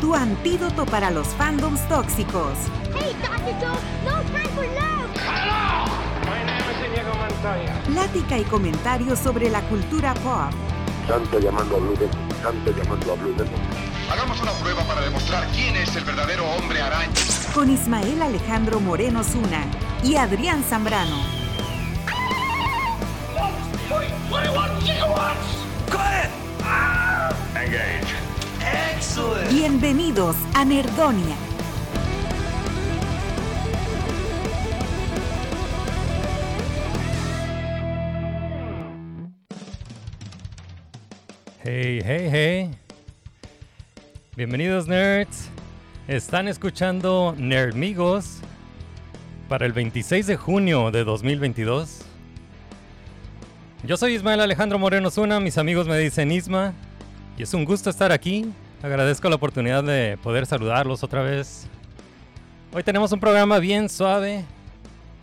Tu antídoto para los fandoms tóxicos. Hey, Dr. Joe, no time for love! My name is Inigo Montoya. Plática y comentarios sobre la cultura pop. Santo llamando a Blue Demon, Santo llamando a Blue Demon. Hagamos una prueba para demostrar quién es el verdadero hombre araña. Con Ismael Alejandro Moreno Zuna y Adrián Zambrano. Engage. Bienvenidos a Nerdonia. Hey, hey, hey. Bienvenidos nerds. Están escuchando Nerdmigos para el 26 de junio de 2022. Yo soy Ismael Alejandro Moreno Zuna, mis amigos me dicen Isma, es un gusto estar aquí. Agradezco la oportunidad de poder saludarlos otra vez. Hoy tenemos un programa bien suave.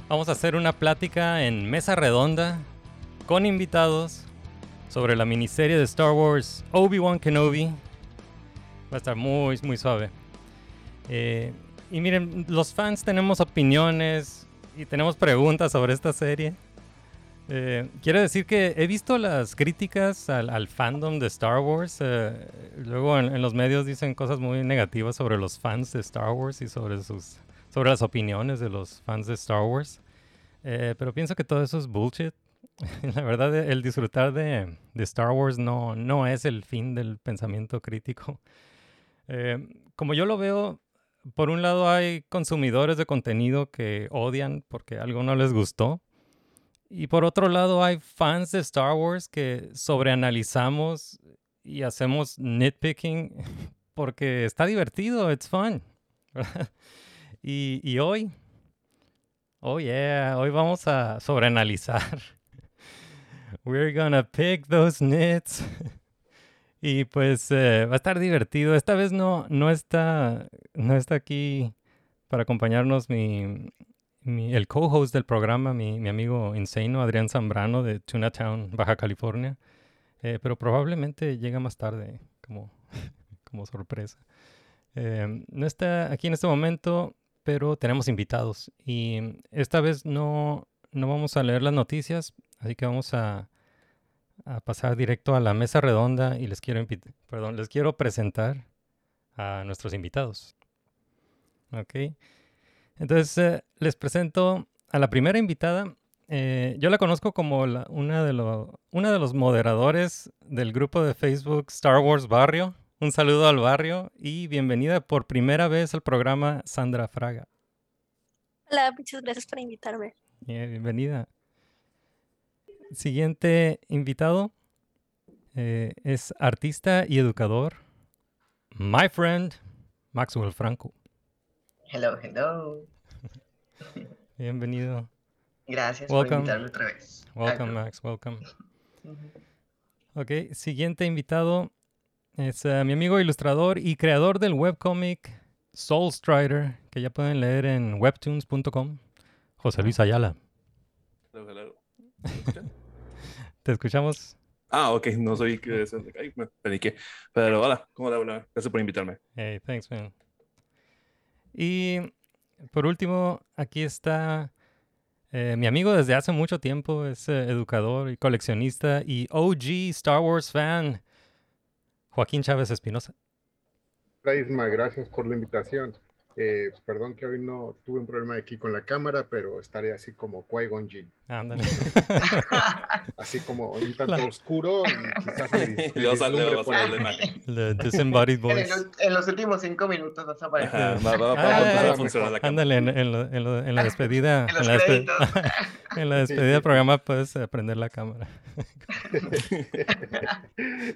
Vamos a hacer una plática en mesa redonda con invitados sobre la miniserie de Star Wars Obi-Wan Kenobi. Va a estar muy, muy suave. Eh, y miren, los fans tenemos opiniones y tenemos preguntas sobre esta serie. Eh, quiero decir que he visto las críticas al, fandom de Star Wars. eh, luego en, en los medios dicen cosas muy negativas sobre los fans de Star Wars y sobre, sus, sobre las opiniones de los fans de Star Wars. Eh, pero pienso que todo eso es bullshit. La verdad, el disfrutar de, de Star Wars no, no es el fin del pensamiento crítico. Eh, como yo lo veo, por un lado hay consumidores de contenido que odian porque algo no les gustó. Y por otro lado hay fans de Star Wars que sobreanalizamos y hacemos nitpicking porque está divertido, it's fun. y, y hoy, oh yeah, hoy vamos a sobreanalizar. We're gonna pick those nits. y pues eh, va a estar divertido. Esta vez no, no, está, no está aquí para acompañarnos mi, mi- el co-host del programa, mi, mi amigo Insano, Adrián Zambrano de Tuna Town, Baja California. Eh, pero probablemente llega más tarde como, como sorpresa. Eh, no está aquí en este momento, pero tenemos invitados. Y esta vez no, no vamos a leer las noticias, así que vamos a, a pasar directo a la mesa redonda y les quiero, perdón, les quiero presentar a nuestros invitados. Ok. Entonces, eh, les presento a la primera invitada. Eh, yo la conozco como la- una, de lo- una de los moderadores del grupo de Facebook Star Wars Barrio. Un saludo al barrio y bienvenida por primera vez al programa Sandra Fraga. Hola, muchas gracias por invitarme. Eh, bienvenida. Siguiente invitado eh, es artista y educador, my friend Maxwell Franco. Hello, hello. Bienvenido. Gracias Welcome. por invitarme otra vez. Welcome, Max. Welcome. Ok, siguiente invitado es eh, mi amigo ilustrador y creador del webcomic Soul Strider, que ya pueden leer en webtoons.com, José Luis Ayala. Hello, hello. Te escuchamos. ah, ok, no soy que Ay, me paniqué. Pero hola, ¿cómo le habla? Gracias por invitarme. Hey, thanks, man. Y por último, aquí está eh, mi amigo desde hace mucho tiempo, es eh, educador y coleccionista y OG Star Wars fan, Joaquín Chávez Espinosa. Isma, gracias por la invitación. Eh, perdón que hoy no tuve un problema aquí con la cámara, pero estaré así como Qui-Gon Jinn. Ándale. Así como un tanto La- oscuro y quizás me dis- Y luego me sale- vislumbre luego por disembodied En, voice. los, en los últimos cinco minutos vas a aparecer. Ajá, va, va, va, a empezar a funcionar la cámara. Ándale, en, en lo- en lo- en la despedida. En los la despe- en la despedida del programa puedes eh, prender la cámara.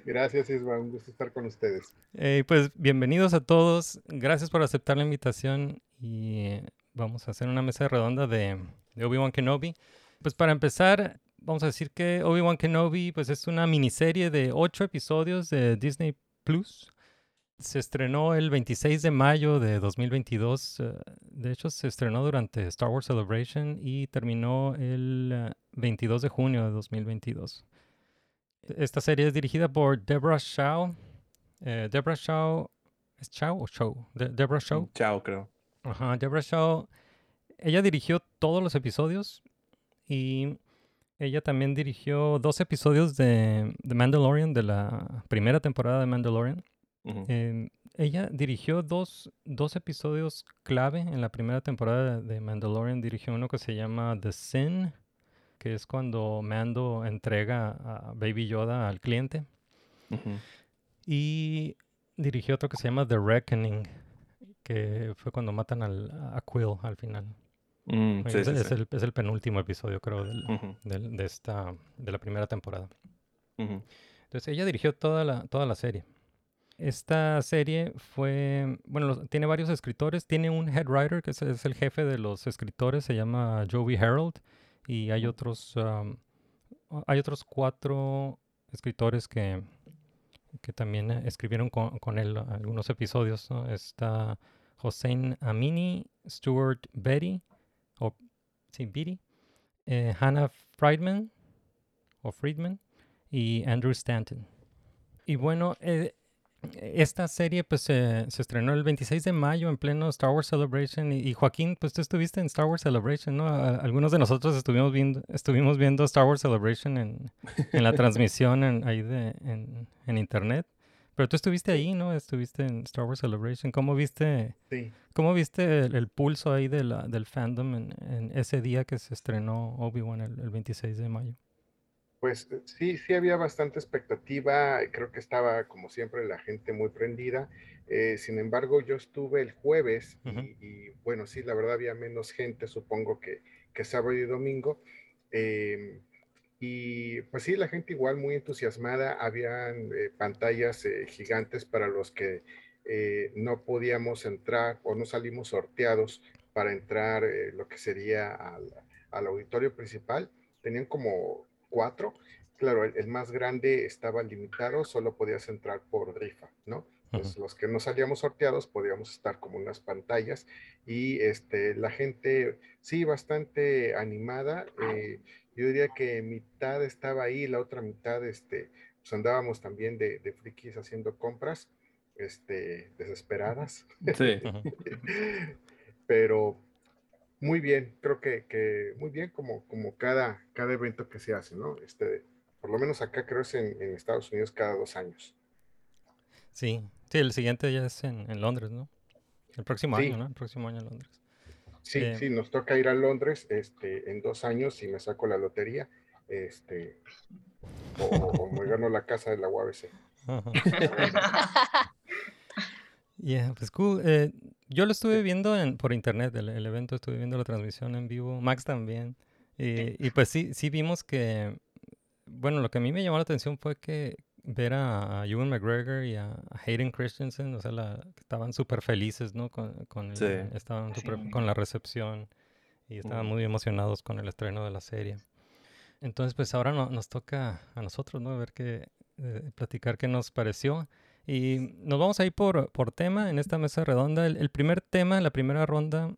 Gracias, Isma. Un gusto estar con ustedes. Eh, pues bienvenidos a todos. Gracias por aceptar la invitación y eh, vamos a hacer una mesa redonda de, de Obi-Wan Kenobi. Pues para empezar, vamos a decir que Obi-Wan Kenobi pues es una miniserie de ocho episodios de Disney Plus. Se estrenó el 26 de mayo de 2022. eh, De hecho, se estrenó durante Star Wars Celebration y terminó el eh, 22 de junio de 2022. Esta serie es dirigida por Deborah Shaw. Eh, Deborah Shaw. ¿Es Shaw o Show? De- Deborah Shaw. Chao, creo. Ajá, Deborah Shaw. Ella dirigió todos los episodios y ella también dirigió dos episodios de The Mandalorian, de la primera temporada de Mandalorian. Em, ella dirigió dos, dos episodios clave en la primera temporada de Mandalorian. Dirigió uno que se llama The Sin, que es cuando Mando entrega a Baby Yoda al cliente. Y dirigió otro que se llama The Reckoning, que fue cuando matan al, a Quill al final. Mm, sí, es, sí, es sí. el, es el penúltimo episodio, creo, del- de, esta, de la primera temporada. Entonces ella dirigió toda la, toda la serie. Esta serie fue, bueno, los- tiene varios escritores, tiene un head writer que es, es el jefe de los escritores, se llama Joey Harold, y hay otros, um, hay otros cuatro escritores que, que también eh, escribieron con, con él algunos episodios. ¿no? Está Hossein Amini, Stuart Betty, sí, Beatty, eh, Hannah Friedman, o Friedman, y Andrew Stanton. Y bueno, eh, esta serie pues se se estrenó el 26 de mayo en pleno Star Wars Celebration y, y Joaquín, pues tú estuviste en Star Wars Celebration, ¿no? Algunos de nosotros estuvimos viendo, estuvimos viendo Star Wars Celebration en, en la transmisión en, ahí de, en, en internet. Pero tú estuviste ahí, ¿no? Estuviste en Star Wars Celebration. ¿Cómo viste, Sí. cómo viste el, el pulso ahí de la, del fandom en, en ese día que se estrenó Obi-Wan el, el 26 de mayo? Pues eh, sí, sí había bastante expectativa, creo que estaba como siempre la gente muy prendida, eh, sin embargo yo estuve el jueves y, bueno, sí, la verdad había menos gente, supongo que, que sábado y domingo, em, y pues sí, la gente igual muy entusiasmada, habían eh, pantallas eh, gigantes para los que eh, no podíamos entrar o no salimos sorteados para entrar lo que sería al, al auditorio principal, tenían como cuatro. Claro, el, el más grande estaba limitado, solo podías entrar por rifa, ¿no? Entonces, los que no salíamos sorteados podíamos estar como unas pantallas y este, la gente, sí, bastante animada. eh, yo diría que mitad estaba ahí, la otra mitad, este, pues andábamos también de, de frikis haciendo compras, este, desesperadas. Sí. Pero muy bien, creo que, que muy bien como, como cada, cada evento que se hace, ¿no? Este, por lo menos acá creo es en, en Estados Unidos cada dos años. Sí, sí, el siguiente ya es en, en Londres, ¿no? El próximo Sí. año, ¿no? El próximo año en Londres. Sí, Eh, sí, nos toca ir a Londres este, en dos años y me saco la lotería, este, o, o me gano la casa de la UABC. Yeah, pues cool. Eh, yo lo estuve viendo en, por internet, el, el evento, estuve viendo la transmisión en vivo, Max también. Y, y pues sí, sí vimos que, bueno, lo que a mí me llamó la atención fue que ver a, a Ewan McGregor y a, a Hayden Christensen, o sea, la, estaban súper felices, ¿no? Con, con, el- Sí. estaban súper- Sí. con la recepción y estaban Ujú. muy emocionados con el estreno de la serie. Entonces, pues ahora no- nos toca a nosotros, ¿no? Ver qué, eh, platicar qué nos pareció. Y nos vamos a ir por, por tema en esta mesa redonda. El, el primer tema, la primera ronda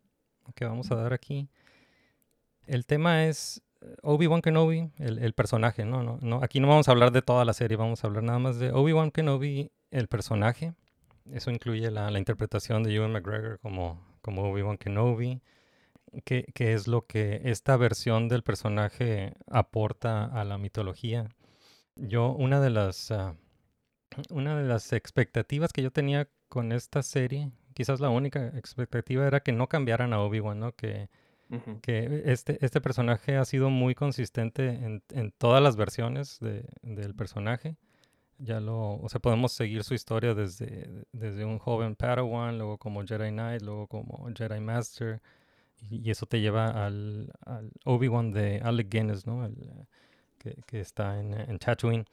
que vamos a dar aquí, el tema es Obi-Wan Kenobi, el, el personaje, ¿no? No, no, Aquí no vamos a hablar de toda la serie, vamos a hablar nada más de Obi-Wan Kenobi, el personaje. Eso incluye la, la interpretación de Ewan McGregor como, como Obi-Wan Kenobi, que, que es lo que esta versión del personaje aporta a la mitología. Yo, una de las, ah, una de las expectativas que yo tenía con esta serie, quizás la única expectativa era que no cambiaran a Obi-Wan, ¿no? Que, Que este, este personaje ha sido muy consistente en, en todas las versiones de- del personaje. Ya lo, o sea, podemos seguir su historia desde, desde un joven Padawan, luego como Jedi Knight, luego como Jedi Master, y, y eso te lleva al, al Obi-Wan de Alec Guinness, ¿no? El, que, que está en, en Tatooine.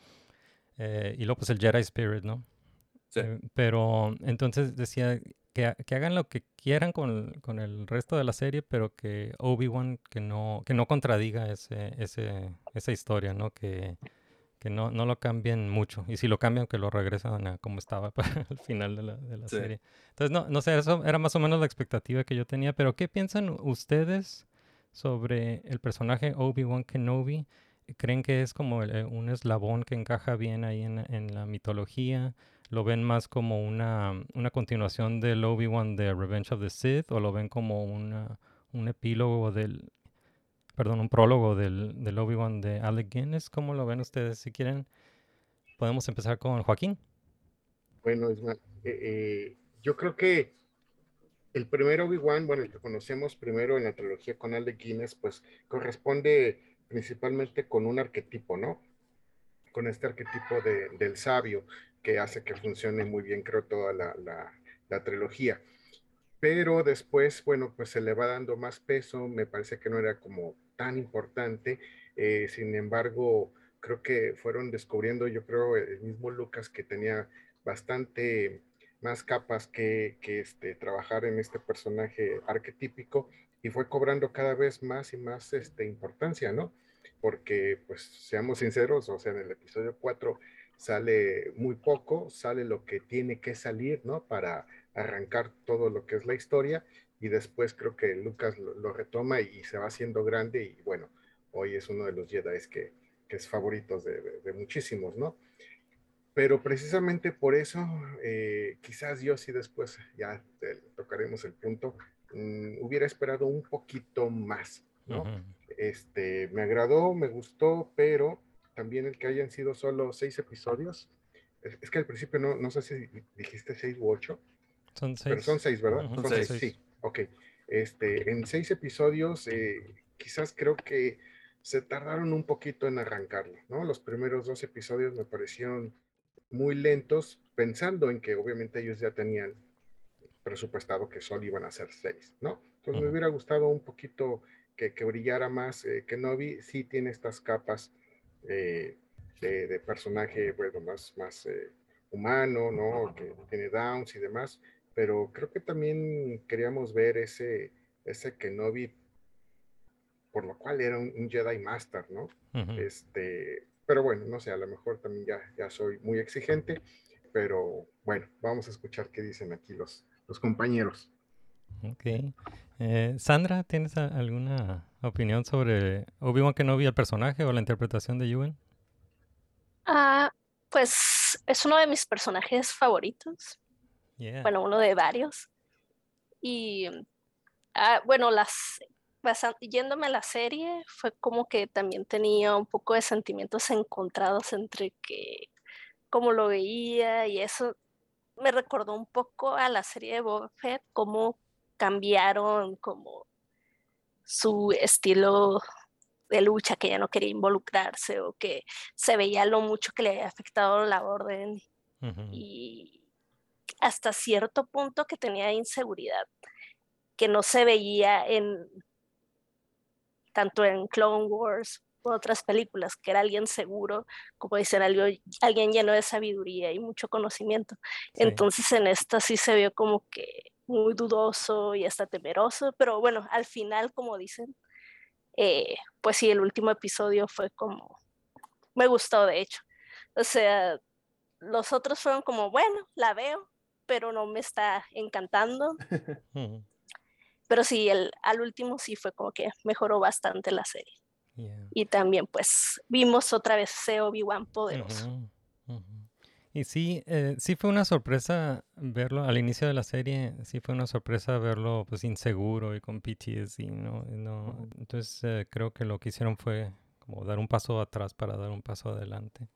Eh, y luego pues el Jedi Spirit, ¿no? Sí. Eh, pero entonces decía que, ha- que hagan lo que quieran con, con el resto de la serie, pero que Obi-Wan que no, que no contradiga ese, ese, esa historia, ¿no? Que, que no, no lo cambien mucho. Y si lo cambian, que lo regresan a como estaba para el final de la, de la Sí. serie. Entonces, no, no sé, eso era más o menos la expectativa que yo tenía. Pero, ¿qué piensan ustedes sobre el personaje Obi-Wan Kenobi? ¿Creen que es como el- eh, un eslabón que encaja bien ahí en, en la mitología? ¿Lo ven más como una, una continuación del Obi-Wan de Revenge of the Sith? ¿O lo ven como una, un epílogo del, perdón, un prólogo del, del Obi-Wan de Alec Guinness? ¿Cómo lo ven ustedes? Si quieren, podemos empezar con Joaquín. Bueno, Ismael, eh, eh, yo creo que el primer Obi-Wan, bueno, el que conocemos primero en la trilogía con Alec Guinness, pues corresponde principalmente con un arquetipo, ¿no? Con este arquetipo de- del sabio que hace que funcione muy bien, creo, toda la, la- trilogía. Pero después, bueno, pues se le va dando más peso, me parece que no era como tan importante, eh, sin embargo, creo que fueron descubriendo, yo creo, el mismo Lucas que tenía bastante más capas que, que este, trabajar en este personaje arquetípico y fue cobrando cada vez más y más este, importancia, ¿no? Porque, pues, seamos sinceros, o sea, en el episodio 4 sale muy poco, sale lo que tiene que salir, ¿no? Para arrancar todo lo que es la historia y después creo que Lucas lo, lo retoma y se va haciendo grande y bueno, hoy es uno de los Jedi que, que es favoritos de, de- de muchísimos, ¿no? Pero precisamente por eso, eh, quizás yo sí después, ya te- tocaremos el punto, mm, hubiera esperado un poquito más, ¿no? Este, me agradó, me gustó, pero también el que hayan sido solo seis episodios, es, es que al principio no, no sé si dijiste seis u ocho, Son pero seis. son seis, ¿verdad? Son seis. seis, sí, ok. Este, en seis episodios, eh, quizás creo que se tardaron un poquito en arrancarlo, ¿no? Los primeros dos episodios me parecieron muy lentos, pensando en que obviamente ellos ya tenían presupuestado que solo iban a ser seis, ¿no? Entonces me hubiera gustado un poquito que, que brillara más. Eh, Kenobi sí tiene estas capas eh, de, de personaje, bueno, más, más eh, humano, ¿no? Que tiene downs y demás, pero creo que también queríamos ver ese, ese Kenobi, por lo cual era un, un Jedi Master, ¿no? Ujú. Este, pero bueno, no sé, a lo mejor también ya, ya soy muy exigente, pero bueno, vamos a escuchar qué dicen aquí los, los compañeros. Ok. Eh, Sandra, ¿tienes alguna opinión sobre Obi-Wan Kenobi, el personaje o la interpretación de Ewan? Ah, pues es uno de mis personajes favoritos. Yeah. Bueno, uno de varios. Y ah, bueno, las yéndome a la serie, fue como que también tenía un poco de sentimientos encontrados entre que cómo lo veía y eso me recordó un poco a la serie de Boba Fett, cómo cambiaron como su estilo de lucha, que ya no quería involucrarse o que se veía lo mucho que le había afectado la orden y hasta cierto punto que tenía inseguridad, que no se veía en tanto en Clone Wars u otras películas, que era alguien seguro, como dicen, algo, alguien lleno de sabiduría y mucho conocimiento. Sí. Entonces en esta sí se vio como que muy dudoso y hasta temeroso, pero bueno, al final, como dicen, eh, pues sí, el último episodio fue como, me gustó de hecho. O sea, los otros fueron como, bueno, la veo, pero no me está encantando. Pero sí, el, al último sí fue como que mejoró bastante la serie. Yeah. Y también pues vimos otra vez ese Obi-Wan poderoso. Y sí, eh, sí fue una sorpresa verlo al inicio de la serie, sí fue una sorpresa verlo pues inseguro y con PTSD, ¿no? Y no entonces eh, creo que lo que hicieron fue como dar un paso atrás para dar un paso adelante.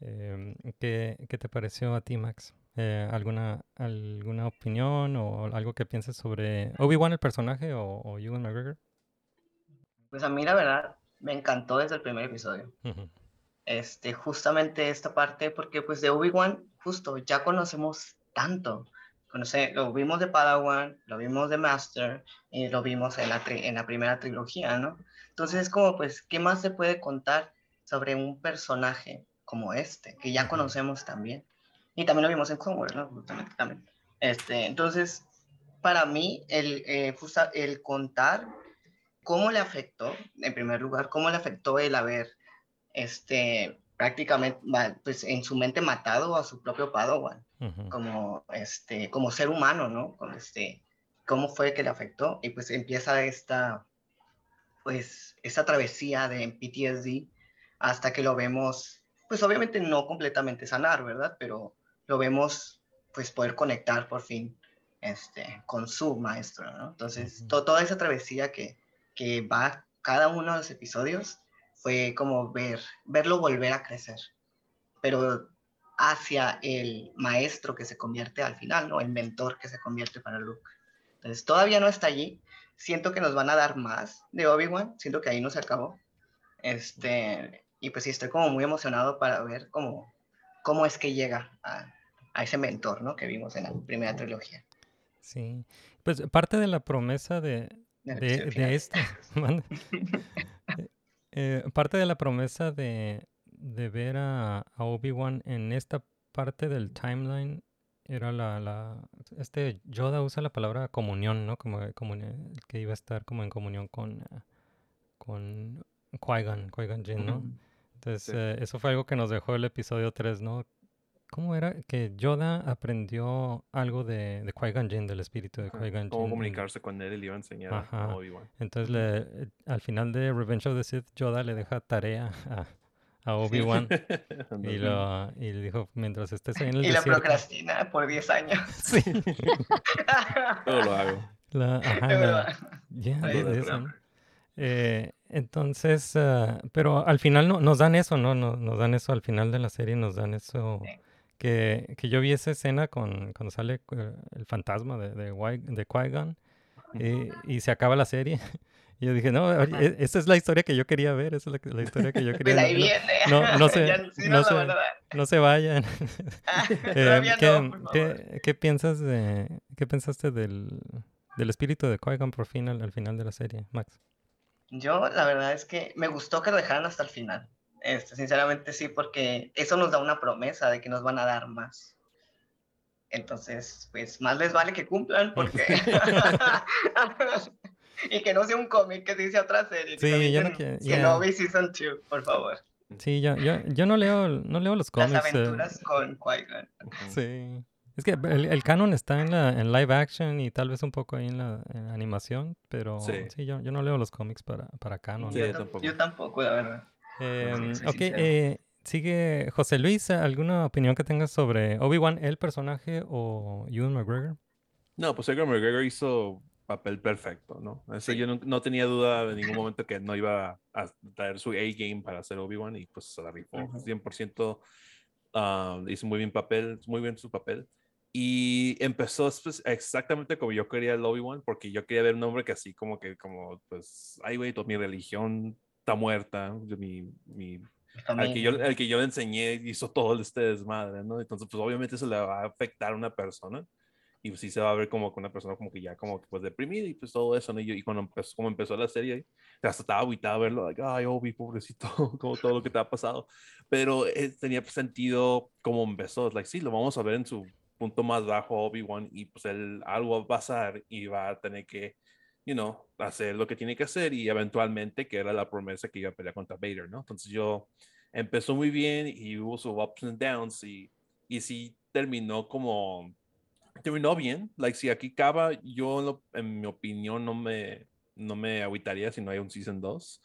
Em, ¿qué, qué te pareció a ti, Max? Eh, ¿alguna, ¿Alguna opinión o algo que pienses sobre Obi-Wan el personaje o, o Ewan McGregor? Pues a mí la verdad me encantó desde el primer episodio. Ujú. Este, justamente esta parte, porque pues de Obi-Wan, justo, ya conocemos tanto. Conoce, lo vimos de Padawan, lo vimos de Master, y lo vimos en la, tri- en la primera trilogía, ¿no? Entonces es como, pues, ¿qué más se puede contar sobre un personaje como este, que ya conocemos también? Y también lo vimos en Clone Wars, ¿no? Justamente también. Este, entonces, para mí, el, eh, justa- el contar cómo le afectó, en primer lugar, cómo le afectó el haber, este, prácticamente, pues, en su mente matado a su propio Padawan como, este, como ser humano, ¿no? Con este, cómo fue que le afectó y pues empieza esta, pues, esta travesía de PTSD hasta que lo vemos, pues obviamente no completamente sanar, ¿verdad? Pero lo vemos, pues, poder conectar por fin, este, con su maestro, ¿no? Entonces, to- toda esa travesía que, que va cada uno de los episodios fue como ver, verlo volver a crecer, pero hacia el maestro que se convierte al final, ¿no? El mentor que se convierte para Luke. Entonces, todavía no está allí. Siento que nos van a dar más de Obi-Wan. Siento que ahí no se acabó. Este, y pues sí, estoy como muy emocionado para ver cómo, cómo es que llega a, a ese mentor, ¿no? Que vimos en la primera trilogía. Sí. Pues parte de la promesa de, de, de. Eh, parte de la promesa de, de ver a, a Obi-Wan en esta parte del timeline era la, la, este Yoda usa la palabra comunión, ¿no? Como comuni- que iba a estar como en comunión con, con Qui-Gon, Qui-Gon Jinn, ¿no? Entonces, Sí. eh, eso fue algo que nos dejó el episodio 3, ¿no? ¿Cómo era? Que Yoda aprendió algo de, de Qui-Gon Jinn, del espíritu de Qui-Gon Cómo Jinn. en- comunicarse con él y le iba a enseñar a- Ajá. a Obi-Wan. entonces, le, al final de Revenge of the Sith, Yoda le deja tarea a, a Obi-Wan y, Ándale. lo, y le dijo, mientras estés ahí en el Y la desierto... procrastina por 10 años. Sí. Todo lo hago. La, ajá, De la- verdad. ya, Ahí de- eso, ¿no? Eh, entonces, ah, pero al final no, nos dan eso, ¿no? Nos, nos dan eso al final de la serie, nos dan eso... Sí. Que, que yo vi esa escena con, cuando sale eh, el fantasma de, de, de Qui-Gon y, y se acaba la serie. Y yo dije, no, e- esa es la historia que yo quería ver, esa es la, la historia que yo quería Pues ahí no- no- no- sí, no verdad. no se vayan. Eh, Todavía ¿qué, qué- qué piensas de, qué pensaste del, del espíritu de Qui-Gon por fin al, al final de la serie, Max? Yo, la verdad es que me gustó que lo dejaran hasta el final. Este, sinceramente sí, porque eso nos da una promesa de que nos van a dar más. Entonces, pues más les vale que cumplan porque... y que no sea un cómic que dice otra serie. Que Sí, yo no quiero- ya. Kenobi Season 2, por favor. Sí, yo, yo, yo no leo, no leo los Las cómics. eh, aventuras con Qui-Gon. Sí. Es que el, el canon está en la en live action y tal vez un poco ahí en la, en animación, pero sí, Sí. yo, yo no leo los cómics para, para canon. Sí, yo, yo tam- tampoco. yo tampoco, la verdad. Soy ok, eh, sigue José Luis, ¿alguna opinión que tengas sobre Obi-Wan, el personaje, o Ewan McGregor? No, pues Ewan McGregor hizo papel perfecto, ¿no? Eso Sí. yo no, no tenía duda en ningún momento que no iba a traer su A-game para hacer Obi-Wan y pues se la rifó Ujú. 100%. ah, hizo muy bien papel, muy bien su papel. Y empezó pues, exactamente como yo quería el Obi-Wan, porque yo quería ver un hombre que así como que, como, pues, ay, güey, toda mi religión está muerta, mi, mi, al que, yo, al que yo le enseñé hizo todo este desmadre, ¿no? Entonces, pues obviamente eso le va a afectar a una persona y pues sí se va a ver como con una persona como que ya como que pues deprimida y pues todo eso, ¿no? Y, yo- y cuando empezó, como empezó la serie, hasta estaba aguitado verlo, like, ay, Obi, pobrecito, como todo lo que te ha pasado, pero eh, tenía sentido como empezó, like, sí, lo vamos a ver en su punto más bajo, Obi-Wan, y pues él, algo va a pasar y va a tener que, you know, hacer lo que tiene que hacer y eventualmente, que era la promesa que iba a pelear contra Vader, ¿no? Entonces yo, empezó muy bien y hubo sus ups and downs y, y sí terminó como, terminó bien, like si aquí acaba, yo en lo- en mi opinión no me, no me agüitaría si no hay un Season 2,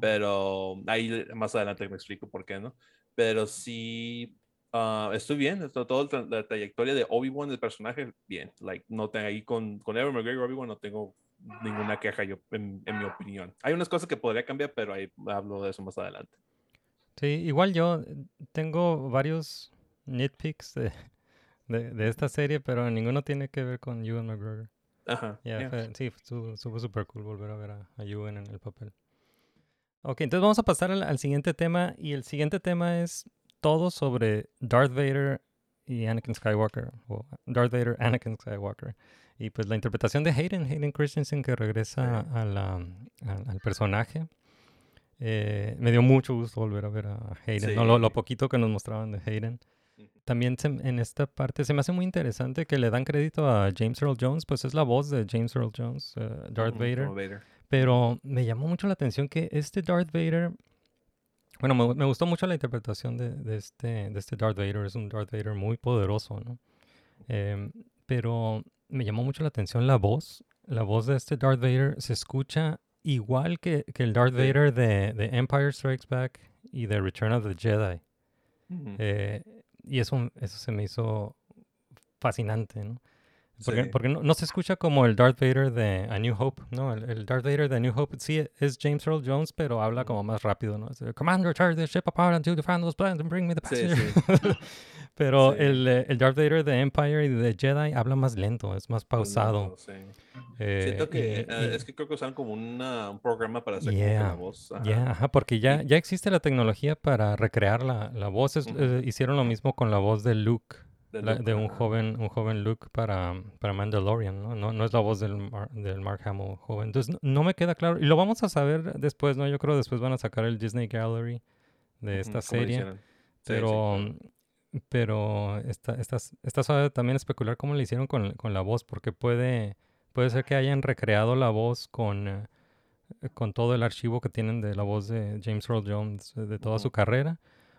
pero ahí más adelante me explico por qué, ¿no? Pero sí, ah, estoy bien, toda la trayectoria de Obi-Wan, el personaje, bien, like, no tengo ahí con, con Evan McGregor, Obi-Wan, no tengo ninguna queja yo, en, en mi opinión. Hay unas cosas que podría cambiar, pero ahí hablo de eso más adelante. Sí, igual yo tengo varios nitpicks de, de, de esta serie, pero ninguno tiene que ver con Ewan McGregor. Ajá. Ya, yeah. fue- sí, estuvo estuvo súper cool volver a ver a, a Ewan en el papel. Ok, entonces vamos a pasar al, al siguiente tema. Y el siguiente tema es todo sobre Darth Vader y Anakin Skywalker. O Darth Vader, Anakin Skywalker. Y pues la interpretación de Hayden, Hayden Christensen, que regresa a la, a- al personaje. Eh, me dio mucho gusto volver a ver a Hayden. ¿no? Lo, poquito que nos mostraban de Hayden. También se- en esta parte se me hace muy interesante que le dan crédito a James Earl Jones, pues es la voz de James Earl Jones, eh, Darth Vader. Pero me llamó mucho la atención que este Darth Vader, bueno, me, me gustó mucho la interpretación de, de este, de este Darth Vader, es un Darth Vader muy poderoso, ¿no? Em, pero me llamó mucho la atención la voz, la voz de este Darth Vader se escucha igual que, que el Darth. Vader de, de Empire Strikes Back y de Return of the Jedi. Eh, y eso, eso se me hizo fascinante, ¿no? Porque, Sí. porque no, no se escucha como el Darth Vader de A New Hope, ¿no? El, el Darth Vader de A New Hope sí es James Earl Jones, pero habla como más rápido, ¿no? Commander, tear the ship apart and to defend those plans and bring me the Sí, passenger. sí. pero Sí. el, eh, el Darth Vader de Empire y de Jedi habla más lento, es más pausado. No, sí. eh, Siento que y- eh, y- es que creo que usaron como una, un programa para hacer que Yeah, la voz. ajá. Ajá, porque ya, ya existe la tecnología para recrear la, la voz. Es- eh, hicieron lo mismo con la voz de Luke, De la- Luke, de un joven, un joven Luke para, para Mandalorian, ¿no? No, no es la voz del, Mar- del Mark Hamill joven. Entonces, no, no me queda claro. Y lo vamos a saber después, ¿no? Yo creo después van a sacar el Disney Gallery de esta serie. hicieron. Sí, sí, Pero, claro. Pero está, está, está suave también especular cómo le hicieron con, con la voz, porque puede, puede ser que hayan recreado la voz con, eh, con todo el archivo que tienen de la voz de James Earl Jones eh, de toda su carrera.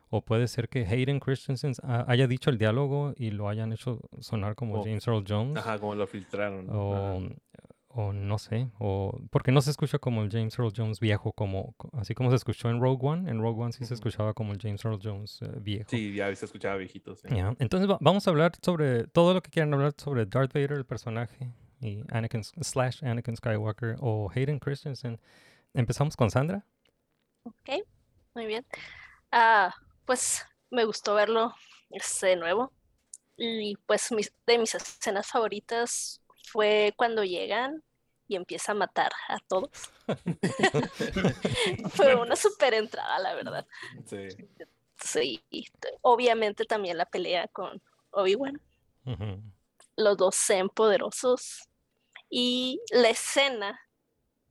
O puede ser que Hayden Christensen ha- haya dicho el diálogo y lo hayan hecho sonar como James Earl Jones. Ajá, como lo filtraron. O. o no sé, o porque no se escucha como el James Earl Jones viejo, como co- así como se escuchó en Rogue One. En Rogue One sí se escuchaba como el James Earl Jones eh, viejo. Sí, ya se escuchaba viejito. Sí. Entonces va- vamos a hablar sobre todo lo que quieran hablar sobre Darth Vader, el personaje, y Anakin slash Anakin Skywalker o Hayden Christensen. Empezamos con Sandra. Ok, muy bien. Ah, pues me gustó verlo este, de nuevo. Y pues mis- de mis escenas favoritas fue cuando llegan y empieza a matar a todos. Fue una super entrada, la verdad. Sí. Sí, obviamente también la pelea con Obi-Wan. Los dos sean poderosos. Y la escena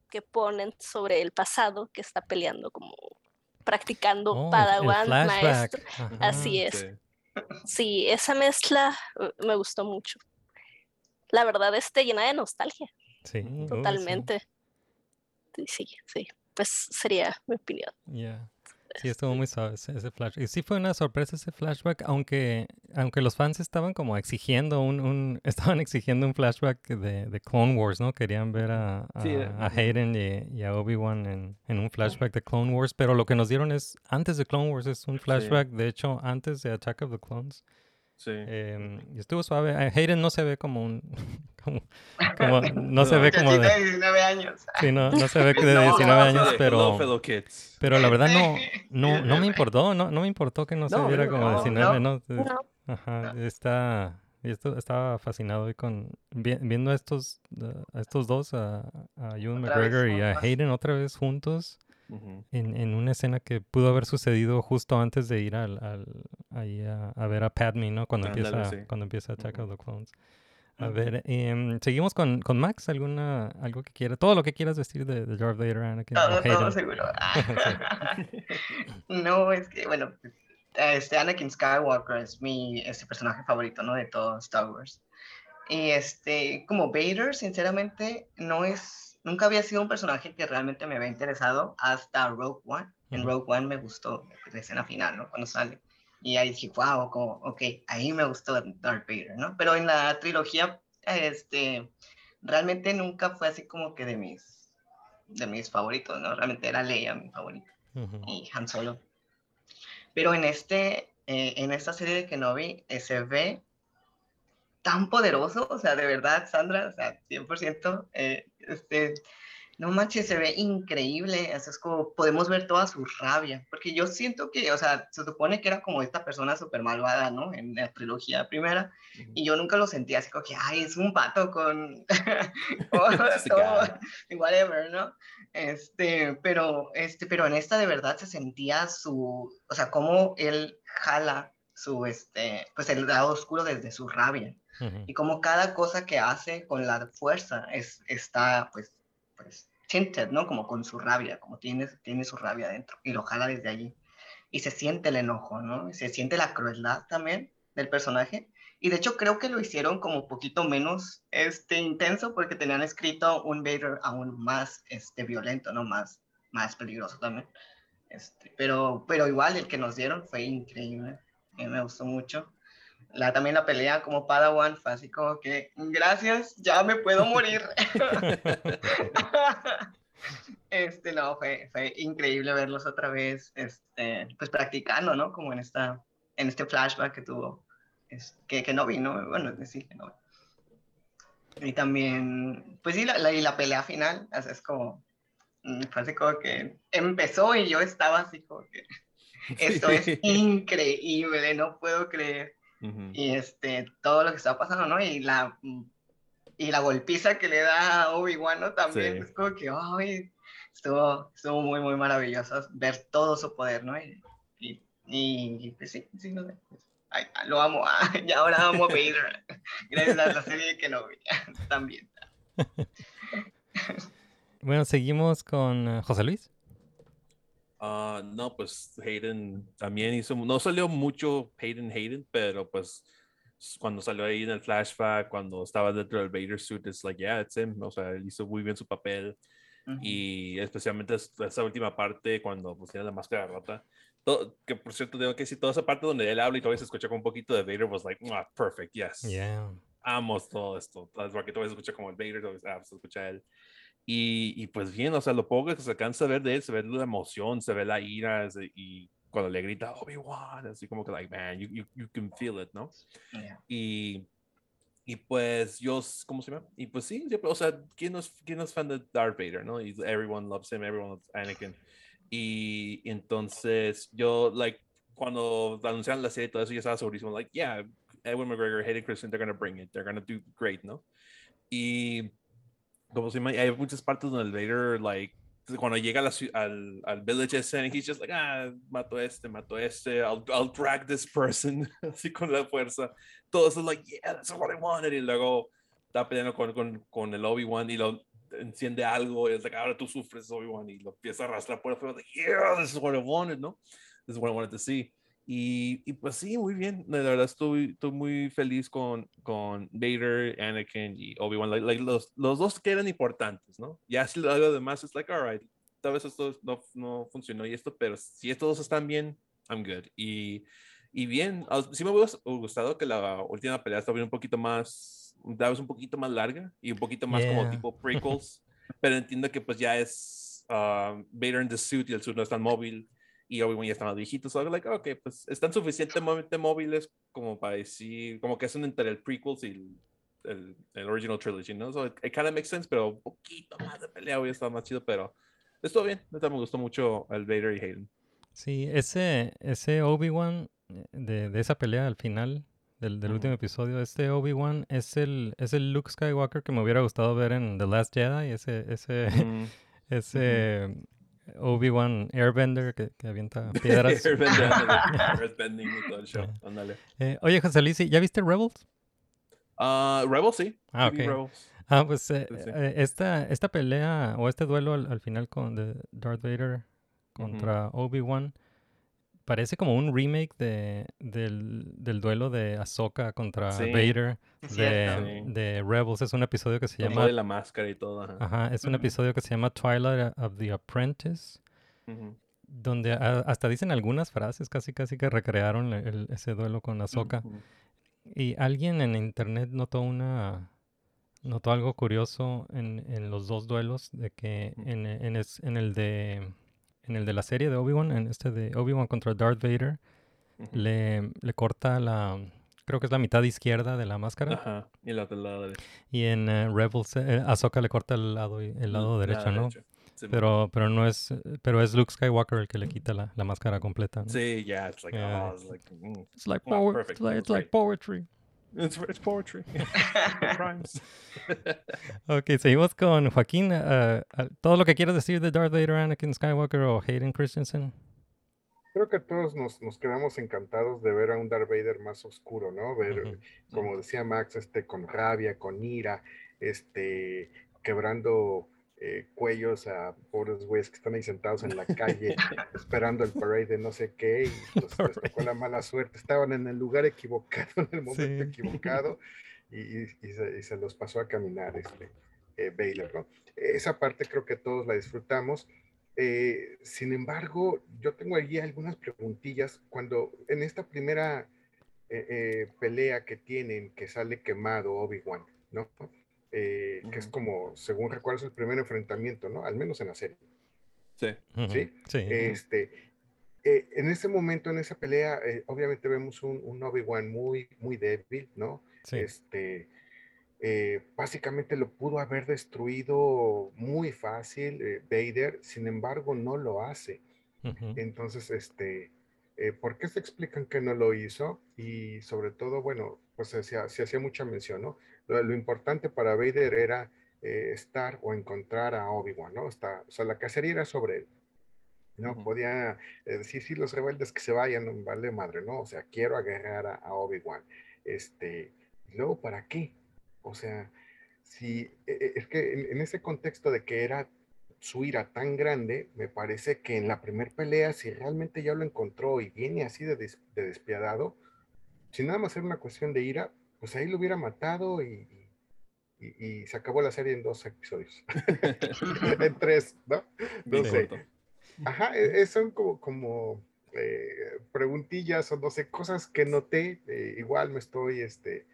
que ponen sobre el pasado que está peleando como practicando Oh, Padawan maestro. Ajá. Así es. Sí. Sí, esa mezcla eh, me gustó mucho. La verdad, este llena de nostalgia, Sí, sí. totalmente. Sí, sí, sí. Pues sería mi opinión. Ya. Sí, estuvo muy suave ese, ese flash. Y sí fue una sorpresa ese flashback, aunque, aunque los fans estaban como exigiendo un, un estaban exigiendo un flashback de, de Clone Wars, ¿no? Querían ver a, a, Sí, eh, a Hayden y, y a Obi-Wan en, en un flashback de Clone Wars, pero lo que nos dieron es antes de Clone Wars, es un flashback, de hecho, antes de Attack of the Clones. Sí. Em, y estuvo suave. Eh, Hayden no se ve como un... como, como- no se ve como de... 19 años. Sí, no, no se ve que de No, 19 no, años, pero... Pero la verdad no, no, no me importó, no, no me importó que no se viera no, como no, 19, ¿no? Eh, No, Ajá, está, y esto, estaba fascinado hoy con, vi- viendo a estos, uh, a estos dos, a, a Ewan Otra vez McGregor y a. Hayden otra vez juntos Ujú. en, en una escena que pudo haber sucedido justo antes de ir al, al ahí a, a ver a Padme, ¿no? Cuando Ándale, empieza, sí. cuando empieza Attack of Ujú. the Clones. A ver, em, seguimos con, con Max, alguna, algo que quiera, todo lo que quieras decir de, de Darth Vader, Anakin, Todo, todo seguro. no, es que, bueno, este Anakin Skywalker es mi este personaje favorito, ¿no? De todo Star Wars. Y este, como Vader, sinceramente, no es, nunca había sido un personaje que realmente me había interesado hasta Rogue One. En. Rogue One me gustó la escena final, ¿no? Cuando sale. Y ahí dije, wow, como, ok, ahí me gustó Darth Vader, ¿no? Pero en la trilogía, este, realmente nunca fue así como que de mis, de mis favoritos, ¿no? Realmente era Leia mi favorita Ujú. y Han Solo. Pero en, este, eh, en esta serie de Kenobi eh, se ve tan poderoso, o sea, de verdad, Sandra, o sea, 100%, eh, este, no manches, se ve increíble, o sea, es como podemos ver toda su rabia, porque yo siento que, o sea, se supone que era como esta persona súper malvada, ¿no? En la trilogía primera, y yo nunca lo sentía así como que, ay, es un pato con, todo, whatever, ¿no? Este, pero, este, pero en esta de verdad se sentía su, o sea, cómo él jala su, este, pues el lado oscuro desde su rabia, Ujú. y como cada cosa que hace con la fuerza es, está, pues, pues, tinted, ¿no? Como con su rabia, como tiene, tiene su rabia dentro, y lo jala desde allí. Y se siente el enojo, ¿no? Se siente la crueldad también del personaje. Y de hecho creo que lo hicieron como poquito menos este, intenso porque tenían escrito un Vader aún más este, violento, ¿no? Más, más peligroso también. Este, pero, pero igual el que nos dieron fue increíble. A mí me gustó mucho. La, también la pelea como Padawan fue así como que, gracias, ya me puedo morir. este, no, fue, fue increíble verlos otra vez, este, pues practicando, ¿no? Como en, esta, en este flashback que tuvo, es, que, que no vi, ¿no? Bueno, es decir, que no. Y también, pues sí, la, la, y la pelea final, o sea, es como, mm, fue así como que empezó y yo estaba así como que, esto es increíble, no puedo creer. Y este, todo lo que está pasando, ¿no? Y la, y la golpiza que le da Obi-Wan, ¿no? También Sí. es como que, ay, estuvo, estuvo muy, muy maravilloso ver todo su poder, ¿no? Y, y, y, pues sí, sí, no sé. ay, lo amo, ah, y ahora amo a Vader. Gracias a la serie que no vi también. Bueno, seguimos con eh, José Luis. Ah, no, pues Hayden también hizo, no salió mucho Hayden Hayden, pero pues cuando salió ahí en el flashback, cuando estaba dentro del Vader suit, es like, yeah, it's him. O sea, él hizo muy bien su papel. Ujú. Y especialmente es- esa última parte cuando pues tiene la máscara rota. Todo, que por cierto, tengo que decir, toda esa parte donde él habla y todavía se escucha con un poquito de Vader, was like, ah, perfect, yes. Yeah. Amo todo esto. Porque todavía se escucha como el Vader, todavía ah, se escucha él. Y, y pues bien, o sea, lo poco que se alcanza a ver de él, se ve la emoción, se ve la ira, se- y cuando le grita Obi-Wan, así como que, like, man, you, you, you can feel it, ¿no? Yeah. Y, y pues yo, ¿cómo se llama? Y pues sí, siempre, o sea, ¿quién no es, quién no es fan de Darth Vader, no? Y everyone loves him, everyone loves Anakin. Y entonces yo, like, cuando anunciaron la serie y todo eso, yo estaba segurísimo, like, yeah, Edwin McGregor, Hayden Christensen, they're gonna bring it, they're gonna do great, ¿no? Y como se llama, hay muchas partes donde el Vader, like, cuando llega la al, al village ese, he's just like, ah, mato este, mato este, I'll, I'll drag this person, así con la fuerza. Todo eso, like, yeah, that's what I wanted. Y luego está peleando con, con, con el Obi-Wan y lo enciende algo, y es like, ahora tú sufres, Obi-Wan, y lo empieza a arrastrar por afuera, like, yeah, this is what I wanted, ¿no? This is what I wanted to see. Y, y pues sí, muy bien. La verdad estoy, estoy muy feliz con, con Vader, Anakin y Obi-Wan. Like, like, los, los dos que eran importantes, ¿no? Ya si lo demás es like, alright, tal vez esto no, no funcionó y esto, pero si estos dos están bien, I'm good. Y, y bien, ah, sí me hubiera gustado que la última pelea estuviera un poquito más, tal vez un poquito más larga y un poquito más como Yeah. tipo prequels, pero entiendo que pues ya es ah, Vader in the suit y el suit no es tan móvil y Obi-Wan ya está más viejito, so I'm like, ok, pues están suficientemente móviles como para decir, como que son entre el prequels y el, el, el original trilogy, ¿no? So it, it kind of makes sense, pero un poquito más de pelea hubiera estado más chido, pero estuvo bien, neta me gustó mucho el Vader y Hayden. Sí, ese, ese Obi-Wan eh, de, de esa pelea al final del, del último episodio, este Obi-Wan es el, es el Luke Skywalker que me hubiera gustado ver en The Last Jedi, ese, ese, Mm. ese Obi-Wan Airbender que, que avienta piedras. Airbender, y todo el show, ándale. Eh, oye, José Luis, ¿ya viste Rebels? Ah, Rebels, sí. Ah, sí vi ok. Rebels. Ah, pues eh, Sí, eh, esta, esta pelea o este duelo al, al final con de Darth Vader contra Obi-Wan parece como un remake de, del, del duelo de Ahsoka contra Sí, Vader de, Rebels. Es un episodio que se llama... de la máscara y todo. ajá. Ajá, es un episodio que se llama Twilight of the Apprentice, donde a- hasta dicen algunas frases casi casi que recrearon el- el- ese duelo con Ahsoka. Y alguien en internet notó una notó algo curioso en, en los dos duelos de que en, en es- en el de en el de la serie de Obi-Wan, en este de Obi-Wan contra Darth Vader, le, le corta la, creo que es la mitad izquierda de la máscara. Ajá. Y la del lado derecho. Y en eh, Rebels, eh, Ahsoka le corta el lado, el lado Mm, derecho, lado ¿no? derecho. Sí, Pero, pero no es, pero es Luke Skywalker el que le quita la, la máscara completa. ¿no? Sí, yeah, it's like, Yeah. oh, it's like, mm, It's like, it's it's poetry. It's, it's poetry. It. Ok, seguimos con Joaquín. eh, ¿Todo lo que quieras decir de Darth Vader, Anakin Skywalker o Hayden Christensen? Creo que todos nos, nos quedamos encantados de ver a un Darth Vader más oscuro, ¿no? Ver, como decía Max, este, con rabia, con ira, este, quebrando eh, cuellos a pobres güeyes que están ahí sentados en la calle esperando el parade de no sé qué y pues, les tocó la mala suerte. Estaban en el lugar equivocado, en el momento Sí. equivocado y, y- y se, y se los pasó a caminar este, eh, Baylor, ¿no? Esa parte creo que todos la disfrutamos. Eh, sin embargo, yo tengo allí algunas preguntillas. Cuando en esta primera eh, pelea que tienen, que sale quemado Obi-Wan, ¿no? Eh, Que es como, según recuerdo, es el primer enfrentamiento, ¿no? Al menos en la serie. Sí. Sí, Sí. Este, eh, en ese momento, en esa pelea, eh, obviamente vemos un, un Obi-Wan muy, muy débil, ¿no? sí. Este, eh, básicamente lo pudo haber destruido muy fácil eh, Vader, sin embargo no lo hace. Entonces, este, eh, ¿por qué se explican que no lo hizo? Y sobre todo, bueno, pues se hacía mucha mención, ¿no? Lo, lo importante para Vader era eh, estar o encontrar a Obi-Wan, ¿no? Está, o sea, la cacería era sobre él. No podía eh, decir, sí, los rebeldes que se vayan, vale madre, ¿no? O sea, quiero agarrar a, a Obi-Wan. Este, y luego, ¿para qué? O sea, si eh, eh, es que en, en ese contexto de que era su ira tan grande, me parece que en la primer pelea, si realmente ya lo encontró y viene así de, des- de despiadado, si nada más era una cuestión de ira, pues ahí lo hubiera matado y, y- y se acabó la serie en dos episodios. en tres, ¿no? No sé. Ajá, e- e- son como, como eh, preguntillas o no sé, cosas que noté. eh, igual me estoy este,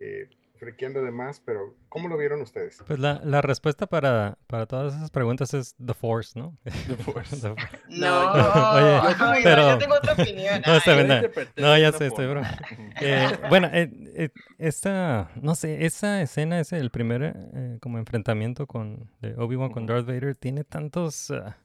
eh, frequeando de más, pero ¿cómo lo vieron ustedes? Pues la, la respuesta para, para todas esas preguntas es The Force, ¿no? The Force. The- No, Oye, no, pero- yo tengo otra opinión. No, está Ay, bien, no, ya sé, estoy broma. Eh, bueno, eh, eh, esta, no sé, esa escena, ese el primer eh, como enfrentamiento con de Obi-Wan con. Darth Vader tiene tantos ah,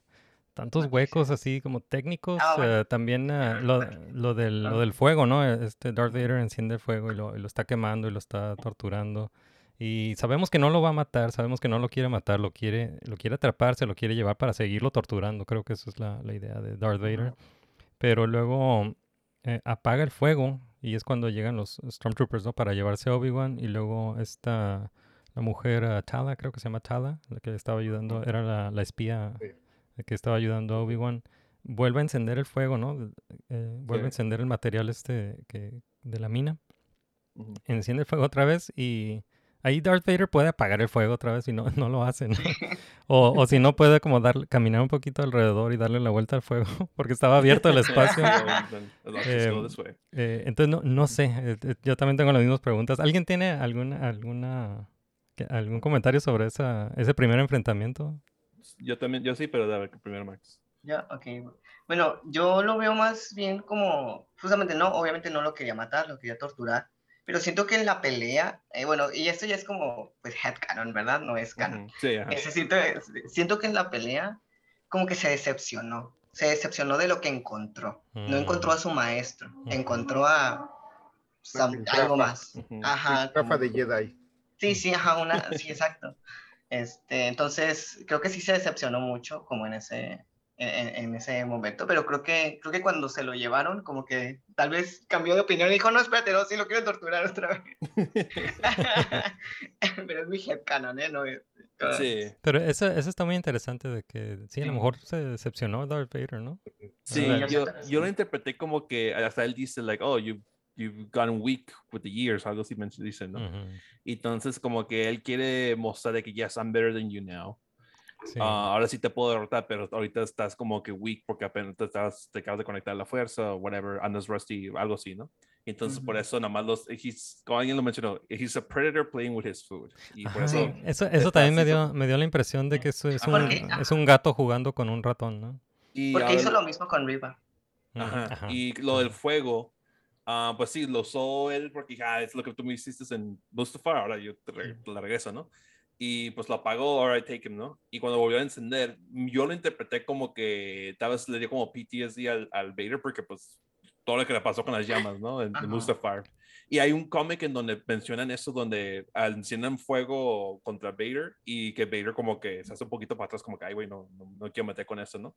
tantos huecos así como técnicos. Bueno. eh, también ah, lo, lo del, lo del fuego, ¿no? Este Darth Vader enciende el fuego y lo, y lo está quemando y lo está torturando. Y sabemos que no lo va a matar, sabemos que no lo quiere matar, lo quiere, lo quiere atrapar, se lo quiere llevar para seguirlo torturando. Creo que esa es la, la idea de Darth Vader. Pero luego eh, apaga el fuego y es cuando llegan los Stormtroopers, ¿no? Para llevarse a Obi-Wan y luego esta, la mujer ah, Tala, creo que se llama Tala, la que estaba ayudando, era la, la espía Sí. Eh, que estaba ayudando a Obi-Wan. Vuelve a encender el fuego, ¿no? Eh, vuelve a encender el material este que, de la mina. Enciende el fuego otra vez y ahí Darth Vader puede apagar el fuego otra vez y no, no lo hace, ¿no? O, o si no puede como dar, caminar un poquito alrededor y darle la vuelta al fuego porque estaba abierto el espacio. Em. Eh, entonces, no, no sé, eh, yo también tengo las mismas preguntas. ¿Alguien tiene alguna, alguna, algún comentario sobre esa, ese primer enfrentamiento? Yo también, yo sí, pero dale, primero Max. Ya, ok. Bueno, yo lo veo más bien como, justamente no, obviamente no lo quería matar, lo quería torturar, pero siento que en la pelea, eh, bueno, y esto ya es como, pues, headcanon, ¿verdad? No es canon. Ujú. Sí, ajá. Ese siento, siento que en la pelea como que se decepcionó, se decepcionó de lo que encontró. No Mm. encontró a su maestro, Ujú. encontró a some- piltrafa. algo más. Ajá. Rafa como- de Jedi. Sí, sí, ajá, una, sí, exacto. Este, entonces, creo que sí se decepcionó mucho como en ese, en, en ese momento, pero creo que, creo que cuando se lo llevaron, como que tal vez cambió de opinión y dijo, no, espérate, no, sí lo quiero torturar otra vez. pero es mi headcanon, ¿eh? No, es- Sí, Pero eso, eso está muy interesante de que sí, a lo mejor se decepcionó Darth Vader, ¿no? sí, yo yo, lo interpreté como que hasta él dice, like, oh, you, you've gotten weak with the years, algo así dicen, ¿no? Ujú, Y Entonces, como que él quiere mostrar de que, yes, I'm better than you now. sí. Ah, ahora sí te puedo derrotar, pero ahorita estás como que weak porque apenas te, estás, te acabas de conectar a la fuerza o whatever, andas rusty, algo así, ¿no? Entonces, por Ujú. eso nada más los, he's, como alguien lo mencionó, he's a predator playing with his food. Y por eso, Sí. Eso, eso también me dio, me dio la impresión de que eso es un, Porque- es un gato jugando con un ratón, ¿no? y Porque ahora- hizo lo mismo con Riva. Ujú, Ajá. ajá, Y lo del fuego, Ah, pues sí, lo usó él porque ah, es lo que tú me hiciste en Mustafar, ahora yo te, re- te la regreso, ¿no? Y pues lo apagó, alright, take him, ¿no? Y cuando volvió a encender, yo lo interpreté como que tal vez le dio como PTSD al, al Vader porque pues todo lo que le pasó con las llamas, ¿no? En, en. Mustafar. Y hay un cómic en donde mencionan eso, donde encienden fuego contra Vader y que Vader como que se hace un poquito para atrás, como que, ay, güey, no, no, no quiero meter con eso, ¿no?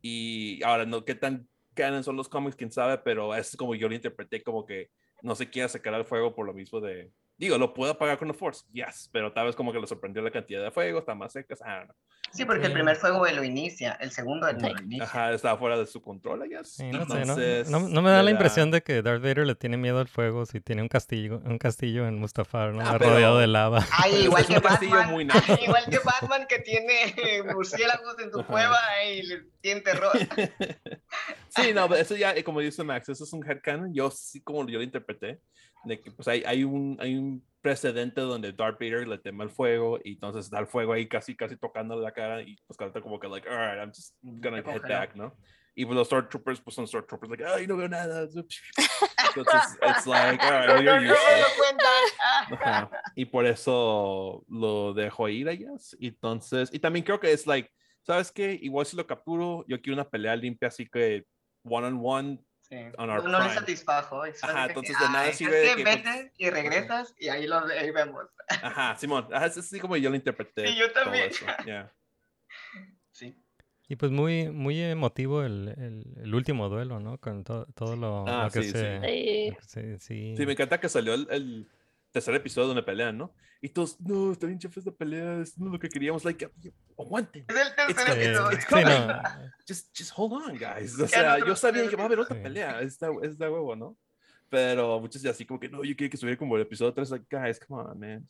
Y ahora, no, qué tan canon son los cómics, quién sabe, pero es como yo lo interpreté, como que no se quiere sacar al fuego por lo mismo de. Digo, lo puedo apagar con la Force, yes, pero tal vez como que le sorprendió la cantidad de fuego, está más secas, ah, no. Sí, porque el Sí. primer fuego él lo inicia, el segundo él no lo inicia. Ajá, estaba fuera de su control, I guess. Sí, no, sé, ¿no? Entonces, No, no me da la impresión de que Darth Vader le tiene miedo al fuego si tiene un castillo, un castillo en Mustafar, ¿no? Ah, rodeado de lava. Ay, Pero igual que un castillo Batman, muy naco. igual que Batman que tiene murciélagos en su Ajá. cueva y le tiene terror. Sí, no, pero eso ya, eh, como dice Max, eso es un headcanon. Yo sí, como yo lo interpreté, de que pues hay, hay, un, hay un precedente donde Darth Vader le teme el fuego y entonces da el fuego ahí casi, casi tocándole la cara y pues como que, like, alright, I'm just gonna head back, ¿no? Y pues los Stormtroopers, pues son Stormtroopers, like, ay, no veo nada. Entonces, it's like, alright, well, No, you're cuentan. Ajá. Y por eso lo dejo ir, I guess. Entonces, y también creo que es like, ¿sabes qué? Igual si lo capturo, yo quiero una pelea limpia, así que one on one. Sí. On our No, le satisfajo. es Ajá, que- entonces de nada ay, sirve es de que vete pues, y regresas y ahí lo ahí vemos. Ajá, Simón, ajá, es así como yo lo interpreté. Sí, yo todo también. eso, yeah. Sí. Y pues muy, muy emotivo el, el, el último duelo, ¿no? Con to- todo lo, Ah, lo que sí, sí. se... Sí. lo que se- sí. Sí, me encanta que salió el, el tercer episodio donde pelean, ¿no? Y todos, no, está bien chafa esta pelea, es no es lo que queríamos, like, aguanten. Es el tercer It's- episodio. sí, no. just, just hold on, guys. O sea, yo sabía que va a haber otra pelea, es de, es de huevo, ¿no? Pero muchos ya así como que, no, yo quería que estuviera como el episodio 3, like, guys, come on, man.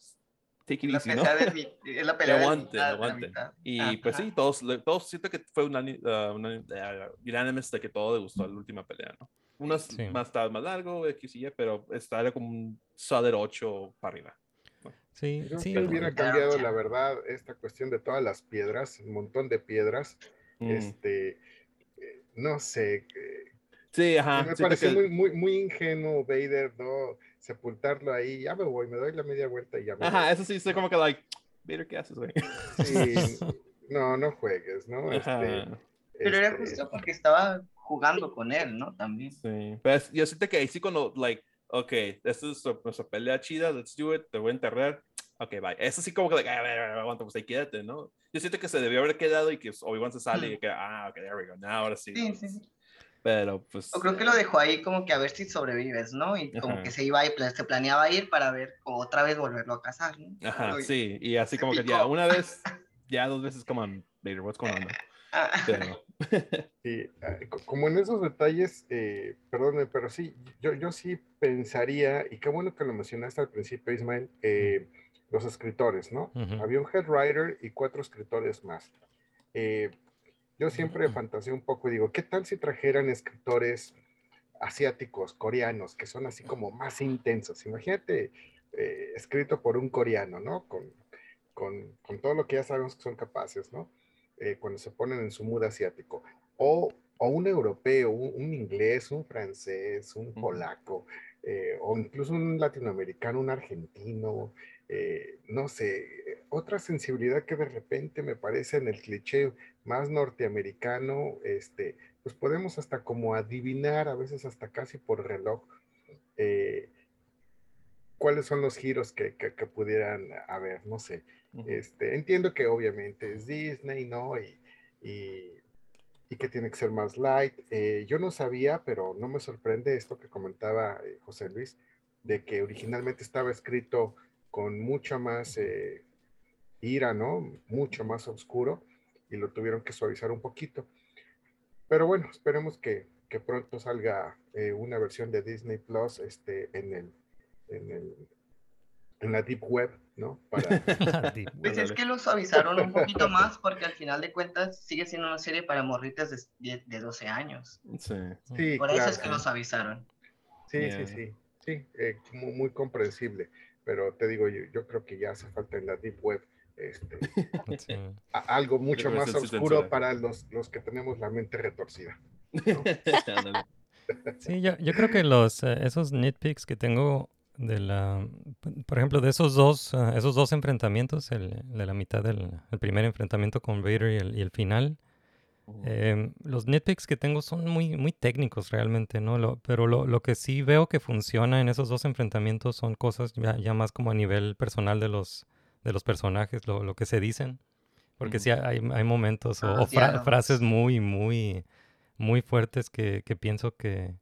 Take it La easy, ¿no? pelea es la pelea aguanten, de aguanten. Y pues Ajá. sí, todos, todos siento que fue una, uh, una uh, unanimous de que todo le gustó la última pelea, ¿no? Unas Sí. más estaba más largo, X y Y, pero era como un solid 8 para arriba. Sí, Yo sí. que hubiera cambiado, la verdad, esta cuestión de todas las piedras, un montón de piedras, Mm. este, eh, no sé, eh, Sí, ajá. me pareció que- muy, muy, muy ingenuo Vader, ¿no? Sepultarlo ahí, ya me voy, me doy la media vuelta y ya me Ajá, voy. eso sí, estoy como que, like, Vader, ¿qué haces, güey? Sí, no, no juegues, ¿no? Este. Pero era este, justo porque estaba jugando con él, ¿no? También. Sí, pues yo siento que ahí sí cuando, like, ok, esta es nuestra, pelea chida, let's do it, te voy a enterrar, ok, bye. Eso sí como que, like, a ver, a ver, aguanta, pues ahí quédate, ¿no? Yo siento que se debió haber quedado y que Obi-Wan se sale y que, ah, ok, there we go, now, ahora sí. Sí, sí, sí. Pero, pues... O creo que lo dejó ahí como que a ver si sobrevives, ¿no? Y como Ajá. que se iba a ir, se planeaba ir para ver otra vez volverlo a casar, ¿no? Ajá, Uy. sí, y así como que ya picó. una vez, ya dos veces, como, Vader, what's going on? Ah, Pero, Sí, co- como en esos detalles, eh, pero sí, yo, yo sí pensaría, y qué bueno que lo mencionaste al principio, Ismael, eh, los escritores, ¿no? Ujú. Había un head writer y cuatro escritores más. Eh, yo siempre fantaseé un poco y digo, ¿qué tal si trajeran escritores asiáticos, coreanos, que son así como más intensos? Imagínate, eh, escrito por un coreano, ¿no? Con, con, con todo lo que ya sabemos que son capaces, ¿no? Eh, cuando se ponen en su mood asiático. O, o un europeo, un, un inglés, un francés, un polaco, eh, o incluso un latinoamericano, un argentino, eh, no sé, otra sensibilidad que de repente me parece en el cliché más norteamericano, este, pues podemos hasta como adivinar, a veces hasta casi por reloj, eh, cuáles son los giros que, que- que pudieran haber, no sé. Este, entiendo que obviamente es Disney, ¿no? Y, y, y que tiene que ser más light. Eh, yo no sabía, pero no me sorprende esto que comentaba eh, José Luis, de que originalmente estaba escrito con mucha más eh, ira, ¿no? Mucho más oscuro y lo tuvieron que suavizar un poquito. Pero bueno, esperemos que, que pronto salga eh, una versión de Disney Plus este, en, el, en, el, en la Deep Web, ¿no? Para, Deep Pues Web. es que lo suavizaron un poquito más porque al final de cuentas sigue siendo una serie para morritas de, de, de 12 años. Sí. sí, Por eso es que lo suavizaron. Sí, Yeah. sí, sí, sí, eh, muy, muy comprensible, pero te digo, yo, yo creo que ya hace falta en la Deep Web este, Sí. a- algo mucho más oscuro para los, los que tenemos la mente retorcida. Sí, yo, yo creo que los, eh, esos nitpicks que tengo de la, por ejemplo, de esos dos, ah, esos dos enfrentamientos, el, de la mitad del el primer enfrentamiento con Vader y el, y el final, em, los nitpicks que tengo son muy, muy técnicos realmente, ¿no? Lo- pero lo, lo que sí veo que funciona en esos dos enfrentamientos son cosas ya, ya más como a nivel personal de los, de los personajes, lo, lo que se dicen. Porque sí hay, hay momentos o, Ah, o fra- diálogos. frases muy, muy, muy fuertes que, que pienso que,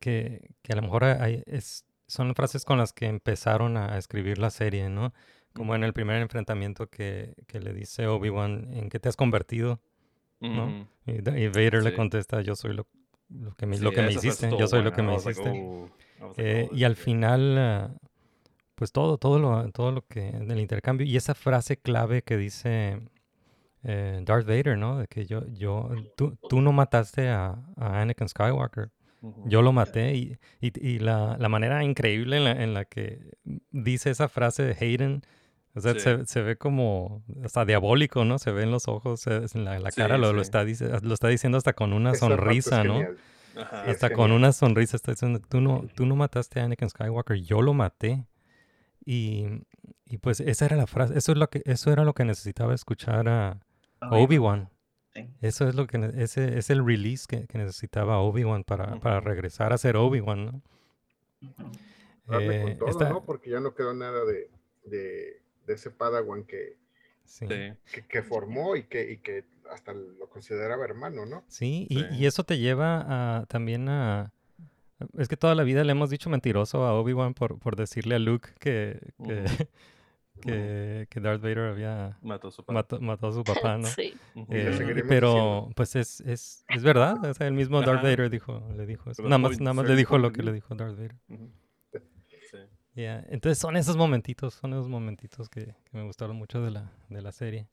que, que a lo mejor hay- es, son frases con las que empezaron a escribir la serie, ¿no? Como en el primer enfrentamiento que, que le dice Obi-Wan, ¿en qué te has convertido? ¿no? Y, Vader le contesta, yo soy lo, lo que me, Sí, lo que me hiciste, yo soy lo que me like, hiciste. "Oh". Like, Eh, "Oh, y al shit". final, ah, pues todo, todo lo, todo lo que, del intercambio, y esa frase clave que dice eh, Darth Vader, ¿no? De que yo, yo, tú, tú no mataste a, a Anakin Skywalker. Yo lo maté, y, y, y la, la manera increíble en la, en la que dice esa frase de Hayden, o sea, Sí. se, se ve como hasta diabólico, ¿no? Se ve en los ojos, en la, la cara, lo, lo sí. está, dice- lo está diciendo hasta con una Esa sonrisa, ¿no? Ajá. Hasta con una sonrisa está diciendo, tú no, tú no mataste a Anakin Skywalker, yo lo maté. Y, y pues esa era la frase, eso es lo que, eso era lo que necesitaba escuchar a Obi-Wan. Sí. Eso es lo que, ese es el release que, que necesitaba Obi-Wan para, para regresar a ser Obi-Wan, ¿no? Darle Eh, con todo, esta- ¿no? Porque ya no quedó nada de, de, de ese Padawan que, sí. Que, que formó y que, y que hasta lo consideraba hermano, ¿no? Sí, y, Sí. y eso te lleva a, también a... Es que toda la vida le hemos dicho mentiroso a Obi-Wan por, por decirle a Luke que, que. Que, que Darth Vader había Mató a su padre. mató, mató a su papá, ¿no? Sí. Eh, pero diciendo. pues es, es, es verdad, o sea, el mismo Darth Ajá. Vader dijo, le dijo eso. Nada más, nada más le dijo lo que le to dijo Darth Vader. Sí. Yeah, Entonces son esos momentitos, son esos momentitos que, que me gustaron mucho de la, de la serie.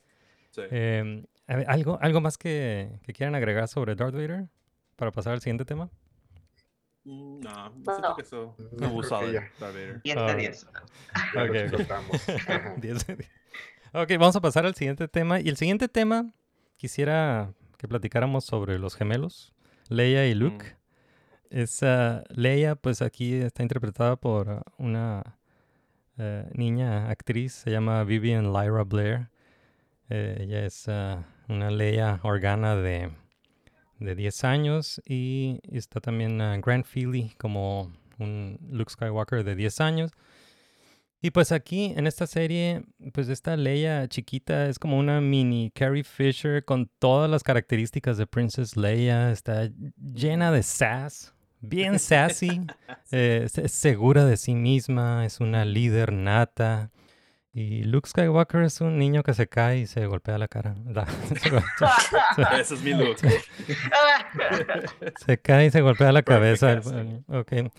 Sí. Em, ¿algo, ¿Algo más que, que quieran agregar sobre Darth Vader para pasar al siguiente tema? Mm, No, No. siento que eso No. Darth Vader. 10 Ah. de 10. Ya lo Ok, ok. explotamos. Ajá. Diez de diez. ok, vamos a pasar al siguiente tema. Y el siguiente tema, quisiera que platicáramos sobre los gemelos, Leia y Luke. Es ah, Leia, pues aquí está interpretada por ah, una eh, niña actriz, se llama Vivian Lyra Blair. Eh, ella es ah, una Leia Organa de, de 10 años y está también ah, Grant Feely como un Luke Skywalker de 10 años. Y pues aquí en esta serie, pues esta Leia chiquita es como una mini Carrie Fisher con todas las características de Princess Leia. Está llena de sass, bien sassy, eh, es- es segura de sí misma, es una líder nata. Y Luke Skywalker es un niño que se cae y se golpea la cara. Ese es mi look. Se cae y se golpea la cabeza. el- casting. el- ok. Eh,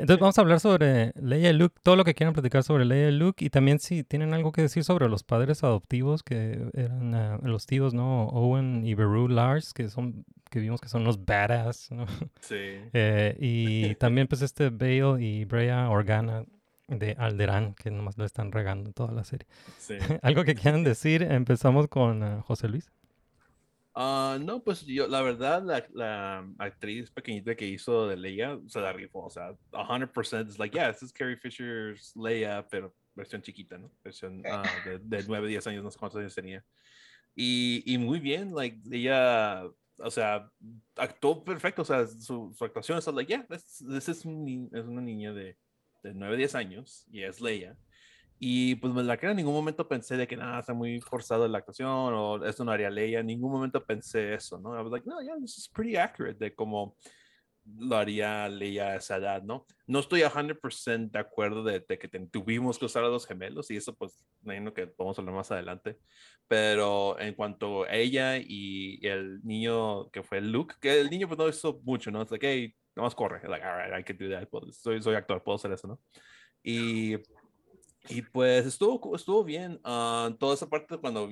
entonces vamos a hablar sobre Leia y Luke, todo lo que quieran platicar sobre Leia y Luke y también si tienen algo que decir sobre los padres adoptivos que eran ah, los tíos, ¿no? Owen y Beru Lars, que son que vimos que son unos badass, ¿no? Sí. Eh, y también pues este Bale y Brea Organa de Alderán, que nomás lo están regando en toda la serie. Sí. algo que quieran decir, empezamos con ah, José Luis. Ah, no, pues yo, la verdad, la, la actriz pequeñita que hizo de Leia se la rifó, o sea, 100% es like, yeah, this is Carrie Fisher's Leia, pero versión chiquita, ¿no? Versión ah, de, de 9, 10 años, no sé cuántos años tenía. Y, y muy bien, like, ella, o sea, actuó perfecto, o sea, su, su actuación es like, yeah, this, this is, un es una niña de, de 9, 10 años, y es Leia. Y pues la que en ningún momento pensé de que nada, está muy forzado la actuación o esto no haría Leia. En ningún momento pensé eso, ¿no? I was like, no, yeah, this is pretty accurate de cómo lo haría Leia a esa edad, ¿no? No estoy a 100% de acuerdo de, de que ten- tuvimos que usar a los gemelos y eso pues me imagino que podemos hablar más adelante. Pero en cuanto a ella y el niño que fue Luke, que el niño pues no hizo mucho, ¿no? Es like, hey, nomás corre. Like, all right, I can do that. Pues, soy, soy actor, puedo hacer eso, ¿no? Y y pues estuvo, estuvo bien. ah, toda esa parte cuando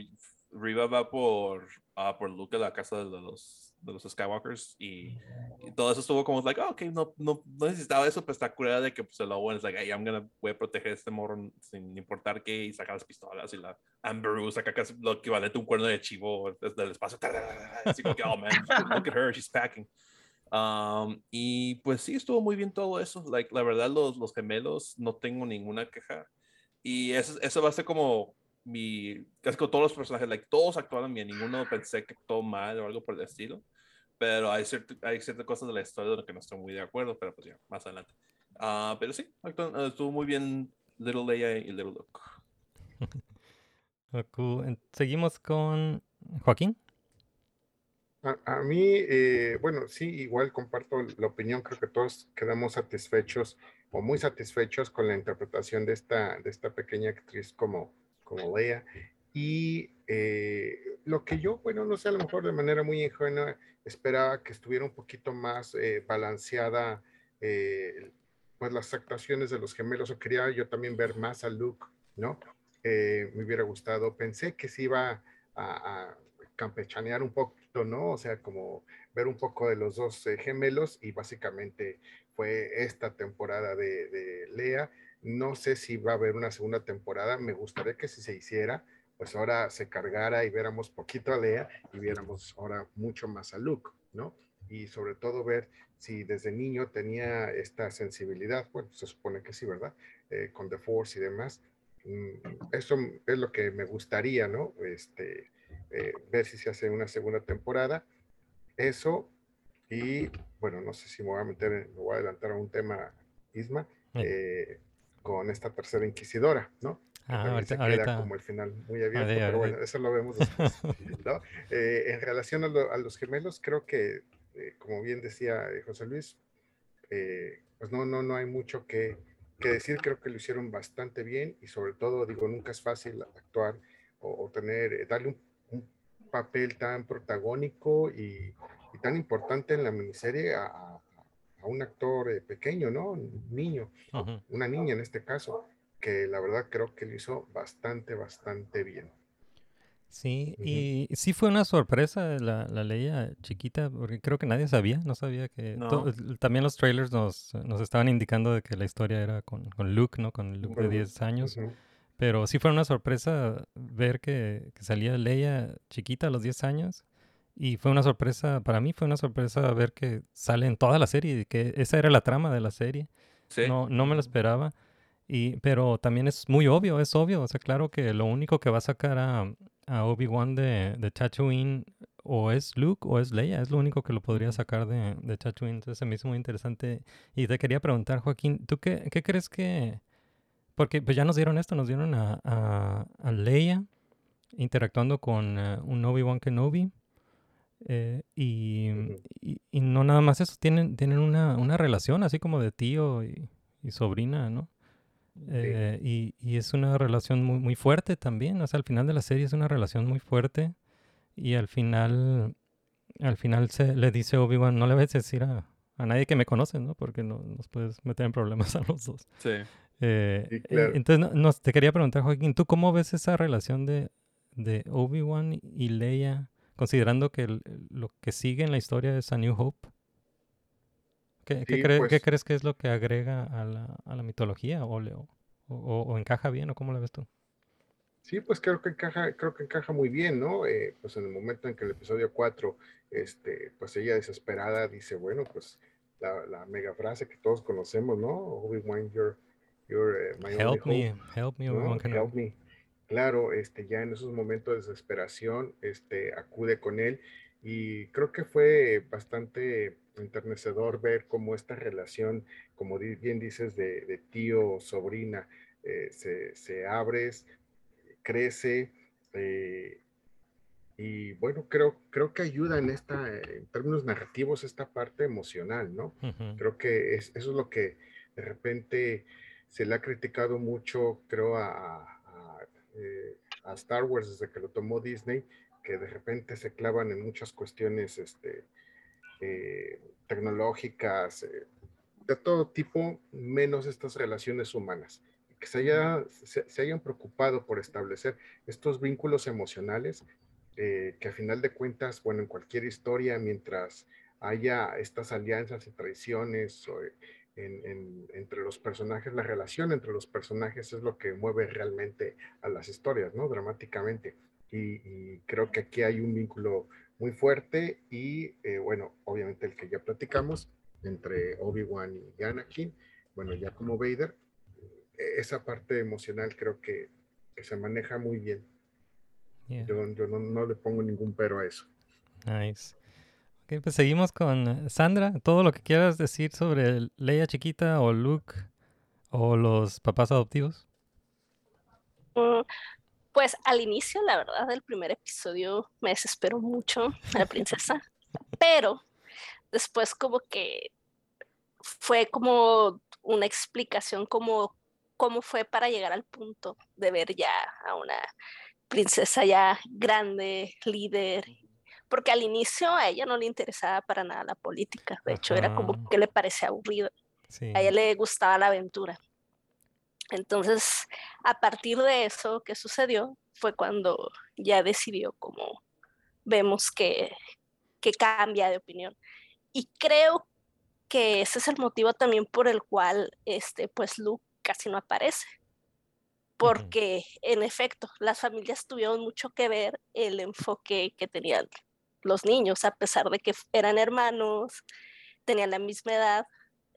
Riva va por, ah, por Luke a la casa de los, de los Skywalkers y, y todo eso estuvo como, like, oh, ok, no, no, no necesitaba eso, pero está curada de que pues, el Owen es like, hey, I'm gonna, voy a proteger a este morro sin importar qué, y saca las pistolas y la Amberu saca casi lo equivalente a un cuerno de chivo desde el espacio. Así como que, oh man, look at her, she's packing. Um, y pues sí, estuvo muy bien todo eso. Like, la verdad, los, los gemelos no tengo ninguna queja. Y eso, eso va a ser como mi, casi con todos los personajes, like, todos actuaron bien, ninguno pensé que actuó mal o algo por el estilo. Pero hay, cierto, hay ciertas cosas de la historia de lo que no estoy muy de acuerdo, pero pues ya, más adelante. Ah, pero sí, estuvo muy bien Little Leia y Little Luke. Seguimos con Joaquín. A, mí, eh, bueno, sí, igual comparto la opinión, creo que todos quedamos satisfechos o muy satisfechos con la interpretación de esta, de esta pequeña actriz como, como Leia. Y eh, lo que yo, bueno, no sé, a lo mejor de manera muy ingenua, esperaba que estuviera un poquito más eh, balanceada, eh, pues las actuaciones de los gemelos, o quería yo también ver más a Luke, ¿no? Me hubiera gustado, pensé que se iba a, a campechanear un poquito, ¿no? O sea, como ver un poco de los dos eh, gemelos y básicamente fue esta temporada de, de Lea. No sé si va a haber una segunda temporada, me gustaría que si se hiciera, pues ahora se cargara y viéramos poquito a Lea y viéramos ahora mucho más a Luke, ¿no? Y sobre todo ver si desde niño tenía esta sensibilidad, bueno, se supone que sí, ¿verdad? Eh, con The Force y demás. Mm, Eso es lo que me gustaría, ¿no? Este, eh, ver si se hace una segunda temporada. Eso, y bueno, no sé si me voy a meter, me voy a adelantar a un tema, Isma, eh, con esta tercera inquisidora, ¿no? Ah, ahorita- se queda ahorita- como el final muy abierto, ahorita- pero bueno, eso lo vemos después, ¿no? Eh, en relación a, lo- a los gemelos, creo que, eh, como bien decía eh, José Luis, eh, pues no, no, no hay mucho que, que decir, creo que lo hicieron bastante bien y sobre todo, digo, nunca es fácil actuar o, o tener, darle un papel tan protagónico y, y tan importante en la miniserie a, a- a un actor eh, pequeño, ¿no? Un niño, una niña en este caso, que la verdad creo que lo hizo bastante, bastante bien. Sí, y sí fue una sorpresa la, la Leia chiquita, porque creo que nadie sabía, no sabía que... No. también los trailers nos, nos estaban indicando de que la historia era con, con Luke, ¿no? Con Luke de Bueno, 10 años. Pero sí fue una sorpresa ver que, que salía Leia chiquita a los 10 años. Y fue una sorpresa, para mí fue una sorpresa ver que sale en toda la serie, que esa era la trama de la serie. Sí. No, no me lo esperaba. Y, pero también es muy obvio, es obvio. O sea, claro que lo único que va a sacar a, a Obi-Wan de, de Tatooine o es Luke o es Leia. Es lo único que lo podría sacar de, de Tatooine. Entonces se me hizo muy interesante. Y te quería preguntar, Joaquín, ¿tú qué, qué crees que...? Porque pues ya nos dieron esto, nos dieron a, a, a Leia interactuando con eh, un Obi-Wan Kenobi. eh, y, y, y no nada más eso, tienen, tienen una, una relación así como de tío y, y sobrina, ¿no? Eh, y, y es una relación muy, muy fuerte también, o sea, al final de la serie es una relación muy fuerte y al final, al final se le dice Obi-Wan, no le vayas a decir a, a nadie que me conoce, ¿no? Porque no, nos puedes meter en problemas a los dos. Sí. Eh, Sí, eh, claro. entonces, no- te quería preguntar, Joaquín, ¿tú cómo ves esa relación de, de Obi-Wan y Leia, considerando que el- lo que sigue en la historia es A New Hope? ¿Qué, qué Sí, qué pues- crees que es lo que agrega a la, a la mitología o, le- o, o- o encaja bien o cómo la ves tú? Sí, pues creo que encaja, creo que encaja muy bien, ¿no? Eh, pues en el momento en que el episodio 4, este, pues ella desesperada dice, bueno, pues la, la mega frase que todos conocemos, ¿no? Obi-Wan, you're, you're eh, my only Help me, hope", help me. Help me. Claro, este, ya en esos momentos de desesperación, este, acude con él y creo que fue bastante enternecedor ver cómo esta relación, como bien dices, de, de tío-sobrina, eh, se, se abre, crece eh, y bueno, creo, creo que ayuda en esta, eh, en términos narrativos, esta parte emocional, ¿no? Ujú. Creo que es, eso es lo que de repente se le ha criticado mucho, creo, eh, a Star Wars desde que lo tomó Disney, que de repente se clavan en muchas cuestiones este, eh, tecnológicas, eh, de todo tipo, menos estas relaciones humanas. Que se, haya, se, hayan preocupado por establecer estos vínculos emocionales que a final de cuentas, bueno, en cualquier historia, mientras haya estas alianzas y traiciones en- en- entre los personajes, la relación entre los personajes es lo que mueve realmente a las historias, ¿no? Dramáticamente. Y, y creo que aquí hay un vínculo muy fuerte y eh, bueno, obviamente el que ya platicamos entre Obi-Wan y Anakin, bueno, ya como Vader, eh, esa parte emocional creo que, que se maneja muy bien. Yeah. Yo, yo no, no le pongo ningún pero a eso. Nice. Pues seguimos con eh, Sandra. Todo lo que quieras decir sobre Leia chiquita o Luke o los papás adoptivos. Mm, Pues al inicio, la verdad, del primer episodio me desesperó mucho la princesa, pero después como que fue como una explicación como cómo fue para llegar al punto de ver ya a una princesa ya grande, líder, porque al inicio a ella no le interesaba para nada la política, de hecho era como que le parecía aburrido, Sí. a ella le gustaba la aventura. Entonces, a partir de eso que sucedió, fue cuando ya decidió como vemos que, que cambia de opinión. Y creo que ese es el motivo también por el cual este, pues Luke casi no aparece. Porque en efecto, las familias tuvieron mucho que ver el enfoque que tenían los niños, a pesar de que eran hermanos, tenían la misma edad,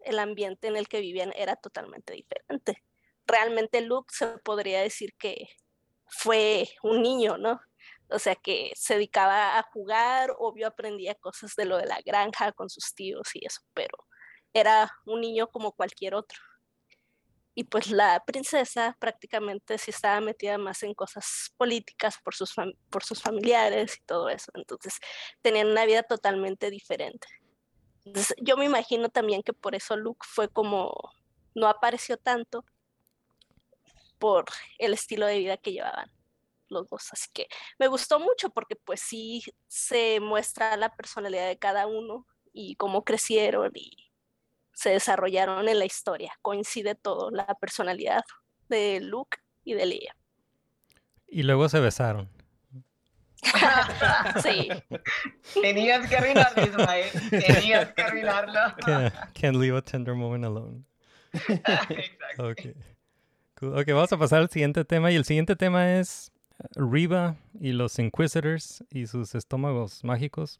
el ambiente en el que vivían era totalmente diferente. Realmente Luke se podría decir que fue un niño, ¿no? O sea, que se dedicaba a jugar, obvio aprendía cosas de lo de la granja con sus tíos y eso, pero era un niño como cualquier otro. Y pues la princesa prácticamente sí estaba metida más en cosas políticas por sus, por sus familiares y todo eso. Entonces tenían una vida totalmente diferente. Yo me imagino también que por eso Luke fue como, no apareció tanto por el estilo de vida que llevaban los dos. Así que me gustó mucho porque pues sí se muestra la personalidad de cada uno y cómo crecieron y se desarrollaron en la historia. Coincide todo, la personalidad de Luke y de Leia. Y luego se besaron. Sí, Tenías que arruinarlo, Ismael. Tenías que arruinarlo. Can't, can't leave a tender moment alone. Exacto. Ok. Cool. Ok, vamos a pasar al siguiente tema. Y el siguiente tema es Riva y los Inquisitors y sus estómagos mágicos.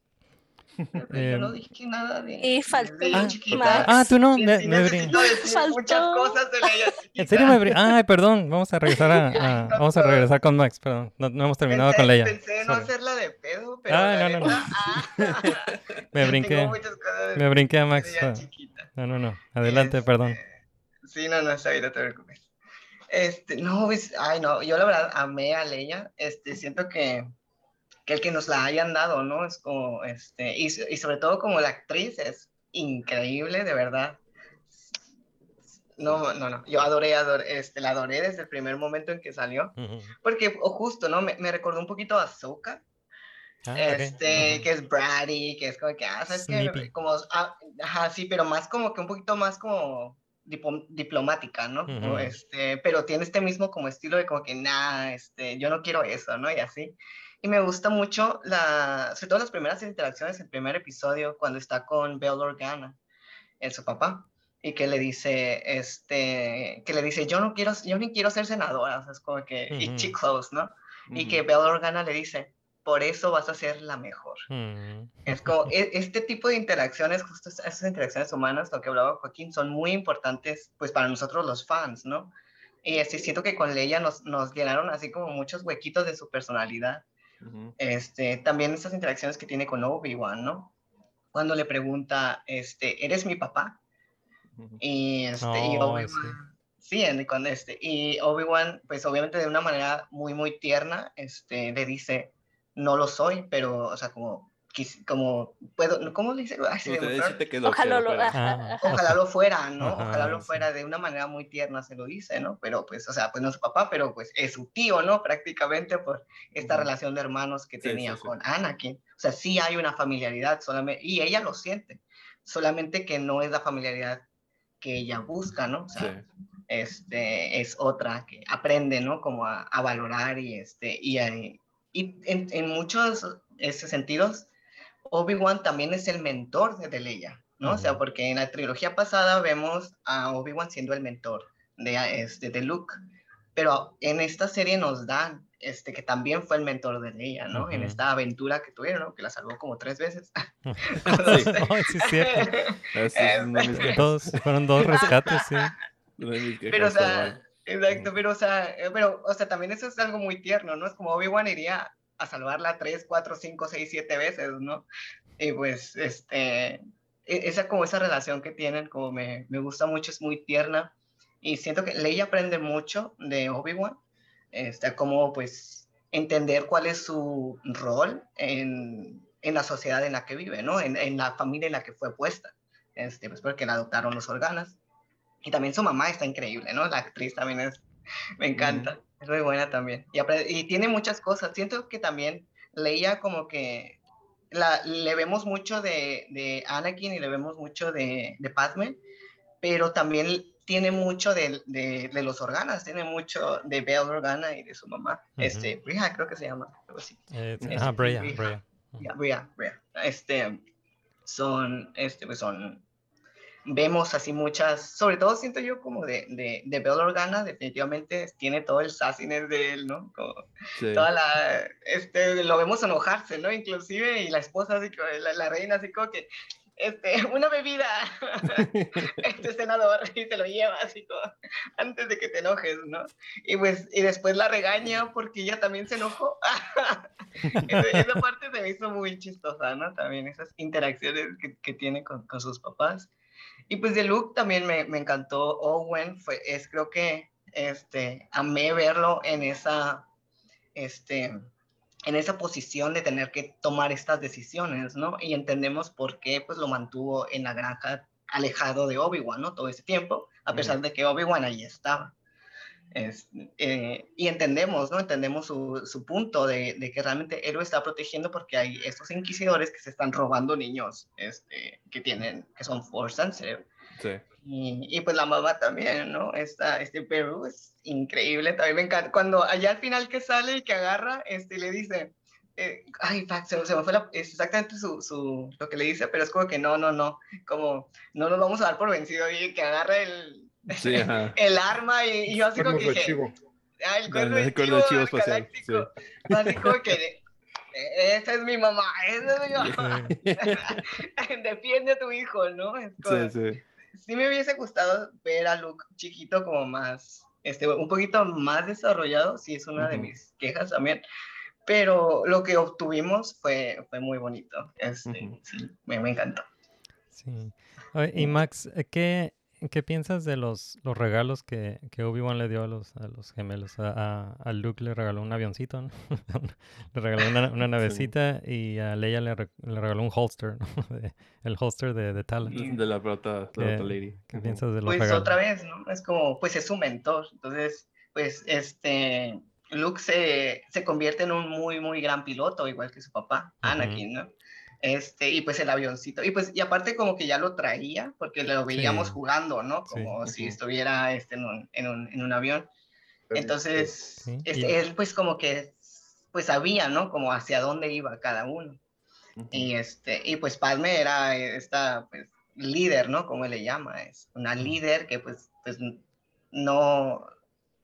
Pero Eh, yo no dije nada de. y faltó de Ah, chiquita. Max. Ah, tú no. Me, me decir muchas cosas de Leia chiquita. En serio me brin- Ay, perdón. Vamos a regresar a, a- vamos a regresar con Max. Perdón. No, no hemos terminado pensé, con Leia. Pensé no hacerla de pedo, pero. Ah, la no, no, ah, Me brinqué. Me brinqué a Max. Ah. No, no, no. Adelante, Este, perdón. Sí, no, no, está bien, no te preocupes. Este, no, pues, ay, no, yo la verdad amé a Leia, este, siento que, que el que nos la hayan dado, ¿no? Es como, este, y, y sobre todo como la actriz es increíble, de verdad. No, no, no, yo adoré, adoré, este, la adoré desde el primer momento en que salió, Ujú. porque o justo, ¿no? Me, me recordó un poquito a Ahsoka, Ah, este, Ujú. que es Brady, que es como que, ah, ¿sabes qué? Como, ah, ajá, sí, pero más como que un poquito más como diplomática, ¿no? Como, Ujú. este, pero tiene este mismo como estilo de como que, nah, este, yo no quiero eso, ¿no? Y así. Y me gusta mucho la, sobre todo las primeras interacciones, el primer episodio, cuando está con Bell Organa, el su papá, y que le dice, este, que le dice, yo no quiero, yo ni quiero ser senadora, o sea, es como que, Ujú. y close, ¿no? Y Ujú. que Bell Organa le dice, por eso vas a ser la mejor. Mm. Es como, e- este tipo de interacciones, justo es- esas interacciones humanas, lo que hablaba Joaquín, son muy importantes, pues, para nosotros los fans, ¿no? Y este, siento que con Leia nos, nos llenaron así como muchos huequitos de su personalidad. Ujú. Este, también estas interacciones que tiene con Obi-Wan, ¿no? Cuando le pregunta, este, ¿eres mi papá? Y, este, y Oh, Obi-Wan, sí, en- cuando este, y Obi-Wan, pues obviamente de una manera muy, muy tierna, este, le dice, no lo soy, pero, o sea, como, como, puedo, ¿cómo le dice? Ay, se lo Ojalá lo- Ah, ajá. Ojalá lo fuera, ¿no? Ajá, Ojalá lo sí. fuera de una manera muy tierna, se lo dice, ¿no? Pero pues, o sea, pues no es su papá, pero pues es su tío, ¿no? Prácticamente por esta relación de hermanos que Sí, sí, tenía sí. con Anakin. O sea, sí hay una familiaridad, solamente, y ella lo siente, solamente que no es la familiaridad que ella busca, ¿no? O sea, Sí. este, es otra que aprende, ¿no? Como a, a valorar y, este, y, a- y en, en muchos este, sentidos, Obi-Wan también es el mentor de, Leia, ¿no? O sea, porque en la trilogía pasada vemos a Obi-Wan siendo el mentor de, este, de Luke. pero en esta serie nos dan este, que también fue el mentor de Leia, ¿no? En Ujú. esta aventura que tuvieron, ¿no? Que la salvó como tres veces. Sí. Ay, sí, es cierto. Esa es una de mis quejas. Dos, fueron dos rescates, sí. Pero, o sea, exacto, pero, o sea, eh, pero, o sea, también eso es algo muy tierno, ¿no? Es como Obi-Wan iría a salvarla tres, cuatro, cinco, seis, siete veces, ¿no? Y pues, este, e- esa como esa relación que tienen, como me, me gusta mucho, es muy tierna. Y siento que Leia aprende mucho de Obi-Wan, este, como pues entender cuál es su rol en, en la sociedad en la que vive, ¿no? En, en la familia en la que fue puesta, este, pues porque la adoptaron los organas. Y también su mamá está increíble, ¿no? La actriz también es, me encanta, es muy buena también. Y, tiene muchas cosas. Siento que también Leia como que la, le vemos mucho de, de Anakin y le vemos mucho de, de Padme, pero también tiene mucho de, de, de los organas, tiene mucho de Bell Organa y de su mamá. Este, Briha creo que se llama, algo así. Eh, Este, ah. Ya, Brea, Brea. Este, son, este, pues son, vemos así muchas, sobre todo siento yo como de, de, de Bell Organa, definitivamente tiene todo el sassiness de él, ¿no? Como Sí. toda la, este, lo vemos enojarse, ¿no? Inclusive, y la esposa, así, la, la reina, así como que, este, una bebida, este senador, y te lo lleva, así como, antes de que te enojes, ¿no? Y pues, y después la regaña porque ella también se enojó. esa, esa parte se me hizo muy chistosa, ¿no? También esas interacciones que, que tiene con, con sus papás. Y pues de Luke también me, me encantó Owen, fue, es creo que, este, amé verlo en esa, este, en esa posición de tener que tomar estas decisiones, ¿no? Y entendemos por qué, pues, lo mantuvo en la granja alejado de Obi-Wan, ¿no? Todo ese tiempo, a pesar de que Obi-Wan ahí estaba. Es, eh, y entendemos, ¿no? Entendemos su, su punto de, de que realmente él lo está protegiendo porque hay estos inquisidores que se están robando niños, este, que tienen, que son force sensitive. Sí. Y, y pues la mamá también, ¿no? Esta, este Perú es increíble, también me encanta. Cuando allá al final que sale y que agarra, este, le dice, eh, ay, se, se me fue la- es exactamente su, su, lo que le dice, pero es como que no, no, no, como no nos vamos a dar por vencido y que agarra el, Sí, ajá. el arma y, y yo así como que dije, ah, el cuerno El de cuerno de chivo, chivo el espacial, galáctico. Así como que, "Eh, esa es mi mamá, esa es mi mamá. Defiende a tu hijo, ¿no? Es como- Sí, sí. sí me hubiese gustado ver a Luke chiquito como más, este, un poquito más desarrollado, sí es una de mis quejas también, pero lo que obtuvimos fue, fue muy bonito, este, sí, me, me encantó. Sí. Oye, y Max, ¿qué, qué piensas de los, los regalos que, que Obi-Wan le dio a los, a los gemelos? A, a- a Luke le regaló un avioncito, ¿no? le regaló una, una navecita y a Leia le, re- le regaló un holster, ¿no? De- el holster de, de Tala. De la brota, de la ¿Qué, otra lady. qué piensas de los Pues regalos? otra vez, ¿no? Es como, pues es su mentor, entonces, pues, este, Luke se, se convierte en un muy, muy gran piloto, igual que su papá. Anakin, ¿no? Este, y pues el avioncito, y pues, y aparte como que ya lo traía, porque lo veíamos Sí. jugando, ¿no? Sí. Como si Ujú. estuviera este, en, un, en, un, en un avión. Entonces, Sí, este, él pues como que, pues sabía, ¿no? Como hacia dónde iba cada uno. Ujú. Y este, y pues Padme era esta pues, líder, ¿no? Como él le llama, es una líder que pues, pues no,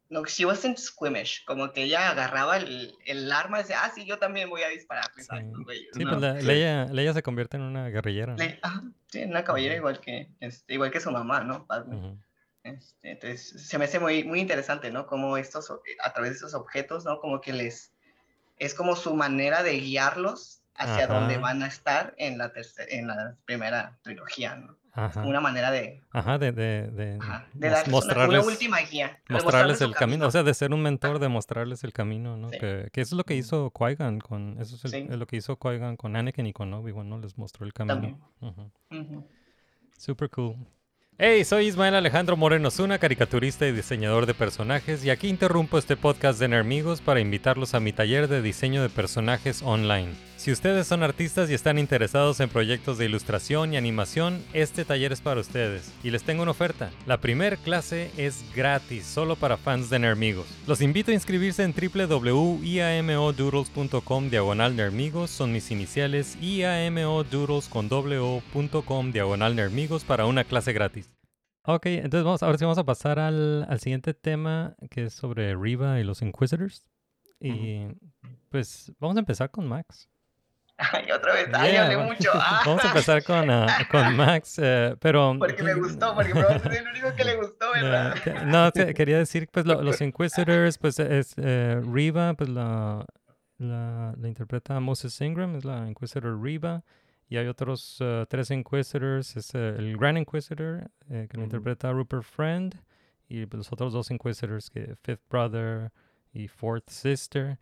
no, she wasn't squeamish, como que ella agarraba el, el arma y decía, ah, sí, yo también voy a dispararles Sí. a estos güeyes", Sí, ¿no? pues la- Leia, Leia se convierte en una guerrillera. ¿no? Le- ajá, sí, una caballera igual que, este, igual que su mamá, ¿no? Padme. Ujú. Este, entonces, se me hace muy, muy interesante, ¿no? Como estos, a través de estos objetos, ¿no? Como que les, es como su manera de guiarlos hacia donde Ajá. van a estar en la, tercera, en la primera trilogía, ¿no? Ajá. Una manera de, Ajá, de, de, de, ajá, de mos- darles mostrarles, una, última guía. mostrarles el camino. O sea, de ser un mentor, de mostrarles el camino, ¿no? Sí. Que, que eso es lo que hizo Qui-Gon con, eso es el- Sí. es lo que hizo Qui-Gon con Anakin y con Obi-Wan, ¿no? Les mostró el camino. Super cool. Hey, soy Ismael Alejandro Moreno Zuna, caricaturista y diseñador de personajes, y aquí interrumpo este podcast de Nermigos para invitarlos a mi taller de diseño de personajes online. Si ustedes son artistas y están interesados en proyectos de ilustración y animación, este taller es para ustedes. Y les tengo una oferta. La primer clase es gratis, solo para fans de Nermigos. Los invito a inscribirse en www.iamodoodles.com diagonal Nermigos, son mis iniciales, iamodoodles con doble o punto com diagonal Nermigos para una clase gratis. Ok, entonces vamos, ahora sí vamos a pasar al, al siguiente tema que es sobre Riva y los Inquisitors. Y pues vamos a empezar con Max. Ay, otra vez, ay, Yeah, hablé va- mucho. Ah, Vamos a empezar con, ah, con Max, eh, pero... porque me gustó, porque es el único que le gustó, no, que- quería decir, pues lo- los Inquisitors, pues es eh, Riva, pues la, la, la interpreta Moses Ingram, es la Inquisitor Riva, y hay otros eh, tres Inquisitors, es el Grand Inquisitor, eh, que lo interpreta Rupert Friend, y pues, los otros dos Inquisitors, que Fifth Brother y Fourth Sister.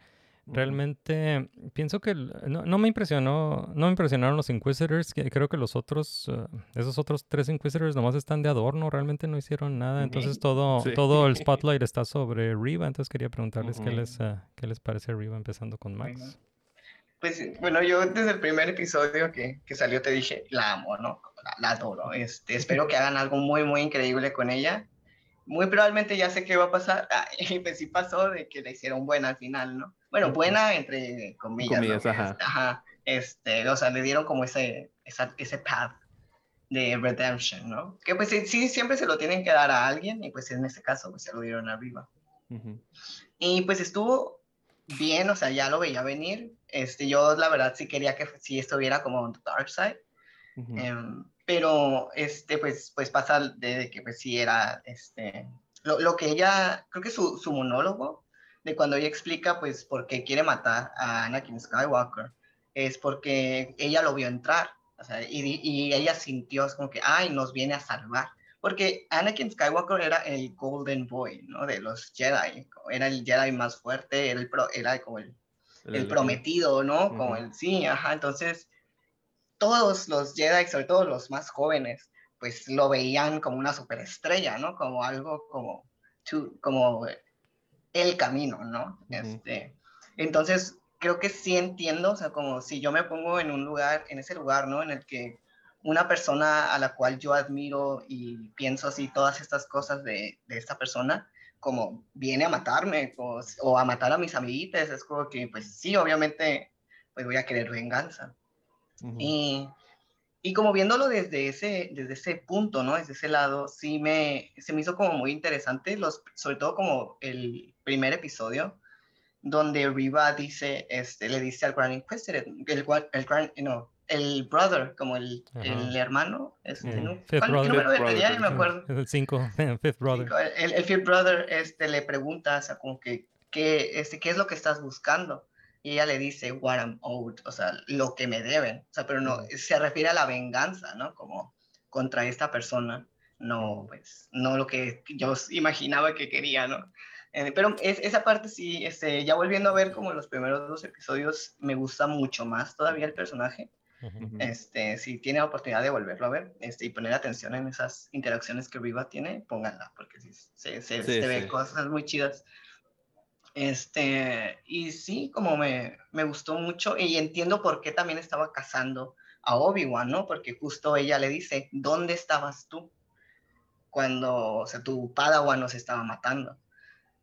Realmente pienso que no, no me impresionó, no me impresionaron los Inquisitors, que creo que los otros, eh, esos otros tres Inquisitors nomás están de adorno, realmente no hicieron nada, entonces todo, Sí. todo el spotlight está sobre Riva, entonces quería preguntarles qué les, eh, qué les parece Riva empezando con Max. Pues bueno, yo desde el primer episodio que, que salió te dije, la amo, ¿no? La, la adoro. Este, espero que hagan algo muy, muy increíble con ella. Muy probablemente ya sé qué va a pasar. Ah, y pues sí pasó de que la hicieron buena al final, ¿no? Bueno, buena entre comillas. ¿no? Comillas, ajá. Ajá. Este, o sea, le dieron como ese, esa- ese path de redemption, ¿no? Que pues sí, siempre se lo tienen que dar a alguien y pues en este caso pues se lo dieron a Riva. Ujú. Y pues estuvo bien, o sea, ya lo veía venir. Este, yo la verdad sí quería que sí estuviera como on the dark side, Ujú. em, pero este, pues, pues pasa de, que pues sí era, este, lo, lo que ella, creo que su, su monólogo, de cuando ella explica pues por qué quiere matar a Anakin Skywalker, es porque ella lo vio entrar, o sea, y, y ella sintió es como que, ay, nos viene a salvar. Porque Anakin Skywalker era el Golden Boy, ¿no? De los Jedi. Era el Jedi más fuerte, era, el pro- era como el, el elegido. prometido, ¿no? Como Ujú. el sí, ajá. Entonces, todos los Jedi, sobre todo los más jóvenes, pues lo veían como una superestrella, ¿no? Como algo como, to- como el camino, ¿no? Ujú. Este, entonces, creo que sí entiendo, o sea, como si yo me pongo en un lugar, en ese lugar, ¿no? En el que una persona a la cual yo admiro y pienso así todas estas cosas de, de esta persona, como viene a matarme o, o a matar a mis amiguitas, es como que, pues sí, obviamente, pues voy a querer venganza. Ujú. Y, y como viéndolo desde ese, desde ese punto, ¿no? Desde ese lado, sí me, se me hizo como muy interesante, los, sobre todo como el primer episodio, donde Riva dice, este, le dice al Grand Inquisitor, el, el, Grand- no, el brother, como el, el hermano, este, Mm, ¿no? fifth ¿Cuál- brother. ¿Qué número pelea? Ya brother, me acuerdo. El 5, Fifth Brother. El, el Fifth Brother este, le pregunta, o sea, como que, ¿qué, este, ¿qué es lo que estás buscando? Y ella le dice, what I'm owed, o sea, lo que me deben. O sea, pero no, se refiere a la venganza, ¿no? Como contra esta persona, no, pues, no lo que yo imaginaba que quería, ¿no? Eh, pero es, esa parte sí, este, ya volviendo a ver como los primeros dos episodios, me gusta mucho más todavía el personaje. Este, si tiene la oportunidad de volverlo a ver este, y poner atención en esas interacciones que Riva tiene, pónganla, porque sí, se, se, Sí, se ve sí. cosas muy chidas. Este, y sí, como me, me gustó mucho y entiendo por qué también estaba cazando a Obi-Wan, ¿no? Porque justo ella le dice, ¿dónde estabas tú? Cuando, o sea, tu Padawan nos estaba matando.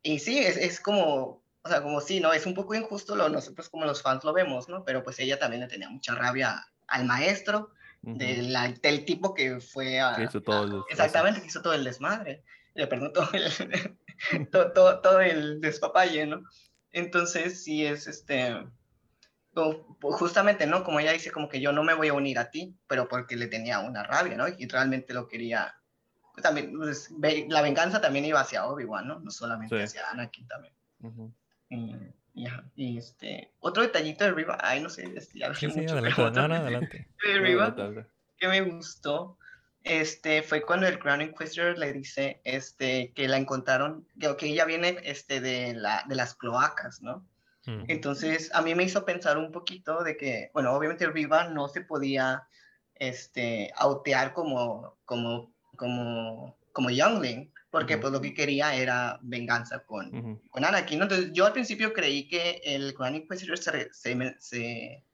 Y sí, es, es como, o sea, como sí, ¿no? Es un poco injusto, lo, nosotros como los fans lo vemos, ¿no? Pero pues ella también le tenía mucha rabia al maestro, de la- del tipo que fue a... Que hizo todo el exactamente, que hizo todo el desmadre. Le todo el, todo, todo, todo el despapalle, ¿no? Entonces, sí es este... pues, justamente, ¿no? Como ella dice, como que yo no me voy a unir a ti, pero porque le tenía una rabia, ¿no? Y realmente lo quería... pues, también, pues, la venganza también iba hacia Obi-Wan, ¿no? No solamente Sí. hacia Anakin también. Ujú. Y, y, y, este, otro detallito de Riva, ay, no sé, este, ya Sí, hablé sí, mucho, adelante, pero no, no, adelante. de Riva que me gustó, este, fue cuando el Crown Inquisitor le dice, este, que la encontraron, que, que ella viene, este, de la, de las cloacas, ¿no? Mm. Entonces, a mí me hizo pensar un poquito de que, bueno, obviamente Riva no se podía, este, autear como, como, como, como Youngling, porque Ujú. pues lo que quería era venganza con, Ujú. con Anakin. ¿no? Entonces, yo al principio creí que el Grand Inquisitor se, se, se,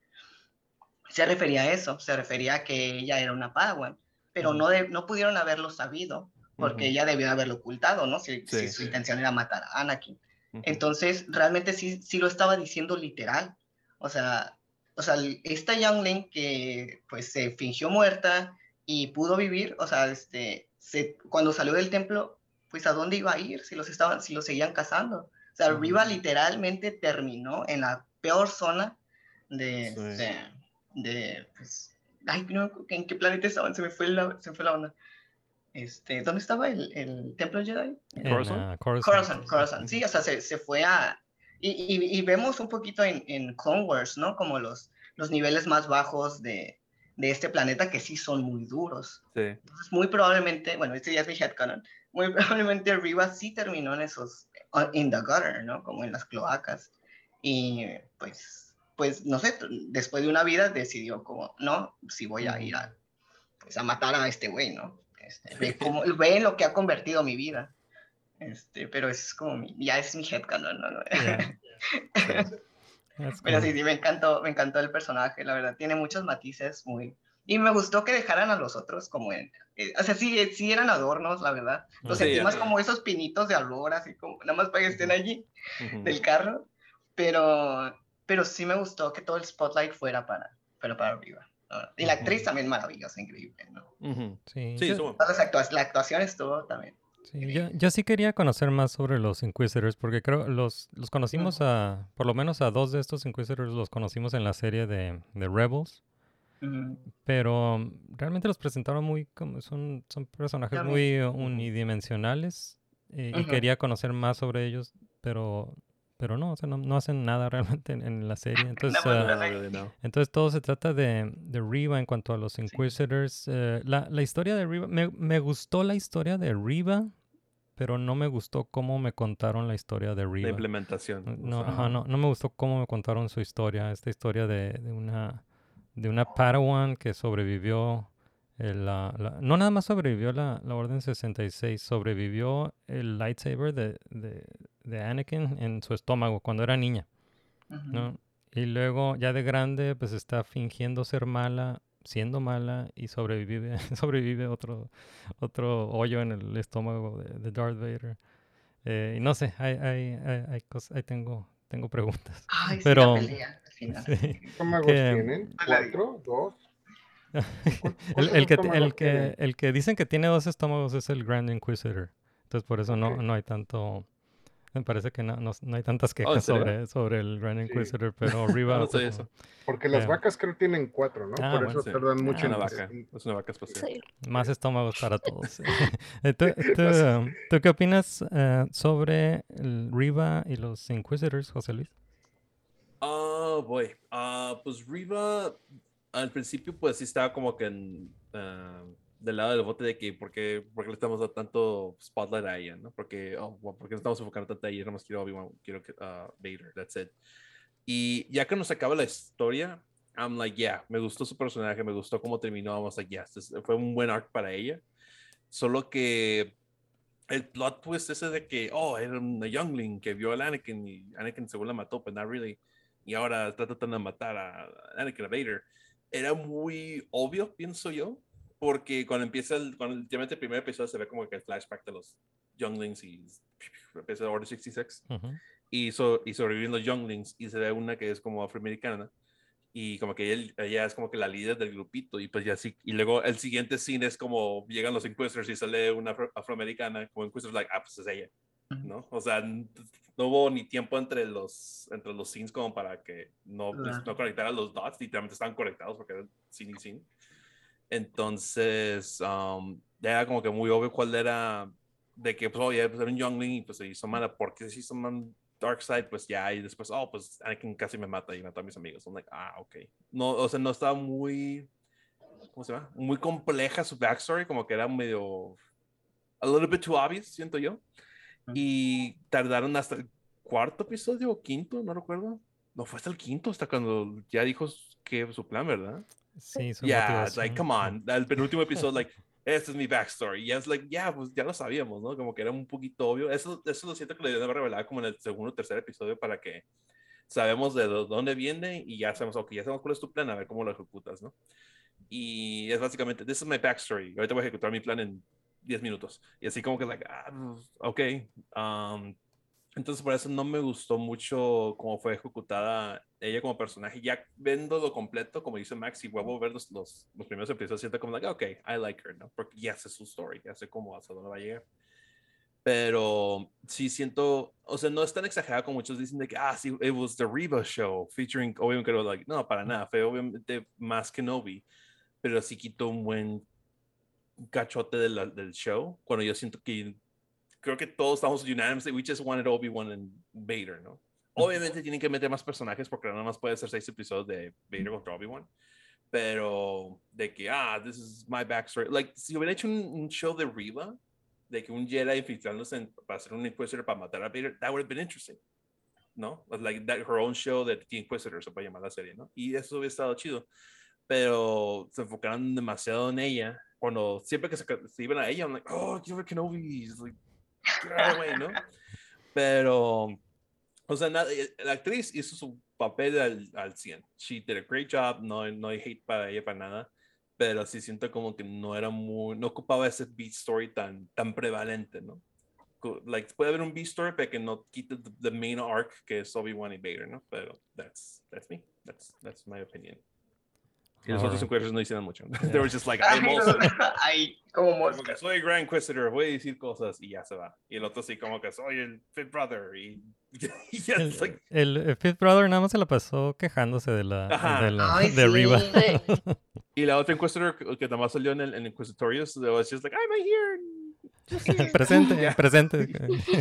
se refería a eso, se refería a que ella era una Padawan, pero no, de- no pudieron haberlo sabido, porque Ujú. ella debió haberlo ocultado, ¿no? Si, Sí, si su sí. intención era matar a Anakin. Ujú. Entonces, realmente sí, sí lo estaba diciendo literal. O sea, o sea, esta Youngling que pues se fingió muerta y pudo vivir, o sea, este, se, cuando salió del templo, pues a dónde iba a ir si los estaban, si los seguían cazando. O sea, Riva literalmente terminó en la peor zona de, Sí. de, de, pues, ay, no, ¿en qué planeta estaban? Se me fue la, se me fue la onda. Este, ¿dónde estaba el, el templo Jedi? Coruscant? ah, Coruscant. Coruscant, Coruscant, sí, o sea, se, se fue a... Y, y- y vemos un poquito en, en Clone Wars, ¿no? Como los, los niveles más bajos de, de este planeta que sí son muy duros. Sí. Entonces, muy probablemente, bueno, este ya es mi headcanon, muy probablemente Riva sí terminó en esos, uh, in the gutter, ¿no? Como en las cloacas. Y pues, pues, no sé, después de una vida decidió como, no, sí voy a ir a, pues, a matar a este güey, ¿no? Este, ve, cómo, ve en lo que ha convertido mi vida. Este, pero es como, mi- ya es mi headcanon, ¿no? Yeah. That's Pero sí, sí, me encantó, me encantó el personaje, la verdad, tiene muchos matices muy... Y me gustó que dejaran a los otros como en... eh, o sea, sí, sí eran adornos, la verdad. Los Sí, sentí más como esos pinitos de albor, así como, nada más para que estén allí, del carro. Pero, pero sí me gustó que todo el spotlight fuera para, fuera para arriba. Y la actriz también maravillosa, increíble, ¿no? Ujú. Sí, Sí, yo- estuvo- Todas las actua- la actuación estuvo también. Sí, yo, yo sí quería conocer más sobre los Inquisitors, porque creo los, los conocimos a, por lo menos a dos de estos Inquisitors los conocimos en la serie de, de Rebels, pero um, realmente los presentaron muy, como son, son personajes muy uh, unidimensionales eh, y quería conocer más sobre ellos, pero, pero no, o sea, no, no hacen nada realmente en, en la serie. Entonces, No, ah, No, entonces todo se trata de, de Riva en cuanto a los Inquisitors. eh, la, la historia de Riva, me, me gustó la historia de Riva, pero no me gustó cómo me contaron la historia de La Riva. implementación. o No, sea, ajá, no, no me gustó cómo me contaron su historia, esta historia de, de una de una Padawan que sobrevivió el, la, la- no nada más sobrevivió la, la Orden 66, sobrevivió el lightsaber de, de, de Anakin en su estómago cuando era niña. Y luego ya de grande pues está fingiendo ser mala, siendo mala y sobrevive, sobrevive otro, otro hoyo en el estómago de, de Darth Vader. Eh, y no sé, hay, hay, hay, hay cos- ahí tengo, tengo preguntas. Ay, Pero- la pelea al final. Sí. ¿Qué estómagos Que- tienen? ¿Cuatro? ¿Dos? El, el que, el, que, el que dicen que tiene dos estómagos es el Grand Inquisitor. Entonces por eso no, no hay tanto... Me parece que no, no, no hay tantas quejas Oh, ¿en serio? sobre, sobre el Grand Sí. Inquisitor, pero arriba... No pues, sabía no. eso. Porque las Eh. vacas creo tienen cuatro, ¿no? Ah, Por bueno, eso sí. tardan mucho Es en una vaca. Es una vaca espacial. Sí. Más estómagos para todos. ¿Tú, tú, um, tú qué opinas eh, sobre el Riva y los Inquisitors, José Luis? Oh, boy. Ah, pues Riva, al principio, pues sí estaba como que en, ah, del lado del bote de que, ¿por qué, por qué le estamos dando tanto spotlight a ella, no? Porque, oh, bueno, ¿por qué no estamos enfocando tanto a ella? Nada más quiero Obi-Wan, quiero que, ah, Vader, that's it. Y ya que nos acaba la historia, I'm like, yeah, me gustó su personaje, me gustó cómo terminó, vamos like, yeah, fue un buen arc para ella. Solo que el plot twist ese de que, oh, era una youngling que vio a Anakin y Anakin según la mató, pero not really. Y ahora está tratando de matar a Anakin a Vader. Era muy obvio, pienso yo, porque cuando empieza el, cuando el primer episodio se ve como que el flashback de los younglings y empieza Order 66 Ujú. y, so- y sobreviven los younglings y se ve una que es como afroamericana y como que él- ella es como que la líder del grupito y pues ya sí y luego el siguiente scene es como llegan los Inquisitors y sale una afro- afroamericana como Inquisitors like ah pues es ella ¿no? o sea no hubo ni tiempo entre los entre los scenes como para que no, Claro. no conectaran los dots literalmente estaban conectados porque eran scene y scene entonces um, ya era como que muy obvio cuál era de que pues, oh, ya pues, era un youngling y pues se hizo mala. Porque se hizo man dark side pues ya y después oh pues Anakin casi me mata y mató a mis amigos. I'm like ah ok. No o sea no estaba muy ¿cómo se llama? muy compleja su backstory como que era medio a little bit too obvious siento yo. Y tardaron hasta el cuarto episodio o quinto no recuerdo. No fue hasta el quinto hasta cuando ya dijo que su plan verdad Sí, su yeah, it's like, come on. El penúltimo episodio, like, este es mi backstory. Y es like, yeah, pues ya lo sabíamos, ¿no? Como que era un poquito obvio. Eso, eso lo siento que le haber revelado como en el segundo o tercer episodio para que sabemos de dó- dónde viene y ya sabemos, ok, ya sabemos cuál es tu plan, a ver cómo lo ejecutas, ¿no? Y es básicamente, this is my backstory. Ahorita voy a ejecutar mi plan en 10 minutos. Y así como que, like, ah, ok. Um, Entonces, por eso no me gustó mucho cómo fue ejecutada ella como personaje. Ya viéndolo completo, como dice Max, y vuelvo a ver los, los, los primeros episodios, siento como, like, ok, I like her, ¿no? Porque ya sé su story, ya sé cómo, hasta dónde va a llegar. Pero sí siento, o sea, no es tan exagerado como muchos dicen de que, ah, sí, it was the Reba show, featuring Obi-Wan. Like, no, para nada, fue obviamente más Kenobi, pero sí quitó un buen cachote del, del show, cuando yo siento que creo que todos estamos unanimously, we just wanted Obi-Wan and Vader, ¿no? Obviamente tienen que meter más personajes porque nada más puede ser seis episodios de Vader contra Obi-Wan. Pero de que, ah, this is my backstory. Like, si hubiera hecho un, un show de Reba, de que un Jedi infiltrándose en, para hacer un Inquisitor para matar a Vader, that would have been interesting. ¿No? Like that, her own show de The Inquisitor, se puede llamar la serie, ¿no? Y eso hubiera estado chido. Pero se enfocaron demasiado en ella. Cuando siempre que se, se iban a ella, I'm like, oh, Kenobi. Like, way, ¿no? Pero, o sea, nada, eh, la actriz hizo su papel al, al 100. She did a great job. No, no hay hate para ella, para nada. Pero sí siento como que no era muy, no ocupaba ese beat story tan, tan prevalente, ¿no? Like, puede haber un beat story, pero que no quite the, the main arc que es Obi-Wan y Vader, ¿no? Pero that's, that's me. That's, that's my opinion. Y los otros Alright. Inquisitors no hicieron mucho. They were just like, I'm also Ahí, como mosca. soy Grand Inquisitor, voy a decir cosas y ya se va. Y el otro sí como que soy el Fifth Brother y, y ya El, like, el- el Fifth Brother nada más se la pasó quejándose de la, Ajá. de, la- Ay, de sí. Riva. Y la otra Inquisitor que, nada más salió en el en Inquisitorious, it was just like, I'm here. Just here. presente, Yeah. presente.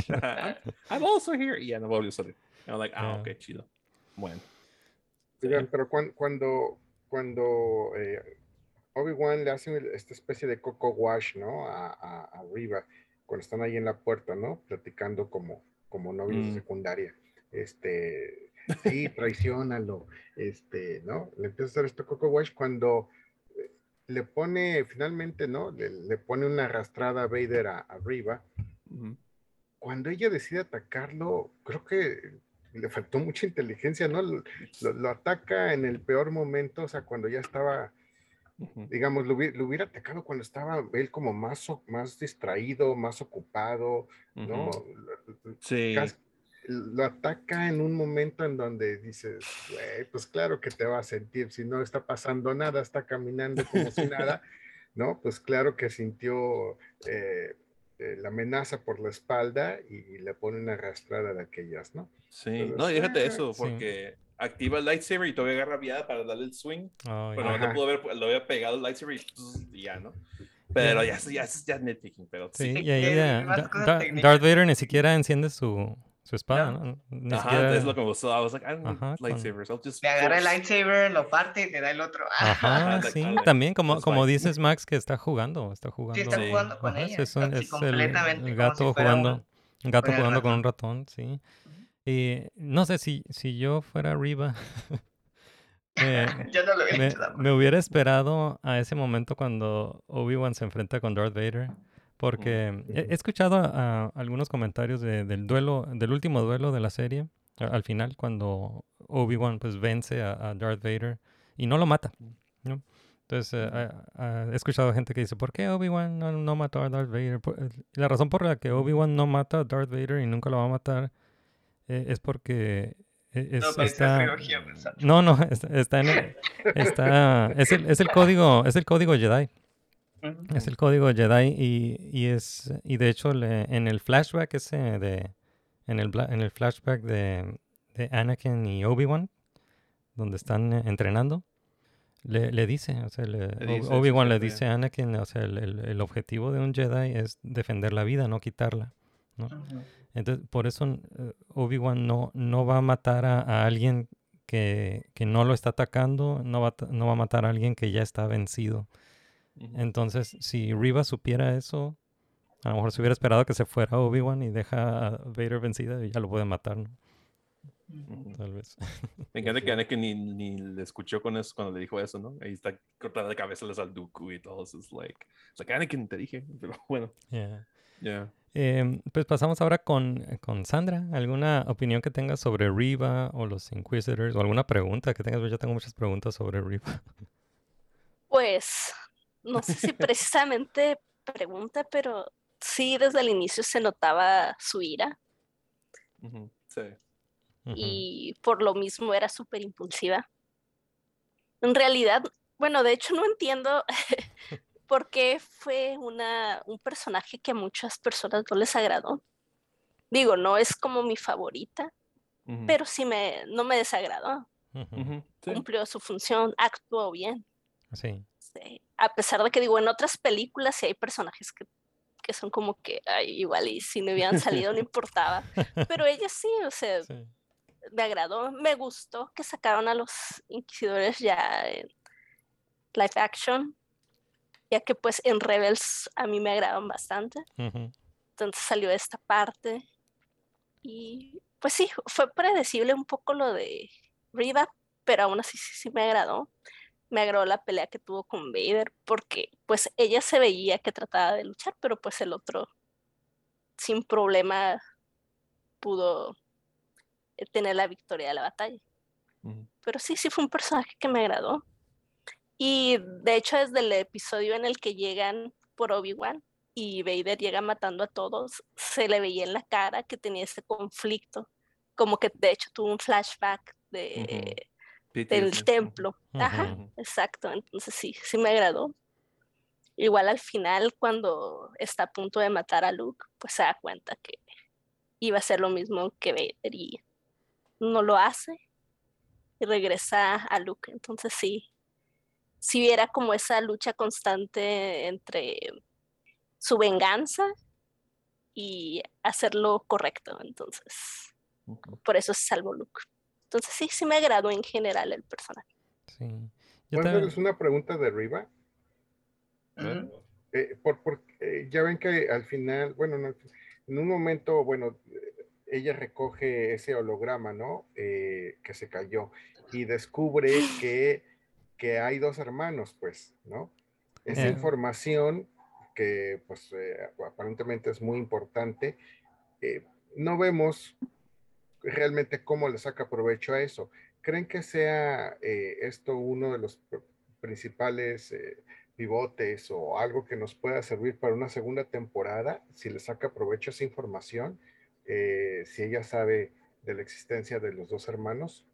I'm, I'm also here. Y ya no volvió a salir. I was like, ah, Yeah. ok, chido. Bueno. Oigan, pero cuan- cuando, cuando eh, Obi-Wan le hace esta especie de coco wash, ¿no? A, a, a Riva, cuando están ahí en la puerta, ¿no? Platicando como, como novios de Mm. secundaria. Este, sí, traicionalo, este, ¿no? Le empieza a hacer este coco wash cuando eh, le pone, finalmente, ¿no? Le, le pone una arrastrada a Vader a, a Riva. Ujú. Cuando ella decide atacarlo, creo que le faltó mucha inteligencia, ¿no? Lo, lo- lo ataca en el peor momento, o sea, cuando ya estaba, digamos, lo, lo hubiera atacado cuando estaba él como más, más distraído, más ocupado, ¿no? Lo- Sí. Lo ataca en un momento en donde dices, güey, pues claro que te va a sentir, si no está pasando nada, está caminando como si nada, ¿no? Pues claro que sintió eh, eh, la amenaza por la espalda y, le pone una arrastrada de aquellas, ¿no? Sí. Entonces, No, y déjate ah, eso, sí. porque activa el lightsaber y todavía agarra viada para darle el swing. Oh, Pero yeah. no pudo haber, lo había pegado el lightsaber y, y ya, ¿no? Pero ya, ya, ya, es ya nitpicking, pero Sí, sí. y ahí Sí. Darth Vader ni siquiera enciende su, su espada, No. ¿no? Ni Ajá, siquiera- es lo que me gustó. I was like, I don't need Ajá, con- lightsabers. I'll just Le agarra el lightsaber, lo parte y te da el otro. Ajá, sí, también como, como dices Max que está jugando, está jugando. está Sí. jugando con Ajá, ella. es, un- así es el, completamente el gato si jugando, un- gato jugando con un ratón. sí. Y no sé si, si yo fuera Riva, Yo no lo hubiera me, hecho tampoco. me hubiera esperado a ese momento cuando Obi-Wan se enfrenta con Darth Vader. Porque he, he escuchado a, a algunos comentarios de- del duelo, del último duelo de la serie, a- al final, cuando Obi-Wan pues vence a, Darth Vader y no lo mata. ¿no? Entonces, eh, a- he escuchado gente que dice, ¿por qué Obi-Wan no, no mató a Darth Vader? Por- eh, la razón por la que Obi-Wan no mata a Darth Vader y nunca lo va a matar eh, es porque eh, es, No, está... No, no, está, está en el, está, es el, es el código, es el código Jedi. Es el código Jedi y, y es y de hecho le- en el flashback ese de en el en el flashback de, de Anakin y Obi-Wan donde están eh, entrenando le, le dice, o sea, Obi-Wan le dice a Anakin, o sea, el, el- el objetivo de un Jedi es defender la vida, no quitarla. Entonces, por eso eh, Obi-Wan no, no va a matar a, a alguien que, que no lo está atacando, no va, no va a matar a alguien que ya está vencido. Entonces, si Riva supiera eso, a lo mejor se hubiera esperado que se fuera Obi-Wan y deja a Vader vencida y ya lo puede matar, ¿no? Tal vez. Me encanta que Anakin ni, ni le escuchó con eso cuando le dijo eso, ¿no? Ahí está cortada de cabeza al Dooku y todo. Es like, like, Anakin, te dije. Pero bueno, Yeah. ya. Em, pues pasamos ahora con, con Sandra. ¿Alguna opinión que tengas sobre Riva o los Inquisitors? ¿O alguna pregunta que tengas? Yo tengo muchas preguntas sobre Riva. Pues no sé si precisamente pregunta, pero sí desde el inicio se notaba su ira. Sí. Y por lo mismo era súper impulsiva. En realidad, bueno, de hecho no entiendo por qué fue una, un personaje que a muchas personas no les agradó. Digo, no es como mi favorita, pero sí me, no me desagradó. Sí. Cumplió su función, actuó bien. Sí. sí. A pesar de que digo, en otras películas sí hay personajes que, que son como que, ay, igual y si no hubieran salido no importaba. Pero ella sí, o sea, Sí. me agradó, me gustó que sacaron a los inquisidores ya en live action, ya que pues en Rebels a mí me agradan bastante, entonces salió esta parte y pues sí, fue predecible un poco lo de Riva, pero aún así sí, sí me agradó. Me agradó la pelea que tuvo con Vader, porque pues ella se veía que trataba de luchar, pero pues el otro sin problema pudo eh, tener la victoria de la batalla. Pero sí, sí fue un personaje que me agradó. Y de hecho, desde el episodio en el que llegan por Obi-Wan y Vader llega matando a todos, se le veía en la cara que tenía ese conflicto. Como que de hecho tuvo un flashback de, del templo. Ajá, exacto. Entonces sí, sí me agradó. Igual al final, cuando está a punto de matar a Luke, pues se da cuenta que iba a ser lo mismo que Vader y no lo hace y regresa a Luke. Entonces sí, sí era como esa lucha constante entre su venganza y hacer lo correcto. Entonces, por eso se salvó Luke. Entonces sí, sí me agradó en general el personaje. Sí. Yo ¿Puedo también- hacerles una pregunta de Riva? Eh, por, por- eh, ya ven que al final, bueno, no, en un momento, bueno, ella recoge ese holograma, ¿no? Eh, que se cayó y descubre que, que hay dos hermanos, pues, ¿no? Esa Eh. información que, pues, eh, aparentemente es muy importante, eh, no vemos realmente cómo le saca provecho a eso. ¿Creen que sea eh, esto uno de los pr- principales eh, pivotes o algo que nos pueda servir para una segunda temporada? Si le saca provecho a esa información, eh, si ella sabe de la existencia de los dos hermanos,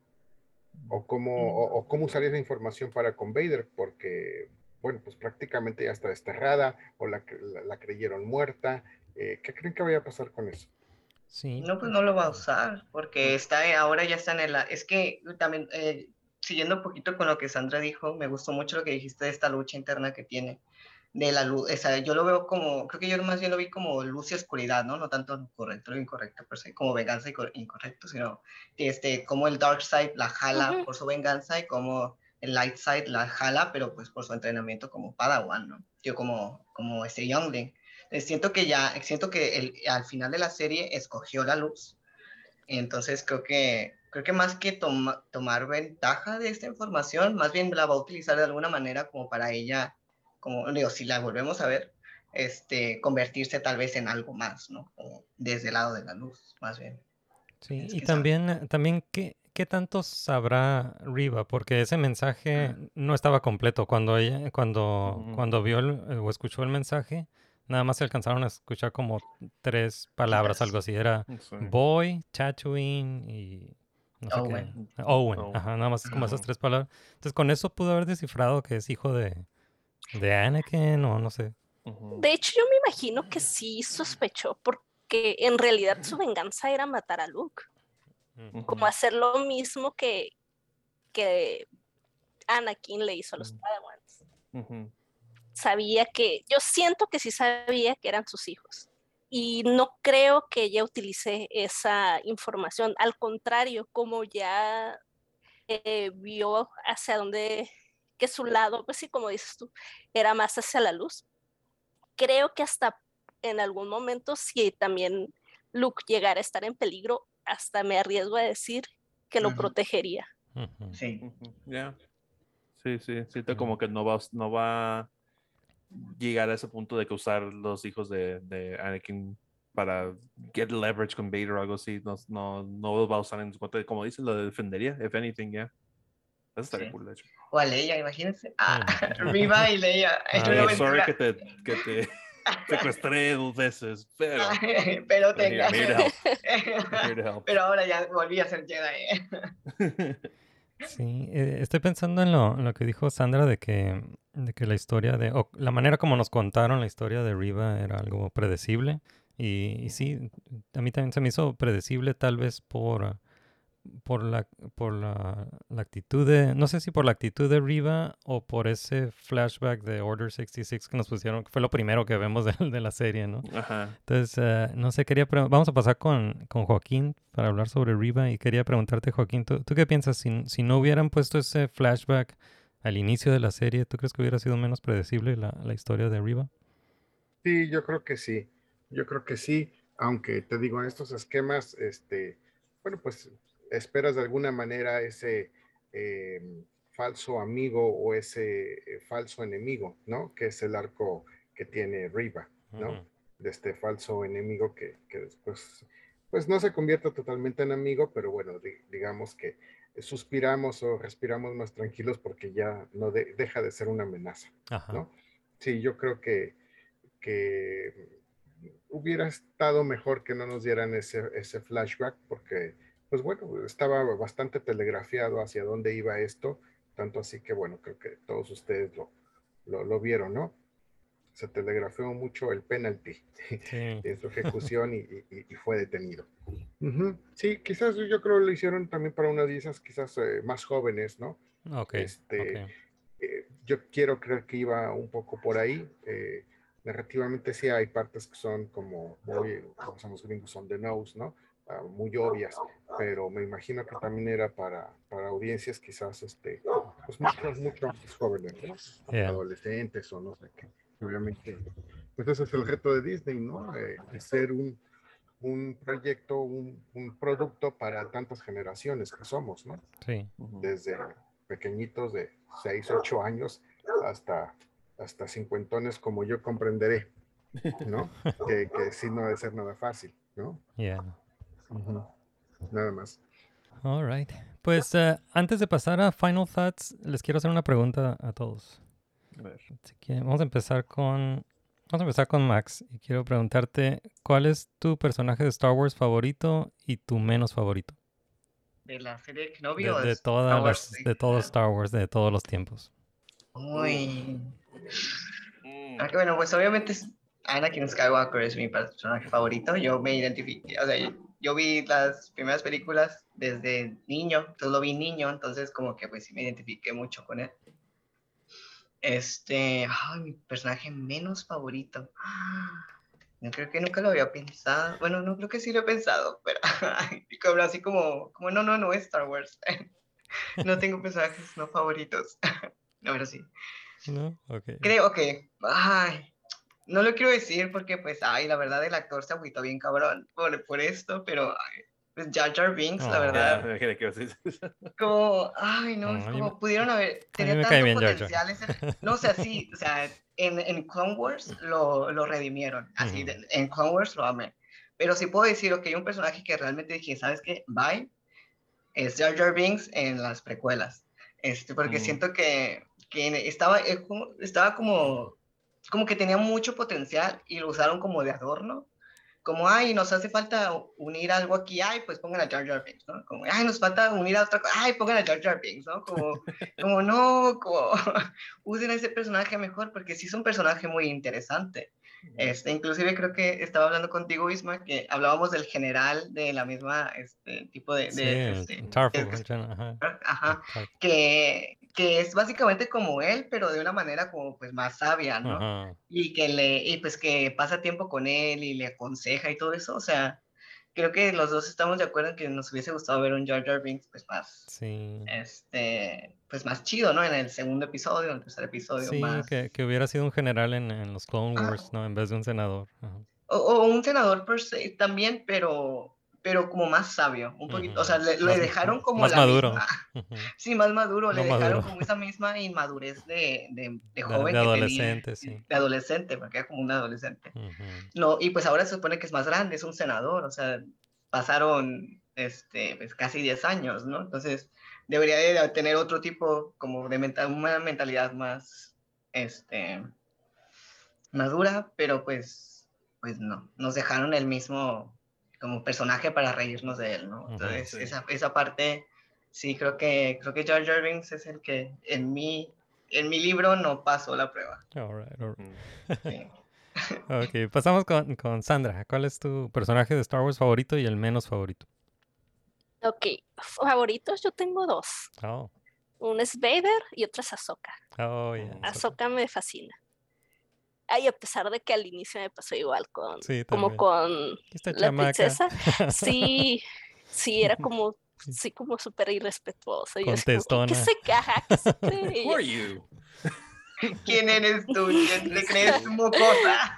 o cómo, o, o cómo usar esa información para con Vader, porque, bueno, pues prácticamente ya está desterrada o la, la- la creyeron muerta. ¿Qué creen que vaya a pasar con eso? Sí. No, pues no lo va a usar, porque está ahora ya está en el... Es que también, eh, siguiendo un poquito con lo que Sandra dijo, me gustó mucho lo que dijiste de esta lucha interna que tiene, de la luz, o sea, yo lo veo como, creo que yo más bien lo vi como luz y oscuridad, ¿no? No tanto lo correcto o incorrecto, per se, como venganza y cor- incorrecto, sino este, como el dark side la jala Ujú. por su venganza y como el light side la jala, pero pues por su entrenamiento como Padawan, ¿no? Yo como, como este Youngling. Eh, siento que ya, siento que el, al final de la serie escogió la luz. Entonces creo que, creo que más que toma- tomar ventaja de esta información, más bien la va a utilizar de alguna manera como para ella, como digo, si la volvemos a ver, este, convertirse tal vez en algo más, ¿no? Como desde el lado de la luz, más bien. Sí, Es y también, eh, también ¿qué, qué tanto sabrá Riva? Porque ese mensaje no estaba completo. Cuando ella, cuando, Ujú. cuando vio el- o escuchó el mensaje, nada más se alcanzaron a escuchar como tres palabras, algo así. Era Sí. boy, Tatooine y no sé Owen. qué. Owen. Owen. Ajá, nada más como esas tres palabras. Entonces con eso pudo haber descifrado que es hijo de, de Anakin o no sé. De hecho, yo me imagino que sí sospechó, porque en realidad su venganza era matar a Luke, como hacer lo mismo que, que Anakin le hizo a los. Padawans. Ujú. Sabía que, yo siento que sí sabía que eran sus hijos. Y no creo que ella utilice esa información. Al contrario, como ya eh, vio hacia dónde, que su lado, pues sí, como dices tú, era más hacia la luz. Creo que hasta en algún momento, si también Luke llegara a estar en peligro, hasta me arriesgo a decir que lo Ujú. protegería. Ujú. Sí. Ujú, Ya. Sí, sí, siento como que no va, no va llegar a ese punto de que usar los hijos de, de Anakin para get leverage con Vader o algo así. No, no, no lo va a usar en su contra. Como dice, lo defendería, if anything, ya. Eso estaría Sí. cool, de hecho. O a Leia, imagínense. Ah. Riva y Leia. Ah, sorry que te, que te, secuestré dos veces, pero... pero tenga. I'm here to help. I'm here to help. Pero ahora ya volví a ser Jedi. Sí, eh, estoy pensando en lo, en lo que dijo Sandra de que, de que la historia de, o la manera como nos contaron la historia de Riva era algo predecible. Y, y sí, a mí también se me hizo predecible tal vez por, por la, por la, la actitud de, no sé si por la actitud de Riva o por ese flashback de Order 66 que nos pusieron, que fue lo primero que vemos de, de la serie, ¿no? Ajá. Entonces, eh, no sé, quería vamos a pasar con, con Joaquín para hablar sobre Riva y quería preguntarte, Joaquín, ¿tú, tú qué piensas? Si, si no hubieran puesto ese flashback al inicio de la serie, ¿tú crees que hubiera sido menos predecible la, la historia de Riva? Sí, yo creo que sí. Yo creo que sí, aunque te digo, en estos esquemas, este, bueno, pues esperas de alguna manera ese eh, falso amigo o ese eh, falso enemigo, ¿no? Que es el arco que tiene Riva, ¿no? De este falso enemigo que, que después, pues no se convierte totalmente en amigo, pero bueno, di- digamos que suspiramos o respiramos más tranquilos porque ya no de- deja de ser una amenaza. Ajá. ¿no? Sí, yo creo que, que hubiera estado mejor que no nos dieran ese, ese flashback porque, pues bueno, estaba bastante telegrafiado hacia dónde iba esto, tanto así que, bueno, creo que todos ustedes lo, lo, lo vieron, ¿no? Se telegrafió mucho el penalty Sí. en su ejecución y, y- y fue detenido. Sí, quizás yo creo lo hicieron también para una de esas quizás eh, más jóvenes, ¿no? Ok, Este, eh, yo quiero creer que iba un poco por ahí. eh, narrativamente sí hay partes que son como muy, como somos gringos, son the nose, ¿no? Ah, muy obvias, pero me imagino que también era para, para audiencias quizás, este, pues mucho, mucho más jóvenes, ¿no? Yeah. Adolescentes o no sé qué. Obviamente, pues ese es el reto de Disney, ¿no? Eh, hacer un, un proyecto, un, un producto para tantas generaciones que somos, ¿no? Sí. desde pequeñitos de 6, 8 años hasta, hasta cincuentones como yo comprenderé, ¿no? que, que sí no debe ser nada fácil, ¿no? Yeah. Nada más. All right. Pues eh, antes de pasar a Final Thoughts, les quiero hacer una pregunta a todos. A ver. Así que vamos a empezar con vamos a empezar con Max y quiero preguntarte cuál es tu personaje de Star Wars favorito y tu menos favorito De la serie de Kenobi de, o de de todas Star Wars las- de todo? Star Wars de todos los tiempos. Uy. Mm. Aunque bueno, pues obviamente es- Anakin Skywalker es mi personaje favorito. Yo me identifiqué, o sea, yo, yo vi las primeras películas desde niño, entonces lo vi niño, entonces como que pues sí me identifiqué mucho con él. Este, ay, mi personaje menos favorito. No creo que nunca lo había pensado. Bueno, no creo que sí lo he pensado, pero como así como, como no, no, no es Star Wars. No tengo personajes no favoritos. No, pero sí. ¿No? Ok. Creo que, ay, no lo quiero decir porque, pues, ay, la verdad, el actor se agüitó bien cabrón por, por esto, pero, ay, pues, Jar Jar Binks, la Oh. verdad, Ah, ¿qué- qué vas a decir? como, ay, no, No, mí como me- pudieron haber, tenía tanto bien Jar Jar. potencial ese- no, o sea, sí, o sea, en, en Clone Wars lo, lo redimieron, así, Ujú. de- en Clone Wars lo amé, pero sí puedo decir, que hay un personaje que realmente dije, ¿sabes qué? Bye, es Jar Jar Binks en las precuelas, este, porque Mm. siento que, que estaba, eh, estaba como, como que tenía mucho potencial y lo usaron como de adorno, como, ay, nos hace falta unir algo aquí, ay, pues pongan a Jar Jar Binks, ¿no? Como, ay, nos falta unir a otra cosa, ay, pongan a Jar Jar Binks, ¿no? Como, como no, como, usen a ese personaje mejor, porque sí es un personaje muy interesante. Este, inclusive creo que estaba hablando contigo, Isma, que hablábamos del general de la misma este, tipo de... Sí, de, el este, Tarful, ajá. ajá, Tarful. que, que es básicamente como él, pero de una manera como pues más sabia, ¿no? Ajá. y que le y pues que pasa tiempo con él y le aconseja y todo eso, o sea, creo que los dos estamos de acuerdo en que nos hubiese gustado ver un Jar Jar Binks pues más Sí. este pues más chido, ¿no? En el segundo episodio, en el tercer episodio Sí, más que, que hubiera sido un general en, en los Clone. Wars, ¿no? En vez de un senador. Ajá. o, o un senador per se también, pero pero como más sabio, un poquito, o sea, le, le dejaron como más la maduro. misma- sí, más maduro, le dejaron maduro. como esa misma inmadurez de, de, de De- joven de que tenía, adolescente, sí. de adolescente, porque era como un adolescente. Ujú. No, y pues ahora se supone que es más grande, es un senador, o sea, pasaron este, pues casi 10 años, ¿no? Entonces, debería de tener otro tipo como de mental, una mentalidad más, este, madura, pero pues, pues no, nos dejaron el mismo como personaje para reírnos de él, ¿no? Entonces, sí. esa, esa parte, sí, creo que, creo que Jar Binks es el que en mi, en mi libro no pasó la prueba. All right, all right. Sí. Ok, pasamos con, con Sandra. ¿Cuál es tu personaje de Star Wars favorito y el menos favorito? Ok, favoritos yo tengo dos. Oh, Uno es Vader y otro es Ahsoka. oh, yeah. Ah, Ahsoka me fascina. Ay, a pesar de que al inicio me pasó igual con, Sí, como con Esta la chamaca. princesa. Sí, sí, era como, sí, como súper irrespetuoso. Y yo así como, ¿qué Contestona. se. ¿Quién eres tú? ¿Quién te crees mocosa?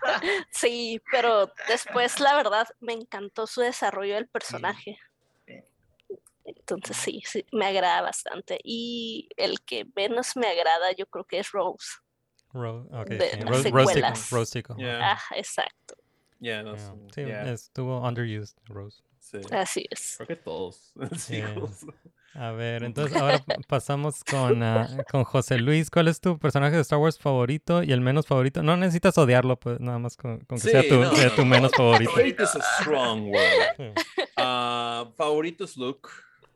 Sí, pero después, la verdad, me encantó su desarrollo del personaje. Entonces, sí, sí, me agrada bastante. Y el que menos me agrada, yo creo que es Rose. Ro- ok, de sí, secuelas. Rose Tico. Yeah. Ah, exacto. Yeah, no, Yeah. sí, yeah, estuvo underused, Rose. sí. Así es. Creo que todos. A ver, entonces ahora pa- pasamos con, ah, con José Luis. ¿Cuál es tu personaje de Star Wars favorito y el menos favorito? No necesitas odiarlo, pues nada más con, con que sea Sí, tu, no, sea tu no. menos favorito. Hate is a strong word. Ah, favorito es Luke.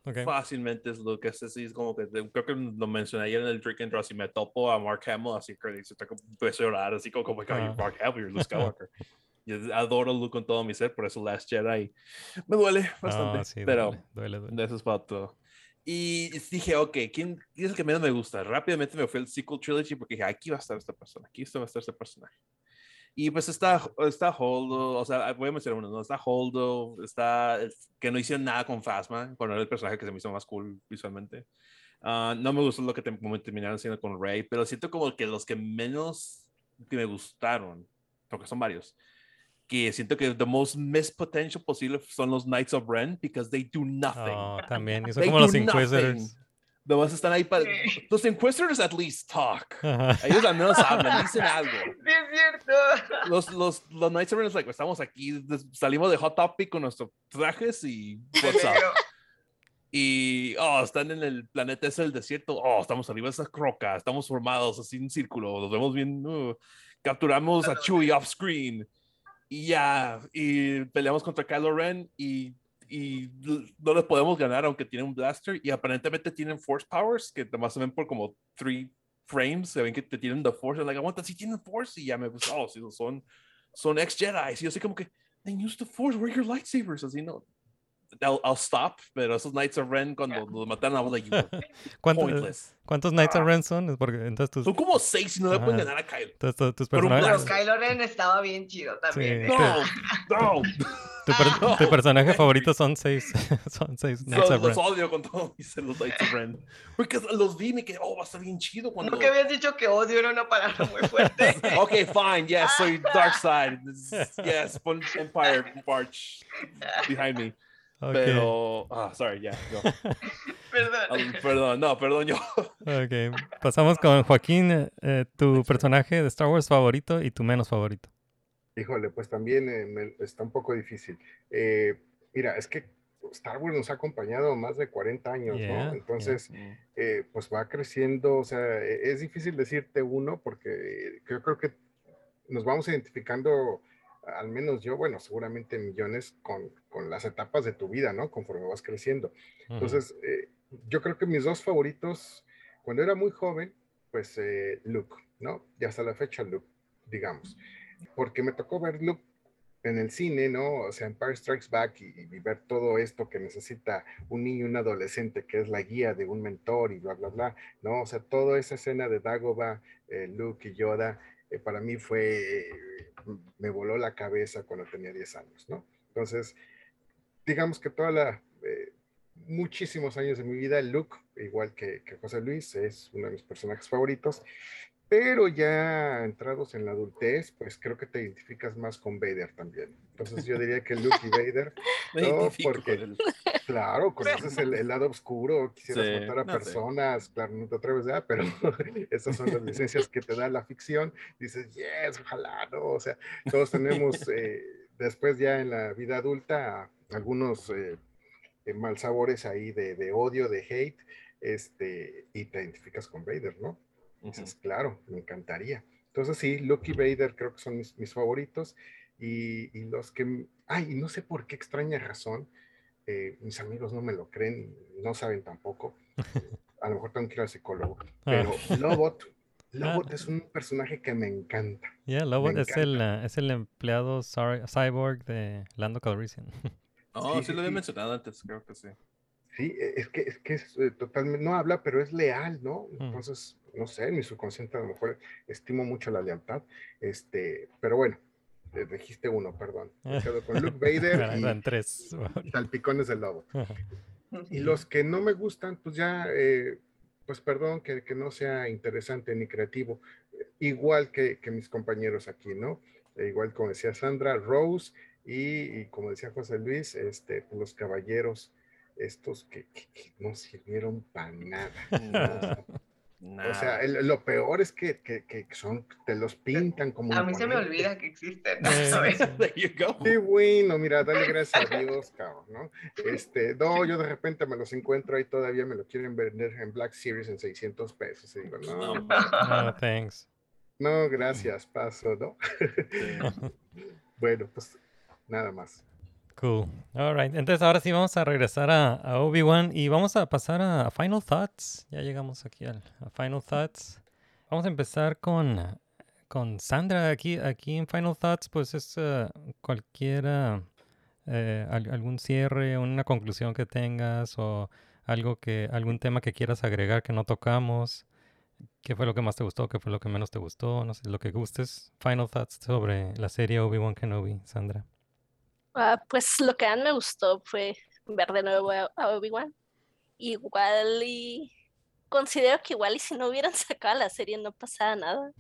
Ok. Fácilmente es Luke. Ese sí es como que creo que lo mencioné ayer en el Drink and Draw. Si me topo a Mark Hamill, así que se está como- empiezo a llorar, así como, oh you're Ah. Mark Hamill, you're Luke Skywalker. Yo adoro Luke con todo mi ser, por eso Last Jedi me duele bastante. Ah, sí, pero duele, duele, duele. de eso es para todo. Y dije, ok, ¿quién, quién es el que menos me gusta? Rápidamente me fui al sequel trilogy porque dije, aquí va a estar esta persona, aquí va a estar este personaje. Y pues está, está Holdo, o sea, voy a mencionar uno, ¿no? Está Holdo, está, que no hicieron nada con Phasma, cuando era el personaje que se me hizo más cool visualmente. Ah, no me gustó lo que terminaron haciendo con Rey, pero siento como que los que menos que me gustaron, porque son varios, que siento que the most missed potential posible son los Knights of Ren, because they do nothing. Oh, también, y son They como los nothing. Inquisitors. Nomás están ahí para... Sí. Los Inquisitors at least talk. Ajá. Ellos al menos hablan, dicen algo. Sí, es cierto. Los, los, los Ren es like, estamos aquí, salimos de Hot Topic con nuestros trajes y what's up. Y, oh, están en el planeta ese del desierto. Oh, estamos arriba de esa roca. Estamos formados así en círculo. Nos vemos bien. uh, capturamos a Chewie off screen. Y ya. Y peleamos contra Kylo Ren. Y, y no les podemos ganar, aunque tienen un blaster. Y aparentemente tienen Force Powers, que además se ven por como three frames. Se ven que te tienen The Force. Like, aguanta, sí tienen Force. Y ya me pues, oh, sí, son, son ex Jedi. Y yo como que, then use the Force. Where your lightsabers? Así no. I'll, I'll stop, pero esos Knights of Ren cuando los mataron, I was like, you were ¿Cuánto- pointless. ¿Cuántos Knights of Ren son? Porque entonces tus, Son como seis y no le pueden ganar a Kylo. tus, tus- tus Pero personajes. Kylo Ren estaba bien chido también. Sí. ¿eh? No, no. Tu, per- tu personaje favorito son seis. son seis Knights Los, of Ren. los odio con todo mis los Knights of Ren. Porque los vi y me quedé, oh, va a estar bien chido cuando. ¿No que habías dicho que odio era una palabra muy fuerte? Ok, fine, yes, soy Dark Side. Yes, Empire March behind me. Ok, Pero, ah, sorry, ya. no. Perdón. Ah, perdón, no, perdón, yo. ok. Pasamos con Joaquín, eh, tu personaje de Star Wars favorito y tu menos favorito. Híjole, pues también eh, me- está un poco difícil. Eh, mira, es que Star Wars nos ha acompañado más de 40 años, Yeah, ¿no? yeah. Entonces, eh, pues va creciendo, o sea, e- es difícil decirte uno porque yo creo que nos vamos identificando, al menos yo, bueno, seguramente millones con, con las etapas de tu vida, ¿no? Conforme vas creciendo. Entonces, eh, yo creo que mis dos favoritos, cuando era muy joven, pues eh, Luke, ¿no? Y hasta la fecha Luke, digamos. Porque me tocó ver Luke en el cine, ¿no? O sea, Empire Strikes Back y, y ver todo esto que necesita un niño y un adolescente, que es la guía de un mentor y bla, bla, bla, ¿no? O sea, toda esa escena de Dagobah, eh, Luke y Yoda, eh, para mí fue, eh, me voló la cabeza cuando tenía 10 años, ¿no? Entonces, digamos que toda la, eh, muchísimos años de mi vida, Luke, igual que, que José Luis, es uno de mis personajes favoritos, pero ya entrados en la adultez, pues creo que te identificas más con Vader también. Entonces yo diría que Luke y Vader, no, porque, con claro, conoces el, el lado oscuro, quisieras Sí, matar a no sé. personas, claro, no te atreves a, pero esas son las licencias que te da la ficción. Dices, yes, ojalá, ¿no? O sea, todos tenemos eh, después ya en la vida adulta algunos eh, eh, malsabores ahí de, de odio, de hate, este, y te identificas con Vader, ¿no? Dices, claro, me encantaría. Entonces sí, Luke y Vader creo que son mis, mis favoritos. Y, y los que, ay, no sé por qué extraña razón, eh, mis amigos no me lo creen, no saben tampoco. A lo mejor tengo que ir al psicólogo. Pero Lobot, Lobot es un personaje que me encanta. Yeah, Lobot es el, uh, es el empleado cy- cyborg de Lando Calrissian. Oh, Sí, sí, sí, lo había sí. mencionado antes, creo que sí. Sí, e- es que es, que es eh, totalmente, no habla, pero es leal, ¿no? Mm. Entonces, no sé, en mi subconsciente a lo mejor estimo mucho la lealtad. Este, pero bueno, eh, dijiste uno, perdón. Con Luke Vader y tres. salpicones del lobo. Y los que no me gustan, pues ya, eh, pues perdón que, que no sea interesante ni creativo, igual que, que mis compañeros aquí, ¿no? Eh, igual como decía Sandra, Rose y, y como decía José Luis, este, pues, los caballeros, estos que, que- que no sirvieron para nada. ¿no? O sea, el- lo peor es que, que- que son, te los pintan como... A mí se me olvida que existen. Qué bueno, mira, dale gracias a Dios, cabrón, ¿no? Este, no, yo de repente me los encuentro ahí todavía me lo quieren vender en Black Series en 600 pesos. Y digo, no, No, No, thanks. no, gracias, paso, ¿no? Bueno, pues nada más. Cool. All right. Entonces ahora sí vamos a regresar a, Obi-Wan y vamos a pasar a, Final Thoughts. Ya llegamos aquí al a Final Thoughts. Vamos a empezar con, con Sandra aquí, aquí en Final Thoughts. Pues es eh, cualquiera, eh, al- algún cierre, una conclusión que tengas o algo que, algún tema que quieras agregar que no tocamos. ¿Qué fue lo que más te gustó? ¿Qué fue lo que menos te gustó? No sé, lo que gustes. Final Thoughts sobre la serie Obi-Wan Kenobi, Sandra. Ah, pues lo que más me gustó fue ver de nuevo a, a Obi-Wan. Igual y considero que igual y si no hubieran sacado la serie no pasaba nada.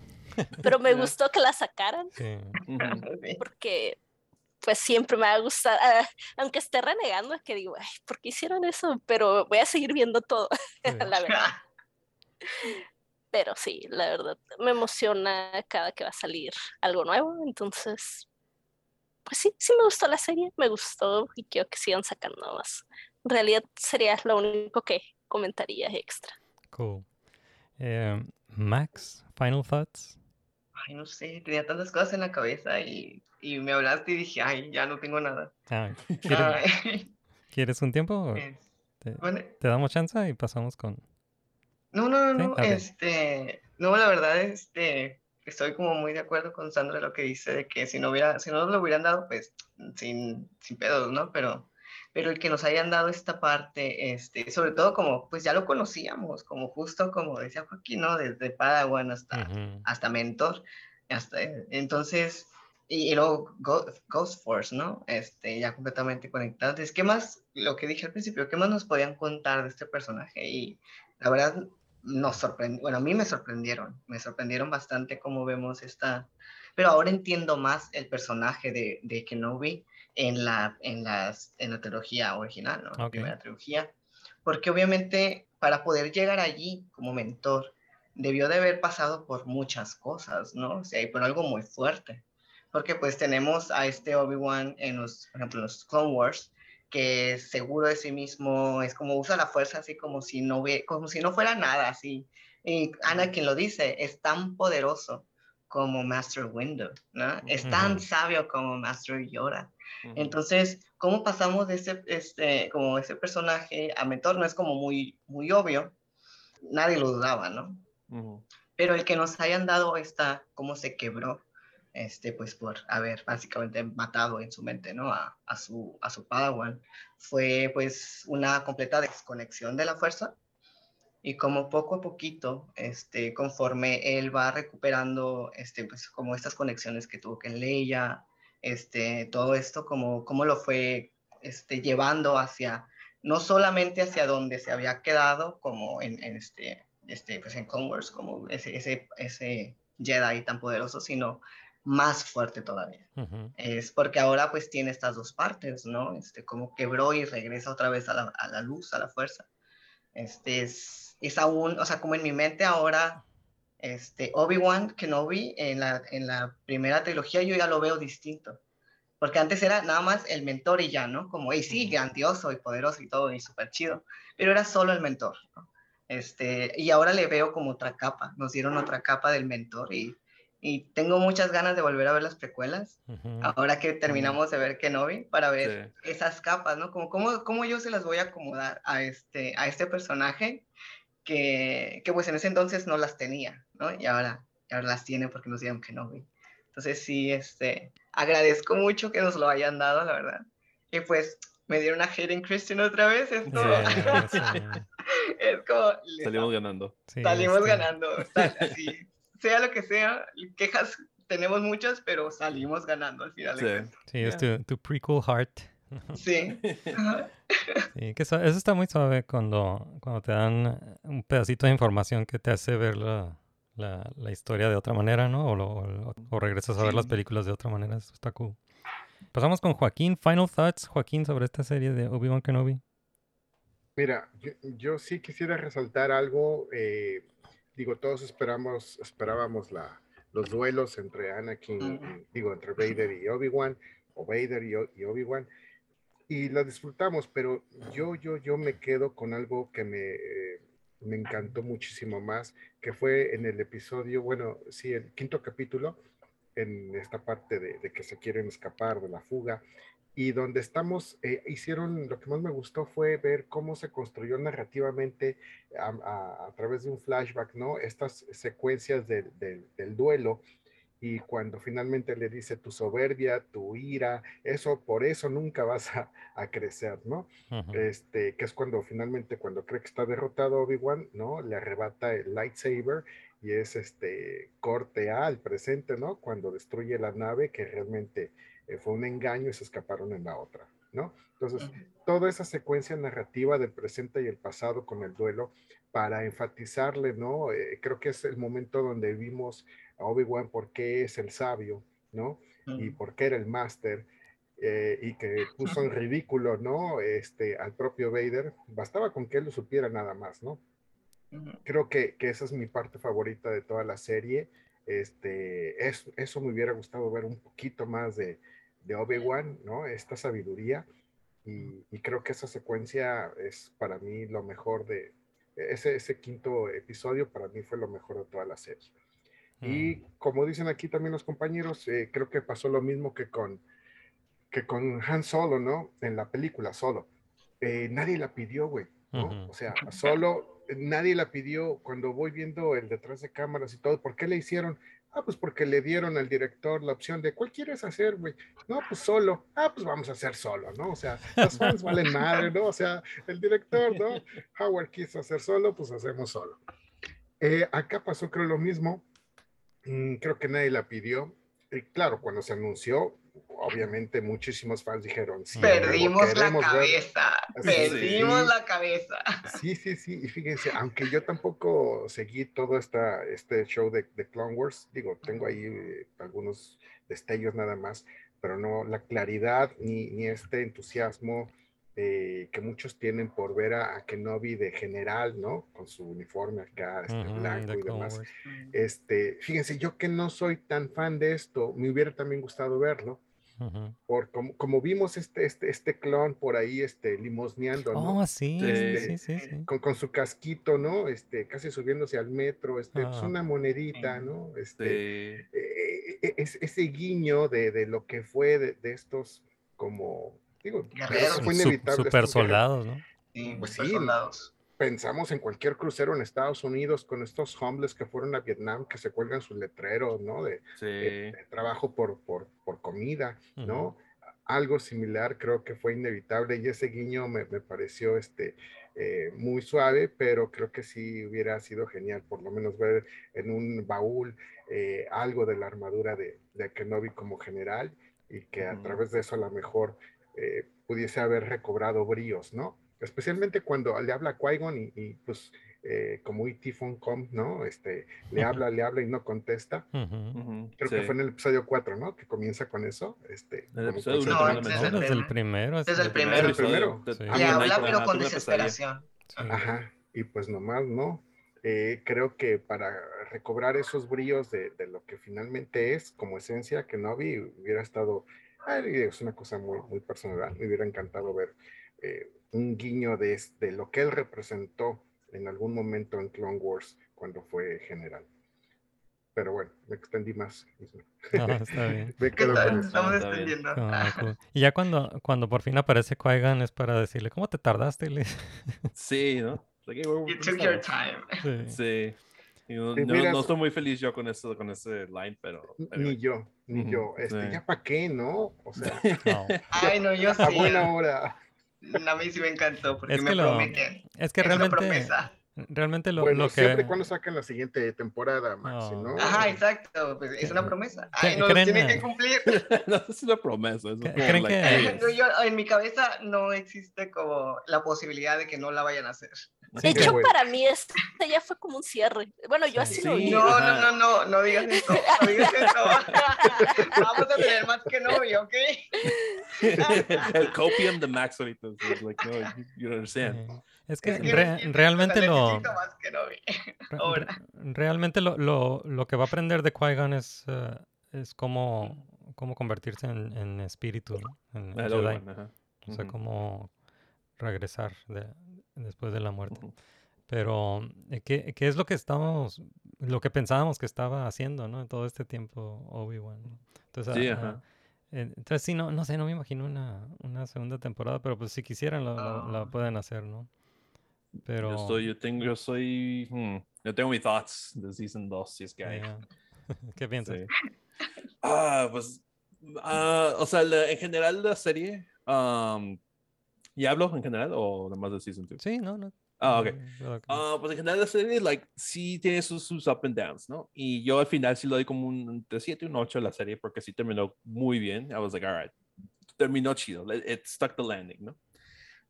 Pero me gustó que la sacaran Sí. Porque pues siempre me ha gustado, ah, aunque esté renegando, es que digo, ay, ¿por qué hicieron eso? Pero voy a seguir viendo todo, Sí. la verdad. Pero sí, la verdad, me emociona cada que va a salir algo nuevo, entonces, pues sí, sí me gustó la serie, me gustó y quiero que sigan sacando más. En realidad sería lo único que comentaría extra. Cool. Eh, Max, final thoughts. Ay, no sé, tenía tantas cosas en la cabeza y, y me hablaste y dije, ay, ya no tengo nada. Ah, ¿quieres, Ay, quieres un tiempo? es- Te, bueno, te damos chance y pasamos con... No, no, no, ¿Sí? no, este, no, la verdad, este, estoy como muy de acuerdo con Sandra lo que dice de que si no hubiera, si no nos lo hubieran dado, pues, sin, sin pedos, ¿no? Pero, pero el que nos hayan dado esta parte, este, sobre todo como, pues ya lo conocíamos, como justo como decía Joaquín, ¿no? Desde Padawan hasta, Ujú. hasta mentor, hasta, entonces, y, y luego Go- Ghost Force, ¿no? Este, ya completamente conectados. Entonces, ¿qué más, lo que dije al principio, qué más nos podían contar de este personaje? Y la verdad, nos sorprendió, bueno, a mí me sorprendieron, me sorprendieron bastante cómo vemos esta, pero ahora entiendo más el personaje de, de Kenobi en la, en, las, en la trilogía original, ¿no? La Ok. primera trilogía, porque obviamente para poder llegar allí como mentor, debió de haber pasado por muchas cosas, ¿no? O sea, y por algo muy fuerte, porque pues tenemos a este Obi-Wan en los, por ejemplo, en los Clone Wars, que es seguro de sí mismo, es como usa la fuerza así como si no, hubie- como si no fuera nada, así. Y Anakin lo dice, es tan poderoso como Master Windu, ¿no? Es tan Ujú. sabio como Master Yoda. Ujú. Entonces, ¿cómo pasamos de ese, este, como ese personaje a mentor? No es como muy, muy obvio, nadie lo dudaba, ¿no? Ujú. Pero el que nos hayan dado esta, cómo se quebró, este, pues por haber básicamente matado en su mente, ¿no? A, a su, a su Padawan, fue pues una completa desconexión de la fuerza. Y como poco a poquito, este, conforme él va recuperando, este, pues como estas conexiones que tuvo con Leia, este, todo esto, como, como lo fue este, llevando hacia, no solamente hacia donde se había quedado, como en, en este, este, pues en Wars, como ese, ese, ese Jedi tan poderoso, sino más fuerte todavía. Ujú. Es porque ahora pues tiene estas dos partes, ¿no? Este, como quebró y regresa otra vez a la, a la luz, a la fuerza. Este es, es aún, o sea, como en mi mente ahora, este, Obi-Wan Kenobi en la, en la primera trilogía yo ya lo veo distinto. Porque antes era nada más el mentor y ya, ¿no? Como, y sí, grandioso y poderoso y todo, y súper chido, pero era solo el mentor, ¿no? Este, y ahora le veo como otra capa, nos dieron otra capa del mentor y, y tengo muchas ganas de volver a ver las precuelas, Ujú. ahora que terminamos de ver Kenobi, para ver Sí. esas capas, ¿no? Como cómo, cómo yo se las voy a acomodar a este, a este personaje que, que pues en ese entonces no las tenía, ¿no? Y ahora, y ahora las tiene porque nos dieron Kenobi. Entonces sí, este, agradezco mucho que nos lo hayan dado, la verdad. Y pues me dieron a Hayden Christian otra vez, es como, Sí, sí, es como, Salimos ganando. sí, salimos este, ganando, tal, así, sea lo que sea, quejas tenemos muchas, pero salimos ganando al final. de Sí. Sí, es tu, tu prequel heart. Sí. Ajá. Sí, que eso, eso está muy suave cuando, cuando te dan un pedacito de información que te hace ver la, la, la historia de otra manera, ¿no? O, lo- o o regresas a ver las películas de otra manera. Eso está cool. Pasamos con Joaquín. Final thoughts, Joaquín, sobre esta serie de Obi-Wan Kenobi. Mira, yo, yo sí quisiera resaltar algo. eh, digo, todos esperamos, esperábamos la, los duelos entre Anakin, y- digo, entre Vader y Obi-Wan, o Vader y, y Obi-Wan, y la disfrutamos, pero yo, yo, yo me quedo con algo que me, eh, me encantó muchísimo más, que fue en el episodio, bueno, sí, el quinto capítulo, en esta parte de, de que se quieren escapar de la fuga, y donde estamos, eh, hicieron, lo que más me gustó fue ver cómo se construyó narrativamente a, a- a través de un flashback, ¿no? Estas secuencias del- duelo y cuando finalmente le dice tu soberbia, tu ira, eso, por eso nunca vas a, a crecer, ¿no? Este, que es cuando finalmente, cuando cree que está derrotado Obi-Wan, ¿no? Le arrebata el lightsaber y es este corte al presente, ¿no? Cuando destruye la nave que realmente eh, fue un engaño y se escaparon en la otra, ¿no? Entonces, toda esa secuencia narrativa del presente y el pasado con el duelo para enfatizarle, ¿no? Eh, creo que es el momento donde vimos a Obi-Wan por qué es el sabio, ¿no? Y por qué era el máster. eh, y que puso en ridículo, ¿no? Este, al propio Vader. Bastaba con que él lo supiera nada más, ¿no? Creo que, que esa es mi parte favorita de toda la serie. Este, es, eso me hubiera gustado ver un poquito más de, de Obi-Wan, ¿no? Esta sabiduría. Y, y creo que esa secuencia es para mí lo mejor de ese, ese quinto episodio, para mí fue lo mejor de toda la serie. Y Mm. como dicen aquí también los compañeros, eh, creo que pasó lo mismo que con, que con Han Solo, ¿no? En la película Solo. Eh, nadie la pidió, güey, ¿no? O sea, Solo, eh, nadie la pidió. Cuando voy viendo el detrás de cámaras y todo, ¿por qué le hicieron? Ah, pues porque le dieron al director la opción de, ¿cuál quieres hacer, güey? No, pues solo. Ah, pues vamos a hacer solo, ¿no? O sea, los fans valen madre, ¿no? O sea, el director, ¿no? Howard quiso hacer solo, pues hacemos solo. Eh, acá pasó creo lo mismo. Mm, creo que nadie la pidió. Y claro, cuando se anunció, obviamente muchísimos fans dijeron, sí, Perdimos la queremos ver". cabeza, Sí, perdimos sí. la cabeza. Sí, sí, sí, y fíjense, aunque yo tampoco seguí todo esta, este show de, de Clone Wars, digo, tengo ahí eh, algunos destellos nada más, pero no la claridad ni, ni este entusiasmo eh, que muchos tienen por ver a, a Kenobi de general, ¿no? Con su uniforme acá, este, blanco y demás. Este, fíjense, yo que no soy tan fan de esto, me hubiera también gustado verlo, Ujú. por como, como vimos este, este, este clon por ahí, este, limosneando, ¿no? Oh, sí, Este, sí, sí, sí. con, con su casquito, ¿no? Este, casi subiéndose al metro, este, pues Ah. una monedita. ¿no? Este, Sí. eh, eh, es- ese guiño de, de lo que fue de, de estos, como, digo, Guerreros. fue inevitable. super soldados, ¿no? Sí, Pues sí. soldados. Pensamos en cualquier crucero en Estados Unidos con estos homeless que fueron a Vietnam, que se cuelgan sus letreros, ¿no? De, Sí. de- de trabajo por, por, por comida, ¿no? Algo similar creo que fue inevitable y ese guiño me, me pareció este, eh, muy suave, pero creo que sí hubiera sido genial por lo menos ver en un baúl eh, algo de la armadura de, de Kenobi como general y que a través de eso a lo mejor eh, pudiese haber recobrado bríos, ¿no? Especialmente cuando le habla a Qui-Gon y, y, pues eh, como E.T. Com, ¿no? Este, le habla, le habla y no contesta. Ujú, Creo sí. que fue en el episodio 4, ¿no? Que comienza con eso. Este, El episodio No, lo el Desde menciona. el primero. Desde sí. el primero. El primero. Te- Sí. Le habla, pero con desesperación. Sí. Ajá, y pues nomás no. Eh, creo que para recobrar esos brillos de, de lo que finalmente es como esencia, que Novi hubiera estado, es una cosa muy, muy personal, me hubiera encantado ver eh, un guiño de, de lo que él representó en algún momento en Clone Wars cuando fue general. pero bueno, me extendí más. No, está bien. Me quedo Está- con eso. Estamos extendiendo. Ah, cool. Y ya cuando, cuando por fin aparece Qui-Gon es para decirle, ¿cómo te tardaste? Sí, ¿no? Like, hey, You took your time. Sí. Sí. No, Sí, no- estoy muy feliz yo con eso, con ese line, pero. Ni yo, ni yo. Este, sí. ¿Ya para qué, no? O sea, No. Ay, no, yo a sí. buena hora. A mí sí me encantó porque Es me lo- promete. Es que Es una realmente, promesa. Realmente lo, bueno, lo siempre que... y cuando saquen la siguiente temporada, Maxi, No. ¿no? Ajá, exacto. Pues es una promesa. Ay, ¿Creen- no, lo creen, tienen que cumplir. no es una promesa. Es ¿Creen que- No, yo, en mi cabeza no existe como la posibilidad de que no la vayan a hacer. De hecho, bueno. para mí este ya fue como un cierre. Bueno, yo así lo Sí. vi. No, ajá. no, no, no, no digas eso. No digas eso. Vamos a tener más que novio, ¿ok? el copium de Max ahorita. like, no, you, you don't understand. Es que Es que re- necesito- o realmente lo... más que. Re- realmente lo, lo, lo que va a aprender de Qui-Gon es, eh, es cómo, cómo convertirse en, en espíritu, ¿no? En, en El Jedi. Ajá. O sea, cómo regresar de- después de la muerte. Pero, eh, ¿qué, qué es lo que estábamos, lo que pensábamos que estaba haciendo, ¿no? En todo este tiempo Obi-Wan. ¿no? Entonces, Sí, ajá. eh, entonces sí, no, no sé, no me imagino una, una segunda temporada, pero pues si quisieran lo- lo- la Ah. pueden hacer, ¿no? Pero... Yo, estoy, yo, tengo, yo soy. hmm, yo tengo mis thoughts de Season 2, si es que hay. ya. ¿Qué piensas? Sí. Ah, pues. ah, o sea, la- en general la serie. um, ¿Y hablo en general o nada más de Season 2? Sí, no, no. Ah, ok. Ah, pues en general la serie, like, sí tiene sus, sus up and downs, ¿no? Y yo al final sí le doy como un entre 7 y un 8 a la serie porque sí terminó muy bien. I was like, all right. Terminó chido. It, it stuck the landing, ¿no?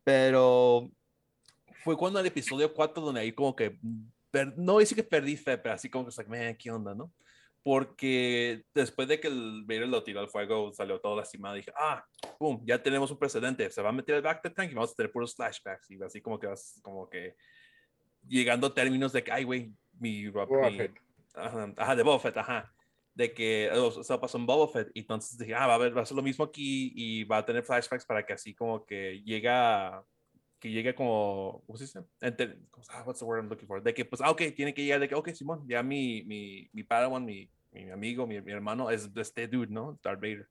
Pero fue cuando el episodio 4 donde ahí como que, per- no dice que perdí fe, pero así como que, like, man, ¿qué onda, no? Porque después de que el Vader lo tiró al fuego, salió todo lastimado, dije, ah, pum, ya tenemos un precedente, se va a meter el back to tank y vamos a tener puros flashbacks y así como que vas, como que llegando a términos de que, ay, güey, mi, mi- ajá, ajá, de Boba Fett, ajá, de que o sea, pasó en Boba Fett y entonces dije, ah, va a ver, va a ser lo mismo aquí y va a tener flashbacks para que así como que llega que llegue como, ¿cómo se dice? Enter- ah, what's the word I'm looking for? De que, pues, ah, ok, tiene que llegar, de que, ok, Simón, ya mi, mi, mi Padawan, mi, mi amigo, mi, mi hermano es este dude, ¿no? Darth Vader.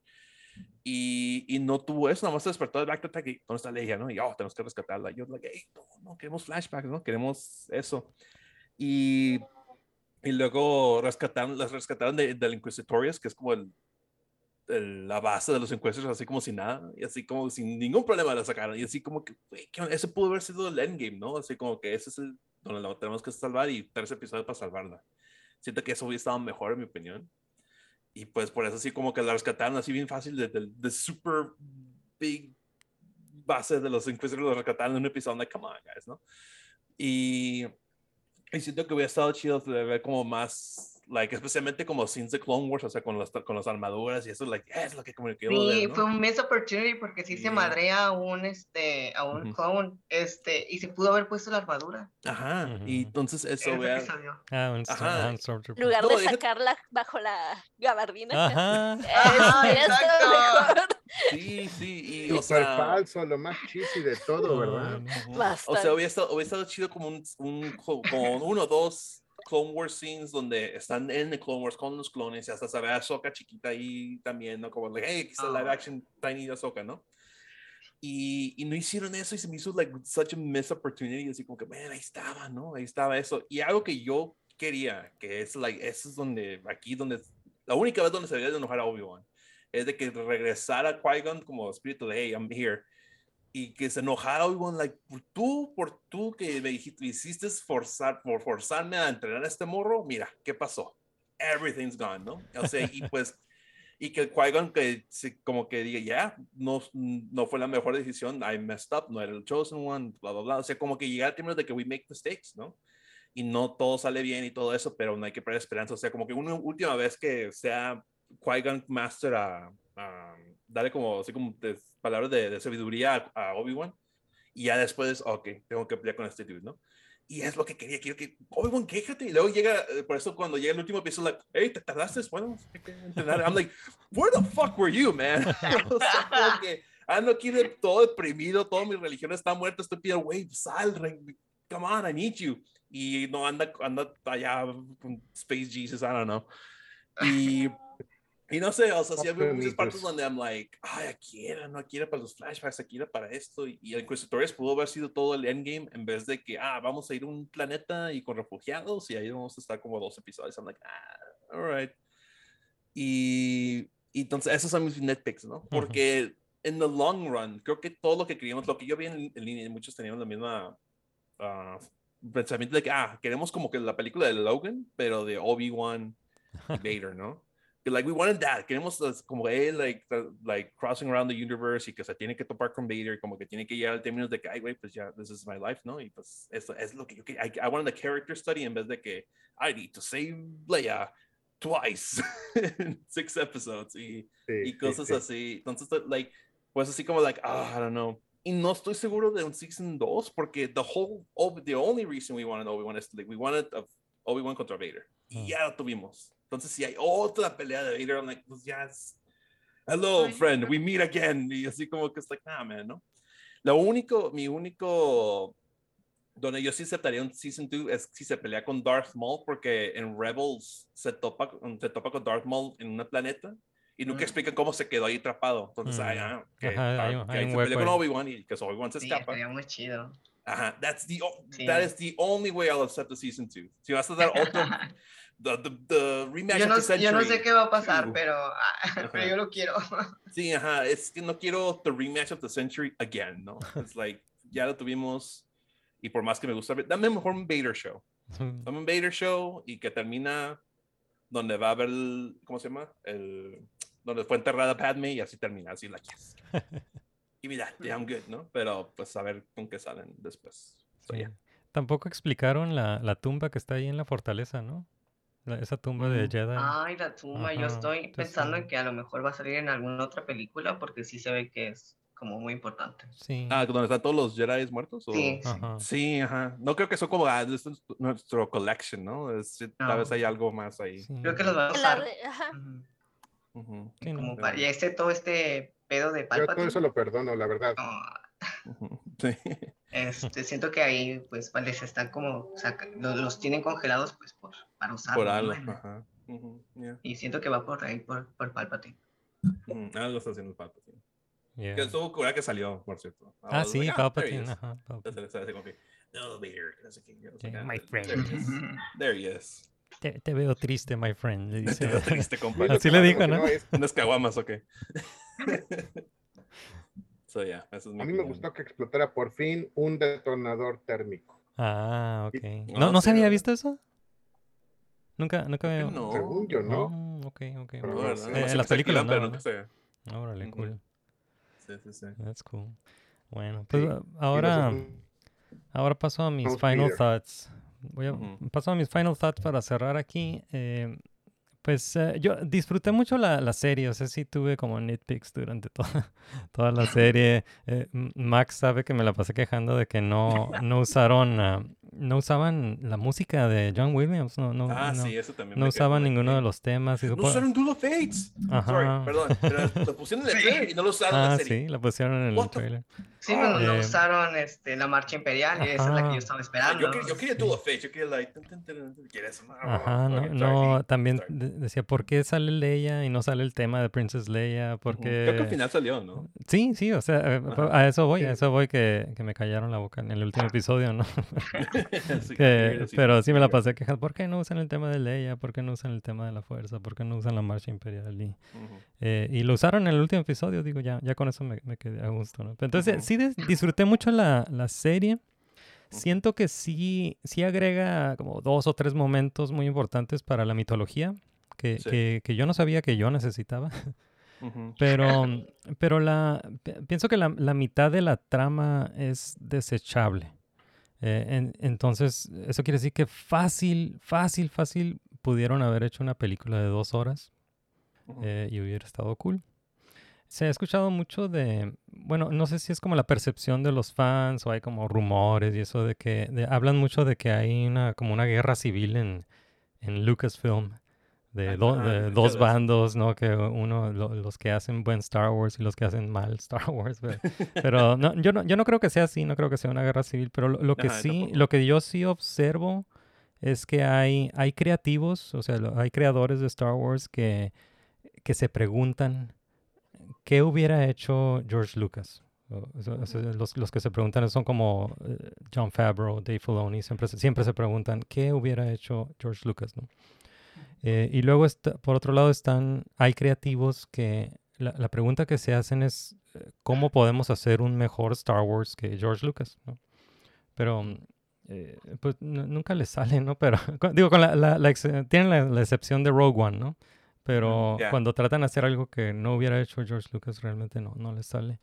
Y, y no tuvo eso, nada más se despertó del Back to Attack y ¿dónde está Leia, no? Y, oh, tenemos que rescatarla. Y yo, like, hey, no, no, queremos flashbacks, ¿no? Queremos eso. Y, y luego rescataron, las rescataron de, del Inquisitorius, que es como el, el- la base de los Inquisitors, así como sin nada, y así como sin ningún problema la sacaron. Y así como que, güey, ¿qué onda? ese pudo haber sido el endgame, ¿no? Así como que ese es el donde la tenemos que salvar y tres episodios para salvarla. Siento que eso hubiera estado mejor, en mi opinión. Y pues por eso sí como que la rescataron así bien fácil de, de, de super big base de los Inquisitors, lo rescataron en un episodio de Come on, guys, ¿no? Y, y siento que hubiera estado chido de ver como más, like, especialmente como scenes de Clone Wars, o sea, con, las con las armaduras y eso, like, es lo que como que quiero Sí, ver, ¿no? fue un miss opportunity porque sí, Sí. se madrea a un, este, a un Ujú. clone, este, y se pudo haber puesto la armadura. Ajá, Ujú. y entonces eso episodio. Ah, un, Ajá. ajá, En lugar de sacarla bajo la gabardina. Ajá. Ajá, Eso hubiera estado exacto. mejor. Sí, sí, y o Súper sea... falso, lo más cheesy de todo, ¿verdad? Ujú. O Bastante. sea, hubiera estado, hubiera estado chido como un, un co- como uno o dos Clone Wars scenes donde están en el Clone Wars con los clones y hasta se ve a Ahsoka chiquita ahí también, ¿no? Como, like, hey, aquí está Ah. live action Tiny Ahsoka, ¿no? Y, y no hicieron eso y se me hizo like such a missed opportunity, así como que, man, ahí estaba, ¿no? Ahí estaba eso. Y algo que yo quería, que es like, eso es donde, aquí donde, la única vez donde se debería de enojar a Obi-Wan, es de que regresara Qui-Gon como espíritu de, hey, I'm here y que se enojara Obi-Wan, like, tú, por tú que me dijiste, hiciste forzar, por forzarme a entrenar a este morro, mira, ¿qué pasó? Everything's gone, ¿no? O sea, y pues, y que Qui-Gon que como que diga, ya, no, no fue la mejor decisión, I messed up, no era el chosen one, bla, bla, bla, o sea, como que llegar al término de que we make mistakes, ¿no? Y no todo sale bien y todo eso, pero no hay que perder esperanza, o sea, como que una última vez que sea Qui-Gon Master a, a darle como, así como de- palabras de, de sabiduría a, a Obi-Wan y ya después, ok, tengo que pelear con este dude, ¿no? Y es lo que quería, quiero que, Obi-Wan, quéjate. Y luego llega, eh, por eso cuando llega el último episodio, like, hey, ¿te tardaste? Bueno, hay que entrenar. I'm like, where the fuck were you, man? o sea, que ando aquí de, todo deprimido, toda mi religión está muerta, estoy pidiendo, güey, sal, come on, I need you. Y no anda, anda allá con Space Jesus, I don't know. Y, y no sé, o sea, sí había muchas partes donde I'm like, ay, aquí era, no aquí era para los flashbacks, aquí era para esto. Y, y el Inquisitores pudo haber sido todo el endgame en vez de que, ah, vamos a ir a un planeta y con refugiados y ahí vamos a estar como dos episodios. I'm like, ah, alright. Y, y entonces, esos son mis netpicks, ¿no? Porque en the long run, creo que todo lo que queríamos, lo que yo vi en, en línea, muchos teníamos la misma ah, pensamiento de que, ah, queremos como que la película de Logan, pero de Obi-Wan Vader, ¿no? Like, we wanted that. Queremos uh, como él, like, like, crossing around the universe y que se tiene que topar con Vader, como que tiene que llegar al término de que, ay, güey, pues ya, this is my life, ¿no? Y pues eso es lo que yo quería. I, I wanted the character study en vez de que, I need to save Leia twice in six episodes y, Sí, y cosas sí. así. Entonces, like, pues así como, like, ah, I don't know. Y no estoy seguro de un season 2 porque the whole, the only reason we wanted Obi-Wan is like, we wanted a Obi-Wan contra Vader. Y ya lo tuvimos. Entonces, si hay otra pelea de Vader, I'm like, pues ya es, hello, friend, we meet again. Y así como que es like, nah, man, ¿no? Lo único, mi único, donde yo sí aceptaría un season 2 es si se pelea con Darth Maul, porque en Rebels se topa, con- se topa con Darth Maul en un planeta y nunca Mm. explican cómo se quedó ahí atrapado. Entonces, Mm. ah, que, Ajá, hay ah, que hay ahí un se pelea con. Obi-Wan y que Obi-Wan se Sí, escapa. estaría muy chido. Ajá, that's the, Sí. that is the only way I'll accept the season 2. Si vas a dar otro, the, the, the rematch Yo of no, the century. yo no sé qué va a pasar, two. pero, ah, pero yo lo quiero. Sí, ajá, es que no quiero the rematch of the century again, ¿no? Es like, ya lo tuvimos y por más que me gusta, ver- dame mejor un Vader show. Dame un Vader show y que termina donde va a haber, el, ¿cómo se llama? El, donde fue enterrada Padme y así termina, así la yes. Y mira, yeah, I'm good, ¿no? Pero pues a ver con qué salen después. So, Sí. yeah. Tampoco explicaron la, la tumba que está ahí en la fortaleza, ¿no? La- esa tumba de. Jedi. Ay, la tumba, yo estoy pensando sí. en que a lo mejor va a salir en alguna otra película porque sí se ve que es como muy importante. Sí. Ah, ¿donde están todos los Jedi muertos? o- Sí, sí. Ajá. Sí, ajá. No creo que son como ah, es nuestro collection, ¿no? Es- Tal vez hay algo más ahí. sí. Creo que los va a usar. ajá. Sí, no, Como para, y este, todo este pedo de Yo todo Palpatine. eso lo perdono, la verdad. Sí. Este, siento que ahí, pues, les están como, los, los tienen congelados, pues, por, para usarlos. Por ¿no? algo. En- Ajá. ujú, yeah, Y siento que va por ahí, por, por Palpatine. ujú, Algo está haciendo Palpatine. Yeah. Que estuvo cura que salió, por cierto. I Ah, sí, like, he Palpatine. Ajá, ah, my there friend. he is. There he is. Te, te veo triste, my friend. le dice. Te veo triste, compa. Lo Así le dijo, ¿no? es- ¿Unas caguamas o qué? So, yeah, eso es mi a mí me gustó que explotara por fin un detonador térmico. Ah, ok. Ah, ¿No, ¿no se había visto eso? Nunca, nunca había... que no. Según yo, ¿no? Mm. Eh, en las se películas no, pero nunca sé. Órale, cool. Sí, sí, sí. That's cool. Bueno, pues Sí. ah, ahora, ahora paso a mis final thoughts. Voy a, Ujú. Paso a mis final thoughts para cerrar aquí. Eh, pues eh, yo disfruté mucho la, la serie, o sea, sí tuve como nitpicks durante toda, toda la serie. Eh, Max sabe que me la pasé quejando de que no, no usaron, ah, no usaban la música de John Williams, no, no, Ah, no, sí, eso también. no usaban ninguno de los temas. y No supo- usaron Duel of Fates. Ajá. Sorry, perdón. Pero lo pusieron en el trailer y no lo usaron en Ah, la serie. sí, la pusieron en el What the- trailer. Sí, pero no Eh, usaron este, la marcha imperial y esa es la que yo estaba Ah, esperando. yo, quería, yo quería Duel of Fates. Yo quería. No, Ajá, no, okay, no, también Sorry. decía, ¿por qué sale Leia y no sale el tema de Princess Leia? Ujú. Creo que al Porque... final salió, ¿no? Sí, sí, o sea, eh, Ajá. a eso voy, a eso voy que, que me callaron la boca en el último episodio, ¿no? Que- pero sí me la pasé quejando, ¿por qué no usan el tema de Leia? ¿Por qué no usan el tema de la fuerza? ¿Por qué no usan la marcha imperial? Y, eh, y lo usaron en el último episodio, digo, ya, ya con eso me, me quedé a gusto, ¿no? Entonces, sí dis- disfruté mucho la, la serie. Siento que sí, sí agrega como dos o tres momentos muy importantes para la mitología que, Sí. que, que yo no sabía que yo necesitaba. Pero, pero la, pi- pienso que la, la mitad de la trama es desechable. Eh, en- entonces, eso quiere decir que fácil, fácil, fácil pudieron haber hecho una película de dos horas eh, y hubiera estado cool. Se ha escuchado mucho de, bueno, no sé si es como la percepción de los fans o hay como rumores y eso de que de- hablan mucho de que hay una como una guerra civil en, en Lucasfilm de, do- Ajá, de dos bandos, ¿no? Que uno, lo- los que hacen buen Star Wars y los que hacen mal Star Wars. Pero, pero no, yo, no, yo no creo que sea así, no creo que sea una guerra civil, pero lo, lo que Ajá, sí, tampoco. lo que yo sí observo es que hay, hay creativos, o sea, hay creadores de Star Wars que, que se preguntan qué hubiera hecho George Lucas. O- sea, los, los que se preguntan son como eh, John Favreau, Dave Filoni, siempre, siempre se preguntan qué hubiera hecho George Lucas, ¿no? Eh, y luego, está, por otro lado, están, hay creativos que la, la pregunta que se hacen es eh, cómo podemos hacer un mejor Star Wars que George Lucas, ¿no? Pero mm, eh, pues nu- nunca les sale, ¿no? Pero digo, con la, la- la tienen la, excepción de Rogue One, ¿no? Pero ya. cuando tratan de hacer algo que no hubiera hecho George Lucas, realmente no, no les sale.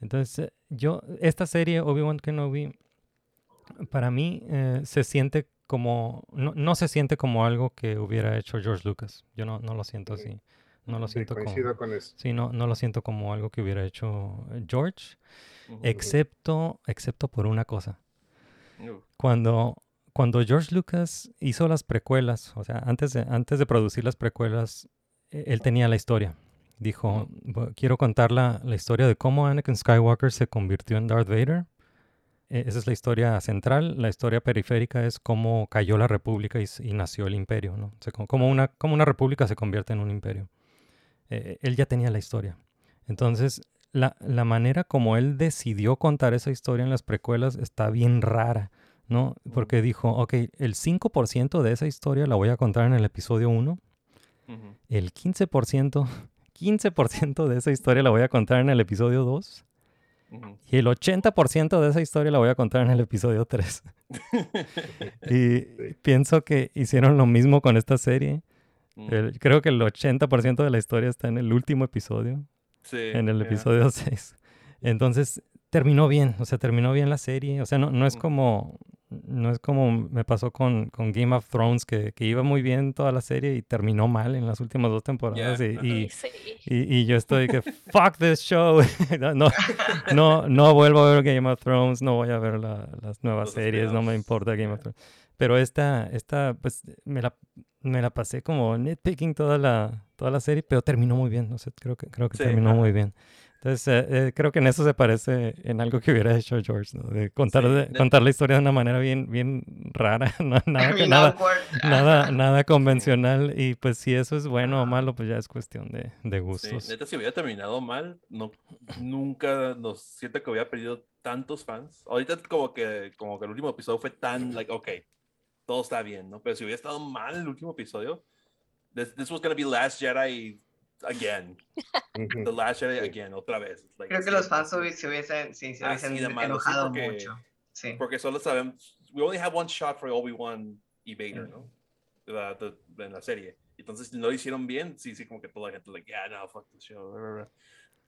Entonces, eh, yo, esta serie, Obi-Wan Kenobi, para mí eh, se siente como, no, no se siente como algo que hubiera hecho George Lucas. Yo no, no lo siento así. No lo Sí, siento como... con eso. Sí, no, no lo siento como algo que hubiera hecho eh, George, excepto, excepto por una cosa. Uh, Cuando, cuando George Lucas hizo las precuelas, o sea, antes de, antes de producir las precuelas, e- él tenía la historia. Dijo, "Bu- quiero contar la, la historia de cómo Anakin Skywalker se convirtió en Darth Vader. E- Esa es la historia central. La historia periférica es cómo cayó la república y, nació el imperio, ¿no? O sea, como, una, como una república se convierte en un imperio. Eh, él ya tenía la historia. Entonces, la, la manera como él decidió contar esa historia en las precuelas está bien rara, ¿no? Porque dijo, ok, el 5% de esa historia la voy a contar en el episodio 1, ujú. el 15%, 15% de esa historia la voy a contar en el episodio 2 Y el 80% de esa historia la voy a contar en el episodio 3. y pienso que hicieron lo mismo con esta serie. Mm. El- creo que el 80% de la historia está en el último episodio Sí, en el episodio 6. Entonces, terminó bien, o sea, terminó bien la serie. O sea, no, no es como no es como me pasó con, con Game of Thrones, que, que iba muy bien toda la serie y terminó mal en las últimas dos temporadas. Y, ajá. y, Sí. y- y yo estoy que, fuck this show. no, no, no, vuelvo a ver Game of Thrones, no voy a ver la- las nuevas Los series, no me importa Game of. Thrones. Pero esta, esta, pues, me la, me la pasé como nitpicking toda la, toda la serie, pero terminó muy bien. O sea, creo que, creo que Sí, terminó ajá. muy bien. Entonces, eh, eh, creo que en eso se parece en algo que hubiera hecho George, ¿no? De contar, Sí, de- de- contar la historia de una manera bien, bien rara, no- nada, Bien nada, nada, nada convencional. Y pues si eso es bueno o malo, pues ya es cuestión de, de Sí, gustos. neta, si hubiera terminado mal, no, nunca nos siento que hubiera perdido tantos fans. Ahorita como que, como que el último episodio fue tan, like, ok, todo está bien, ¿no? Pero si hubiera estado mal el último episodio, this, this was gonna be Last Jedi again. The Last Jedi again, otra vez. Like, Creo que los fans se hubiesen, sí, se Así hubiesen de malo, sí, enojado porque- mucho. Sí. Porque solo sabemos, we only have one shot for Obi-Wan y Vader, ¿no? La- de- de- en la serie. Entonces, si no lo hicieron bien, sí, sí, como que toda la gente, like, yeah, no, fuck this show, blah, blah, blah,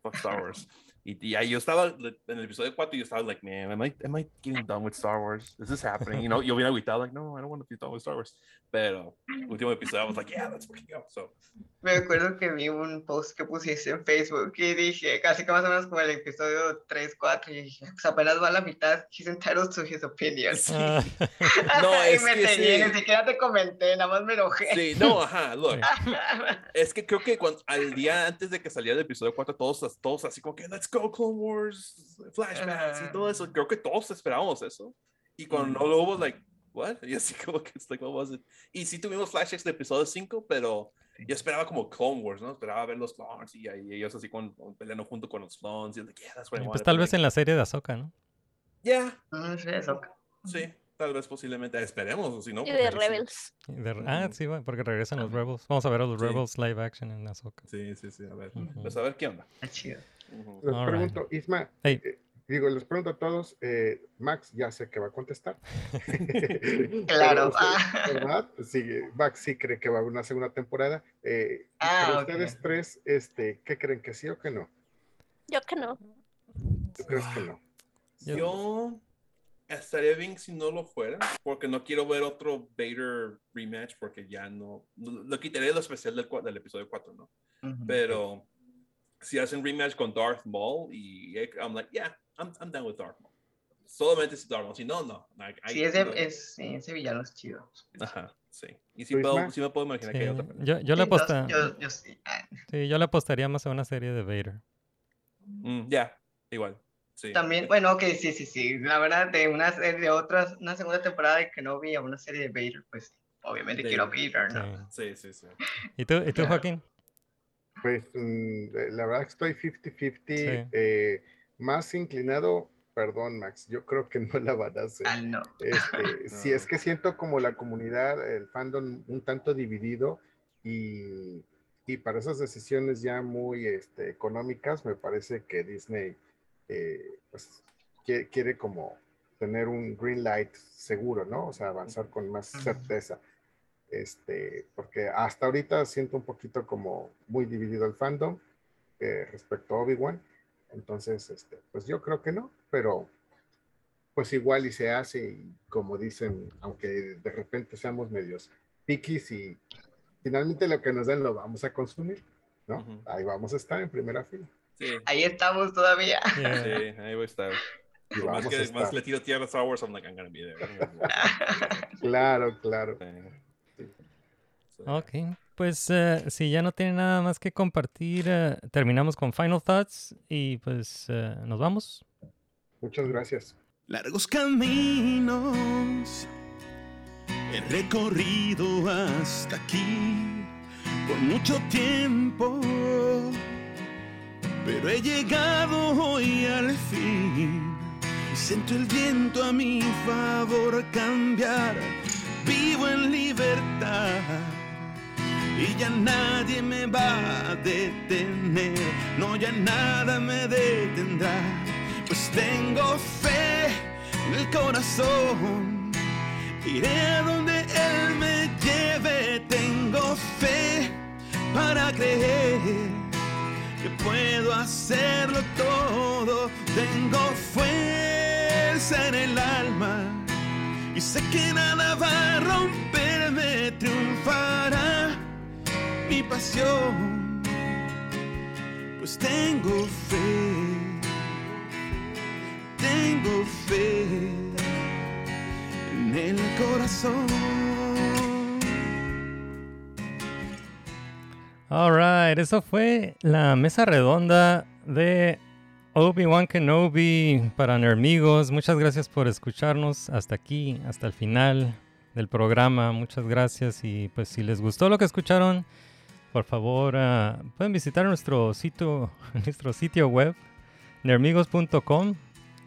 fuck Star Wars. Y, y ahí yo estaba, en el episodio 4, yo estaba, like, man, am I, am I getting done with Star Wars? Is this happening? You know, yo bien agüitado, like, no, I don't want to be done with Star Wars. Pero, último episodio, I was like, yeah, let's fucking go. So, Me acuerdo que vi un post que pusiste en Facebook y dije, casi que más o menos como el episodio 3, 4, y dije, pues apenas va a la mitad, he's entitled to his opinion. Ah, No, y es me que sí. ni siquiera te comenté, nada más me enojé. sí, no, ajá, look. Es que creo que cuando, al día antes de que saliera el episodio 4, todos, todos así como que, let's go, Clone Wars, flashbacks y todo eso. Creo que todos esperábamos eso. Y cuando no lo hubo, like, what? Y así como que, it's like, what was it? Y sí tuvimos flashbacks de episodio 5, pero yo esperaba como Clone Wars, ¿no? Esperaba ver los clones y, y ellos así con, con- peleando junto con los clones. Y like, yeah, that's what I pues tal vez en la serie de Ahsoka, ¿no? Yeah, No sé eso. sí, tal vez posiblemente. Esperemos, o si no. Y pues de ahí sí. Rebels. Y de- ah, sí, porque regresan los Rebels. Vamos a ver a los Sí. Rebels live action en Ahsoka. Sí, sí, sí, a ver. Ujú. Pues a ver qué onda. Está Les All right. pregunto, Isma, Hey. eh, digo, les pregunto a todos, eh, Max ya sé que va a contestar. Claro. Pero. Sí, Max sí cree que va a haber una segunda temporada. Eh, Ah, pero ok. ustedes tres, este, ¿qué creen que sí o que no? Yo que no. ¿Tú crees que no? Yo- Yo estaría bien si no lo fuera, porque no quiero ver otro Vader rematch, porque ya no. Lo lo quitaría de lo especial del, del episodio 4, ¿no? Ujú. Pero si hacen rematch con Darth Maul, y I'm like, yeah, I'm, I'm down with Darth Maul. Solamente si Darth Maul, si no, no. Like, I- Sí, ese, no. es, sí, ese villano es chido. Ajá. Sí. Y sí, ¿Tú, puedo, sí me puedo imaginar que hay Sí, otra. yo, yo le Sí, aposta- yo- yo sí. Sí, yo le apostaría más a una serie de Vader. Mm, ya, igual. Sí. También, bueno, ok, sí, sí, sí. La verdad, de una serie de otras, una segunda temporada de que no vi a una serie de Vader, pues obviamente De- quiero Vader, ¿no? Sí. Sí, sí, sí. ¿Y tú, y tú. Joaquín? Pues mm, la verdad que estoy 50-50, Sí. eh, más inclinado, perdón Max, yo creo que no la van a hacer. Ah, no. Este, Si es que siento como la comunidad, el fandom un tanto dividido y, y para esas decisiones ya muy este, económicas, me parece que Disney eh, pues, quiere, quiere como tener un green light seguro, ¿no? O sea, avanzar con más certeza. Este, porque hasta ahorita siento un poquito como muy dividido el fandom eh, respecto a Obi-Wan. Entonces, este, pues yo creo que no, pero pues igual y se hace y como dicen, aunque de repente seamos medios piquis y finalmente lo que nos den lo vamos a consumir, ¿no? Ujú. Ahí vamos a estar en primera fila. Sí, Ahí estamos todavía. Yeah. sí, ahí voy a estar. Y más a que más le tiro tierra a Star Wars, I'm like, I'm gonna be there. Claro, claro. Sí. Ok, pues eh, si ya no tiene nada más que compartir, eh, terminamos con Final Thoughts y pues eh, nos vamos. Muchas gracias. Largos caminos he recorrido hasta aquí por mucho tiempo, pero he llegado hoy al fin y siento el viento a mi favor cambiar. Vivo en libertad y ya nadie me va a detener, no ya nada me detendrá, pues tengo fe en el corazón, iré a donde Él me lleve, tengo fe para creer que puedo hacerlo todo, tengo fuerza en el alma. Y sé que nada va a romperme, triunfará mi pasión, pues tengo fe, tengo fe en el corazón. Alright, eso fue la mesa redonda de Obi-Wan Kenobi para Nermigos. Muchas gracias por escucharnos hasta aquí, hasta el final del programa. Muchas gracias y pues si les gustó lo que escucharon, por favor ah, pueden visitar nuestro sitio, nuestro sitio web nermigos.com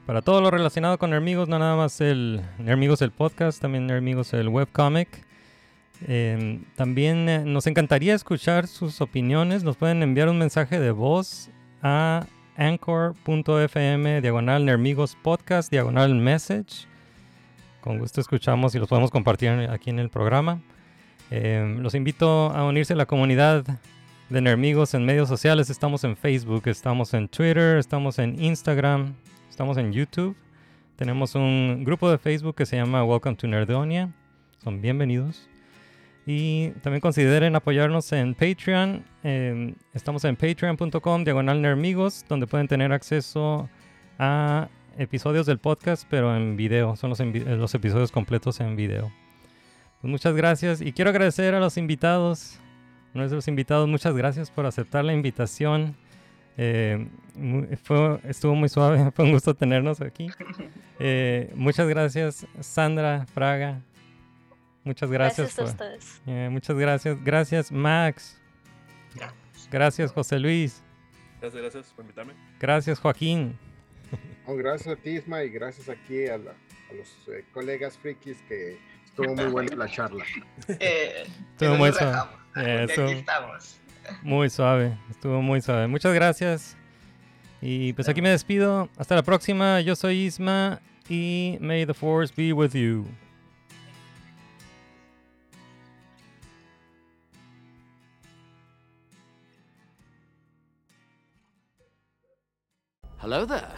para todo lo relacionado con Nermigos, no nada más el Nermigos el podcast, también Nermigos el webcomic. Eh, también nos encantaría escuchar sus opiniones. Nos pueden enviar un mensaje de voz a anchor.fm diagonal Nermigos podcast diagonal message. Con gusto escuchamos y los podemos compartir aquí en el programa. Eh, los invito a unirse a la comunidad de Nermigos en medios sociales. Estamos en Facebook, estamos en Twitter, estamos en Instagram, estamos en YouTube. Tenemos un grupo de Facebook que se llama Welcome to Nerdonia. Son bienvenidos. Y también consideren apoyarnos en Patreon. Eh, estamos en patreon.com diagonal nermigos, donde pueden tener acceso a episodios del podcast, pero en video. Son los, los episodios completos en video. Pues muchas gracias. Y quiero agradecer a los invitados, nuestros invitados. Muchas gracias por aceptar la invitación. Eh, fue, estuvo muy suave. Fue un gusto tenernos aquí. Eh, muchas gracias, Sandra Fraga. Muchas gracias. Gracias a ustedes. eh, muchas gracias. Gracias, Max. Gracias, José Luis. Gracias, gracias por invitarme. Gracias, Joaquín. No, gracias a ti, Isma, y gracias aquí a, la- a los eh, colegas frikis que estuvo muy buena la charla. Eh, Estuvo muy suave. dejamos, Eh, porque estuvo aquí estamos. muy suave. Estuvo muy suave. Muchas gracias. Y pues aquí me despido. Hasta la próxima. Yo soy Isma y may the force be with you. Hello there.